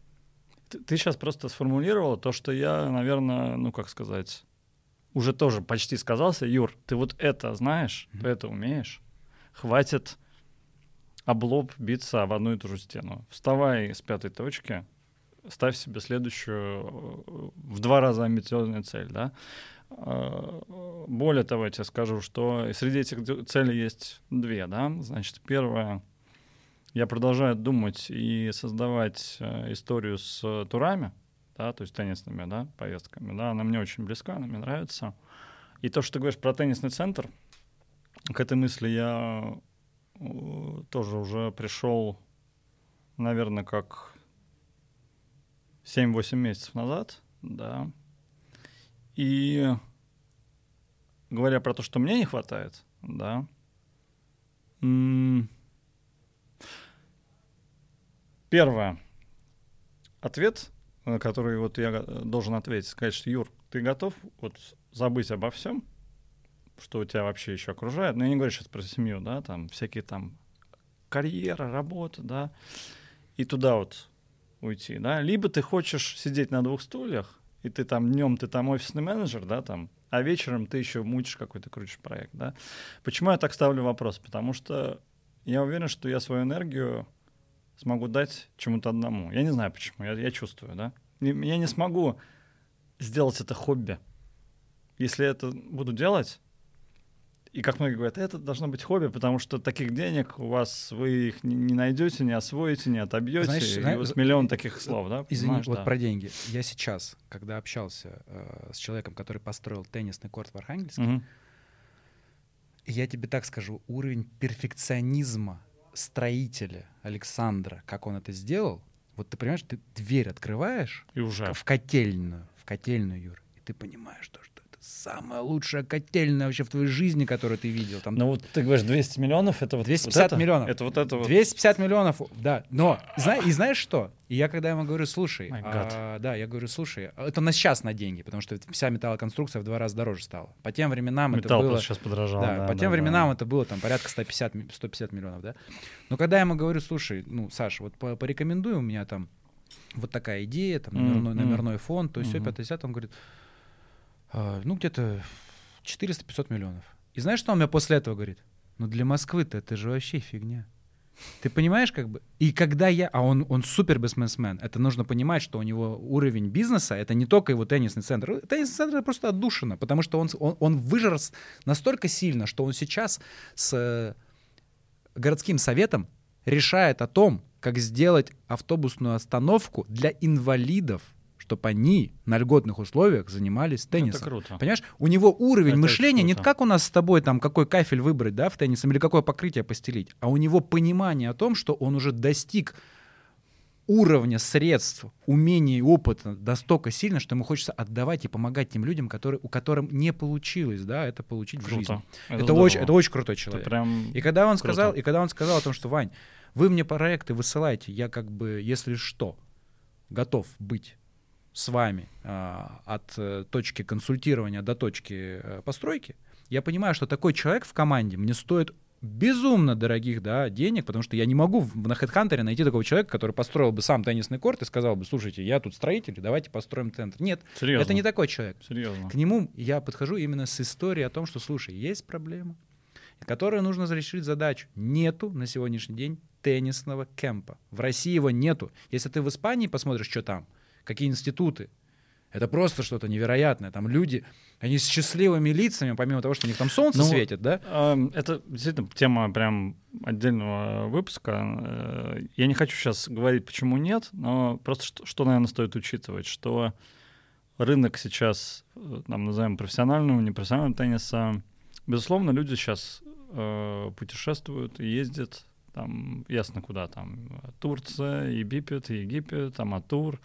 ты, ты сейчас просто сформулировал то, что я, наверное, ну как сказать, уже тоже почти сказался, Юр, ты вот это знаешь, mm-hmm. ты это умеешь, хватит облоб биться в одну и ту же стену. Вставай с пятой точки, ставь себе следующую в два раза амбициозную цель, да. А, более того, я тебе скажу, что среди этих целей есть две, да. Значит, первое, я продолжаю думать и создавать э, историю с турами, да, то есть теннисными, да, поездками, да, она мне очень близка, она мне нравится. И то, что ты говоришь про теннисный центр, к этой мысли я э, тоже уже пришел, наверное, как 7-8 месяцев назад, да. И говоря про то, что мне не хватает, да, первое, ответ, на который вот я должен ответить, сказать, что Юр, ты готов вот забыть обо всем, что у тебя вообще еще окружает. Но я не говорю сейчас про семью, да, там всякие там карьера, работа, да, и туда вот уйти, да. Либо ты хочешь сидеть на двух стульях, и ты там днем ты там офисный менеджер, да, там, а вечером ты еще мучишь какой-то крутишь проект, да. Почему я так ставлю вопрос? Потому что я уверен, что я свою энергию смогу дать чему-то одному. Я не знаю почему, я, я чувствую, да. Я не смогу сделать это хобби. Если это буду делать, и как многие говорят, это должно быть хобби, потому что таких денег у вас вы их не, найдете, не освоите, не отобьете. Знаешь, и знаешь, вот миллион таких слов, да? Извини, понимаешь, вот да. про деньги. Я сейчас, когда общался э, с человеком, который построил теннисный корт в Архангельске, Мгм. я тебе так скажу, уровень перфекционизма строителя Александра, как он это сделал, вот ты понимаешь, ты дверь открываешь И уже. в котельную, в котельную, Юр, и ты понимаешь то, что самая лучшая котельная вообще в твоей жизни, которую ты видел. Там Ну вот ты говоришь 200 миллионов, это вот 250 вот это? миллионов. Это вот это вот. 250 миллионов, да. Но, зна- и знаешь что? И я когда ему говорю, слушай, а, да, я говорю, слушай, это на сейчас на деньги, потому что вся металлоконструкция в два раза дороже стала. По тем временам Металл это было... сейчас подорожал. Да, да, по да, тем да. временам это было там порядка 150, ми- 150 миллионов, да. Но когда я ему говорю, слушай, ну, Саша, вот по- порекомендуй, у меня там вот такая идея, там номерной, номерной фонд, то есть все, Мгм. 50, он говорит, «А, ну, где-то 400-500 миллионов. И знаешь, что он мне после этого говорит? Ну, для Москвы-то это же вообще фигня. Ты понимаешь, как бы? И когда я... А он, он супер бизнесмен. Это нужно понимать, что у него уровень бизнеса — это не только его теннисный центр. Теннисный центр — просто отдушина, потому что он, он, он вырос настолько сильно, что он сейчас с э, городским советом решает о том, как сделать автобусную остановку для инвалидов, чтобы они на льготных условиях занимались Это теннисом. круто. Понимаешь, у него уровень Это мышления не круто. как у нас с тобой, там, какой кафель выбрать, да, в теннисом, или какое покрытие постелить, а у него понимание о том, что он уже достиг уровня средств, умений и опыта настолько сильно, что ему хочется отдавать и помогать тем людям, которые, у которым не получилось, да, это получить в жизни. Круто. Это, здорово. очень, это очень крутой Это человек. прям... И когда он Круто. сказал, и когда он сказал о том, что Вань, вы мне проекты высылаете, я как бы, если что, готов быть с вами а, от э, точки консультирования до точки э, постройки, я понимаю, что такой человек в команде мне стоит безумно дорогих да, денег, потому что я не могу на HeadHunter найти такого человека, который построил бы сам теннисный корт и сказал бы, слушайте, я тут строитель, давайте построим центр. Нет, Серьезно. это не такой человек. Серьезно. К нему я подхожу именно с историей о том, что, слушай, есть проблема, которую нужно решить задачу. Нету на сегодняшний день теннисного кемпа. В России его нету. Если ты в Испании посмотришь, что там, какие институты, это просто что-то невероятное. Там люди, они с счастливыми лицами, помимо того, что у них там солнце Ну, светит, да? Эм, Это действительно тема прям отдельного выпуска. Э, Я не хочу сейчас говорить, почему нет, но просто что, что, наверное, стоит учитывать, что рынок сейчас, э, там, назовем профессионального, непрофессионального тенниса, безусловно, люди сейчас э, путешествуют ездят, там, ясно куда, там, Турция, Египет, Египет, там, Атур.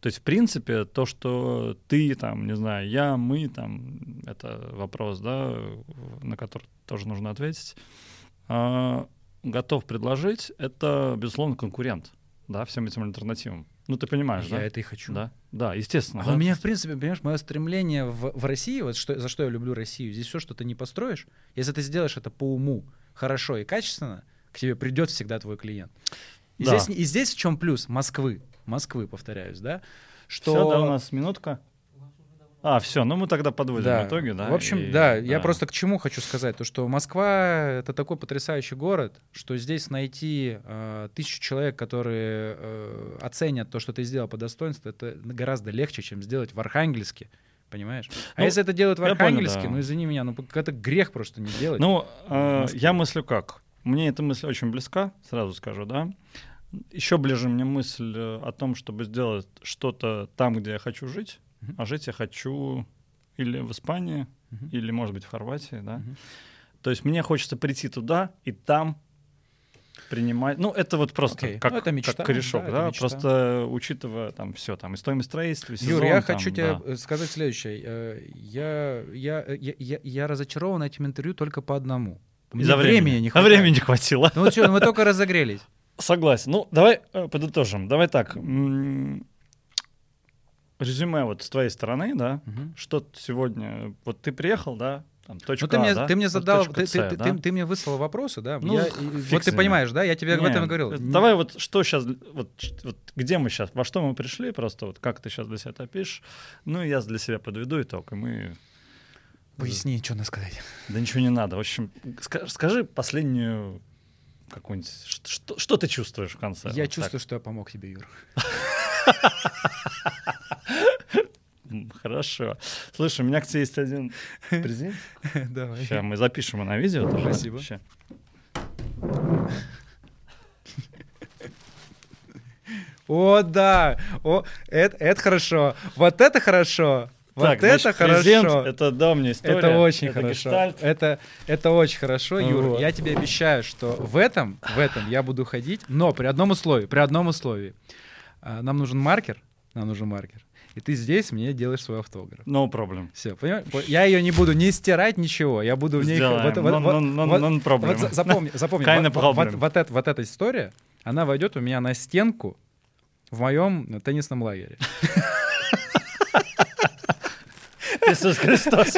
То есть, в принципе, то, что ты, там, не знаю, я, мы, там, это вопрос, да, на который тоже нужно ответить, а, готов предложить, это, безусловно, конкурент, да, всем этим альтернативам. Ну, ты понимаешь, я да? это и хочу. Да, да, естественно. А да. у меня, в принципе, понимаешь, мое стремление в, в России, вот что, за что я люблю Россию, здесь все, что ты не построишь, если ты сделаешь это по уму, хорошо и качественно, к тебе придет всегда твой клиент. И, Да. здесь, и здесь в чем плюс Москвы, Москвы, повторяюсь, да, что... Всё, да, у нас минутка. А, все, ну мы тогда подводим Да. итоги, да. В общем, и- да, я просто к чему хочу сказать, то что Москва это такой потрясающий город, что здесь найти э, тысячу человек, которые э, оценят то, что ты сделал по достоинству, это гораздо легче, чем сделать в Архангельске. Понимаешь? А Ну, если это делают в я понял, Архангельске, да. ну извини меня, ну это грех просто не делать. Ну, э, я мыслю как. Мне эта мысль очень близка, сразу скажу, да. Еще ближе мне мысль э, о том, чтобы сделать что-то там, где я хочу жить, Мгм. а жить я хочу или в Испании, Мгм. или, может быть, в Хорватии, да. Мгм. То есть мне хочется прийти туда и там принимать. Ну, это вот просто Окей. как, Ну, это мечта, как корешок, да, да. мечта. Просто учитывая там все, там и стоимость строительства, и сезон, Юр, я там, хочу тебе да. э, сказать следующее. Э, Я, я, э, я, я, я разочарован этим интервью только по одному. Мне Из-за времени не А хватает. времени не хватило. Ну вот что, мы только разогрелись. Согласен. Ну, давай э, подытожим. Давай так. Резюме вот с твоей стороны, да, Мгм. что сегодня, вот ты приехал, да, там, точка Ну, ты мне, А, да, ты мне вот задал, точка ты, С, ты, ты, да? ты- ты мне выслал вопросы, да? Ну, Я- вот ты понимаешь, да? Я тебе об Не, этом и говорил. э, Давай вот что сейчас, вот, вот где мы сейчас, во что мы пришли, просто вот как ты сейчас для себя это опишешь. Ну, я для себя подведу итог, и мы... Поясни, что надо сказать. Да ничего не надо. В общем, ска- скажи последнюю какую-нибудь... Что, что, ты чувствуешь в конце? Я Вот чувствую, так. что я помог тебе, Юр. Хорошо. Слушай, у меня к тебе есть один презент. Давай. Сейчас мы запишем его на видео. тоже. Спасибо. Ща. О, да! О, это, это хорошо. Вот это хорошо. Вот Так, это значит, хорошо. это давняя история. Это очень это хорошо. гештальт. Это, это очень хорошо, Юр. Вот. Я тебе обещаю, что в этом, в этом я буду ходить, но при одном условии, при одном условии. А, Нам нужен маркер, нам нужен маркер. И ты здесь мне делаешь свой автограф. No problem. Все, понимаешь? Я ее не буду не стирать, ничего. Я буду в ней... Сделаем. вот- вот- Non- вот- non- non- вот- non problem. вот за- запомни, запомни. Kinda вот- вот-. Вот, вот эта, вот эта история, она войдет у меня на стенку в моем теннисном лагере. Иисус Христос.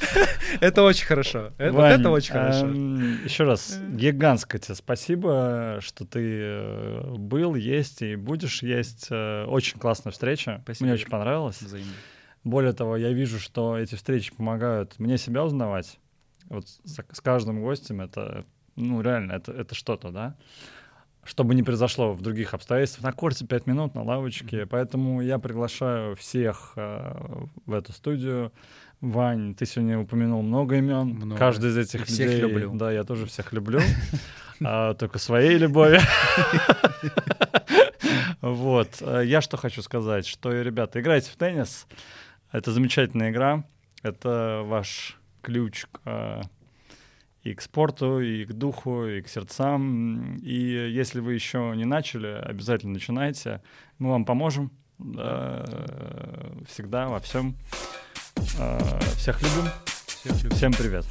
Это очень хорошо. Вот это очень хорошо. эм, еще раз, гигантское тебе спасибо, что ты э, был, есть и будешь есть. Э, Очень классная встреча. Мне очень понравилось. Более того, я вижу, что эти встречи помогают мне себя узнавать. Вот с, с каждым гостем это, ну, реально, это, это что-то, да? Что бы ни произошло в других обстоятельствах, на корте 5 минут, на лавочке. Поэтому я приглашаю всех э, в эту студию. Вань, ты сегодня упомянул много имен. Много. Каждый из этих И всех людей, люблю. Да, я тоже всех люблю. А, Только своей любовью. Вот. Я что хочу сказать, что, ребята, играйте в теннис. Это замечательная игра. Это ваш ключ к, э, и к спорту, и к духу, и к сердцам. И если вы еще не начали, обязательно начинайте. Мы вам поможем. Всегда, во всем. Э, Всех любим. Всех люблю. Всем привет.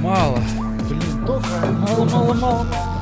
Мало. Блин, только мало, мало, мало, мало.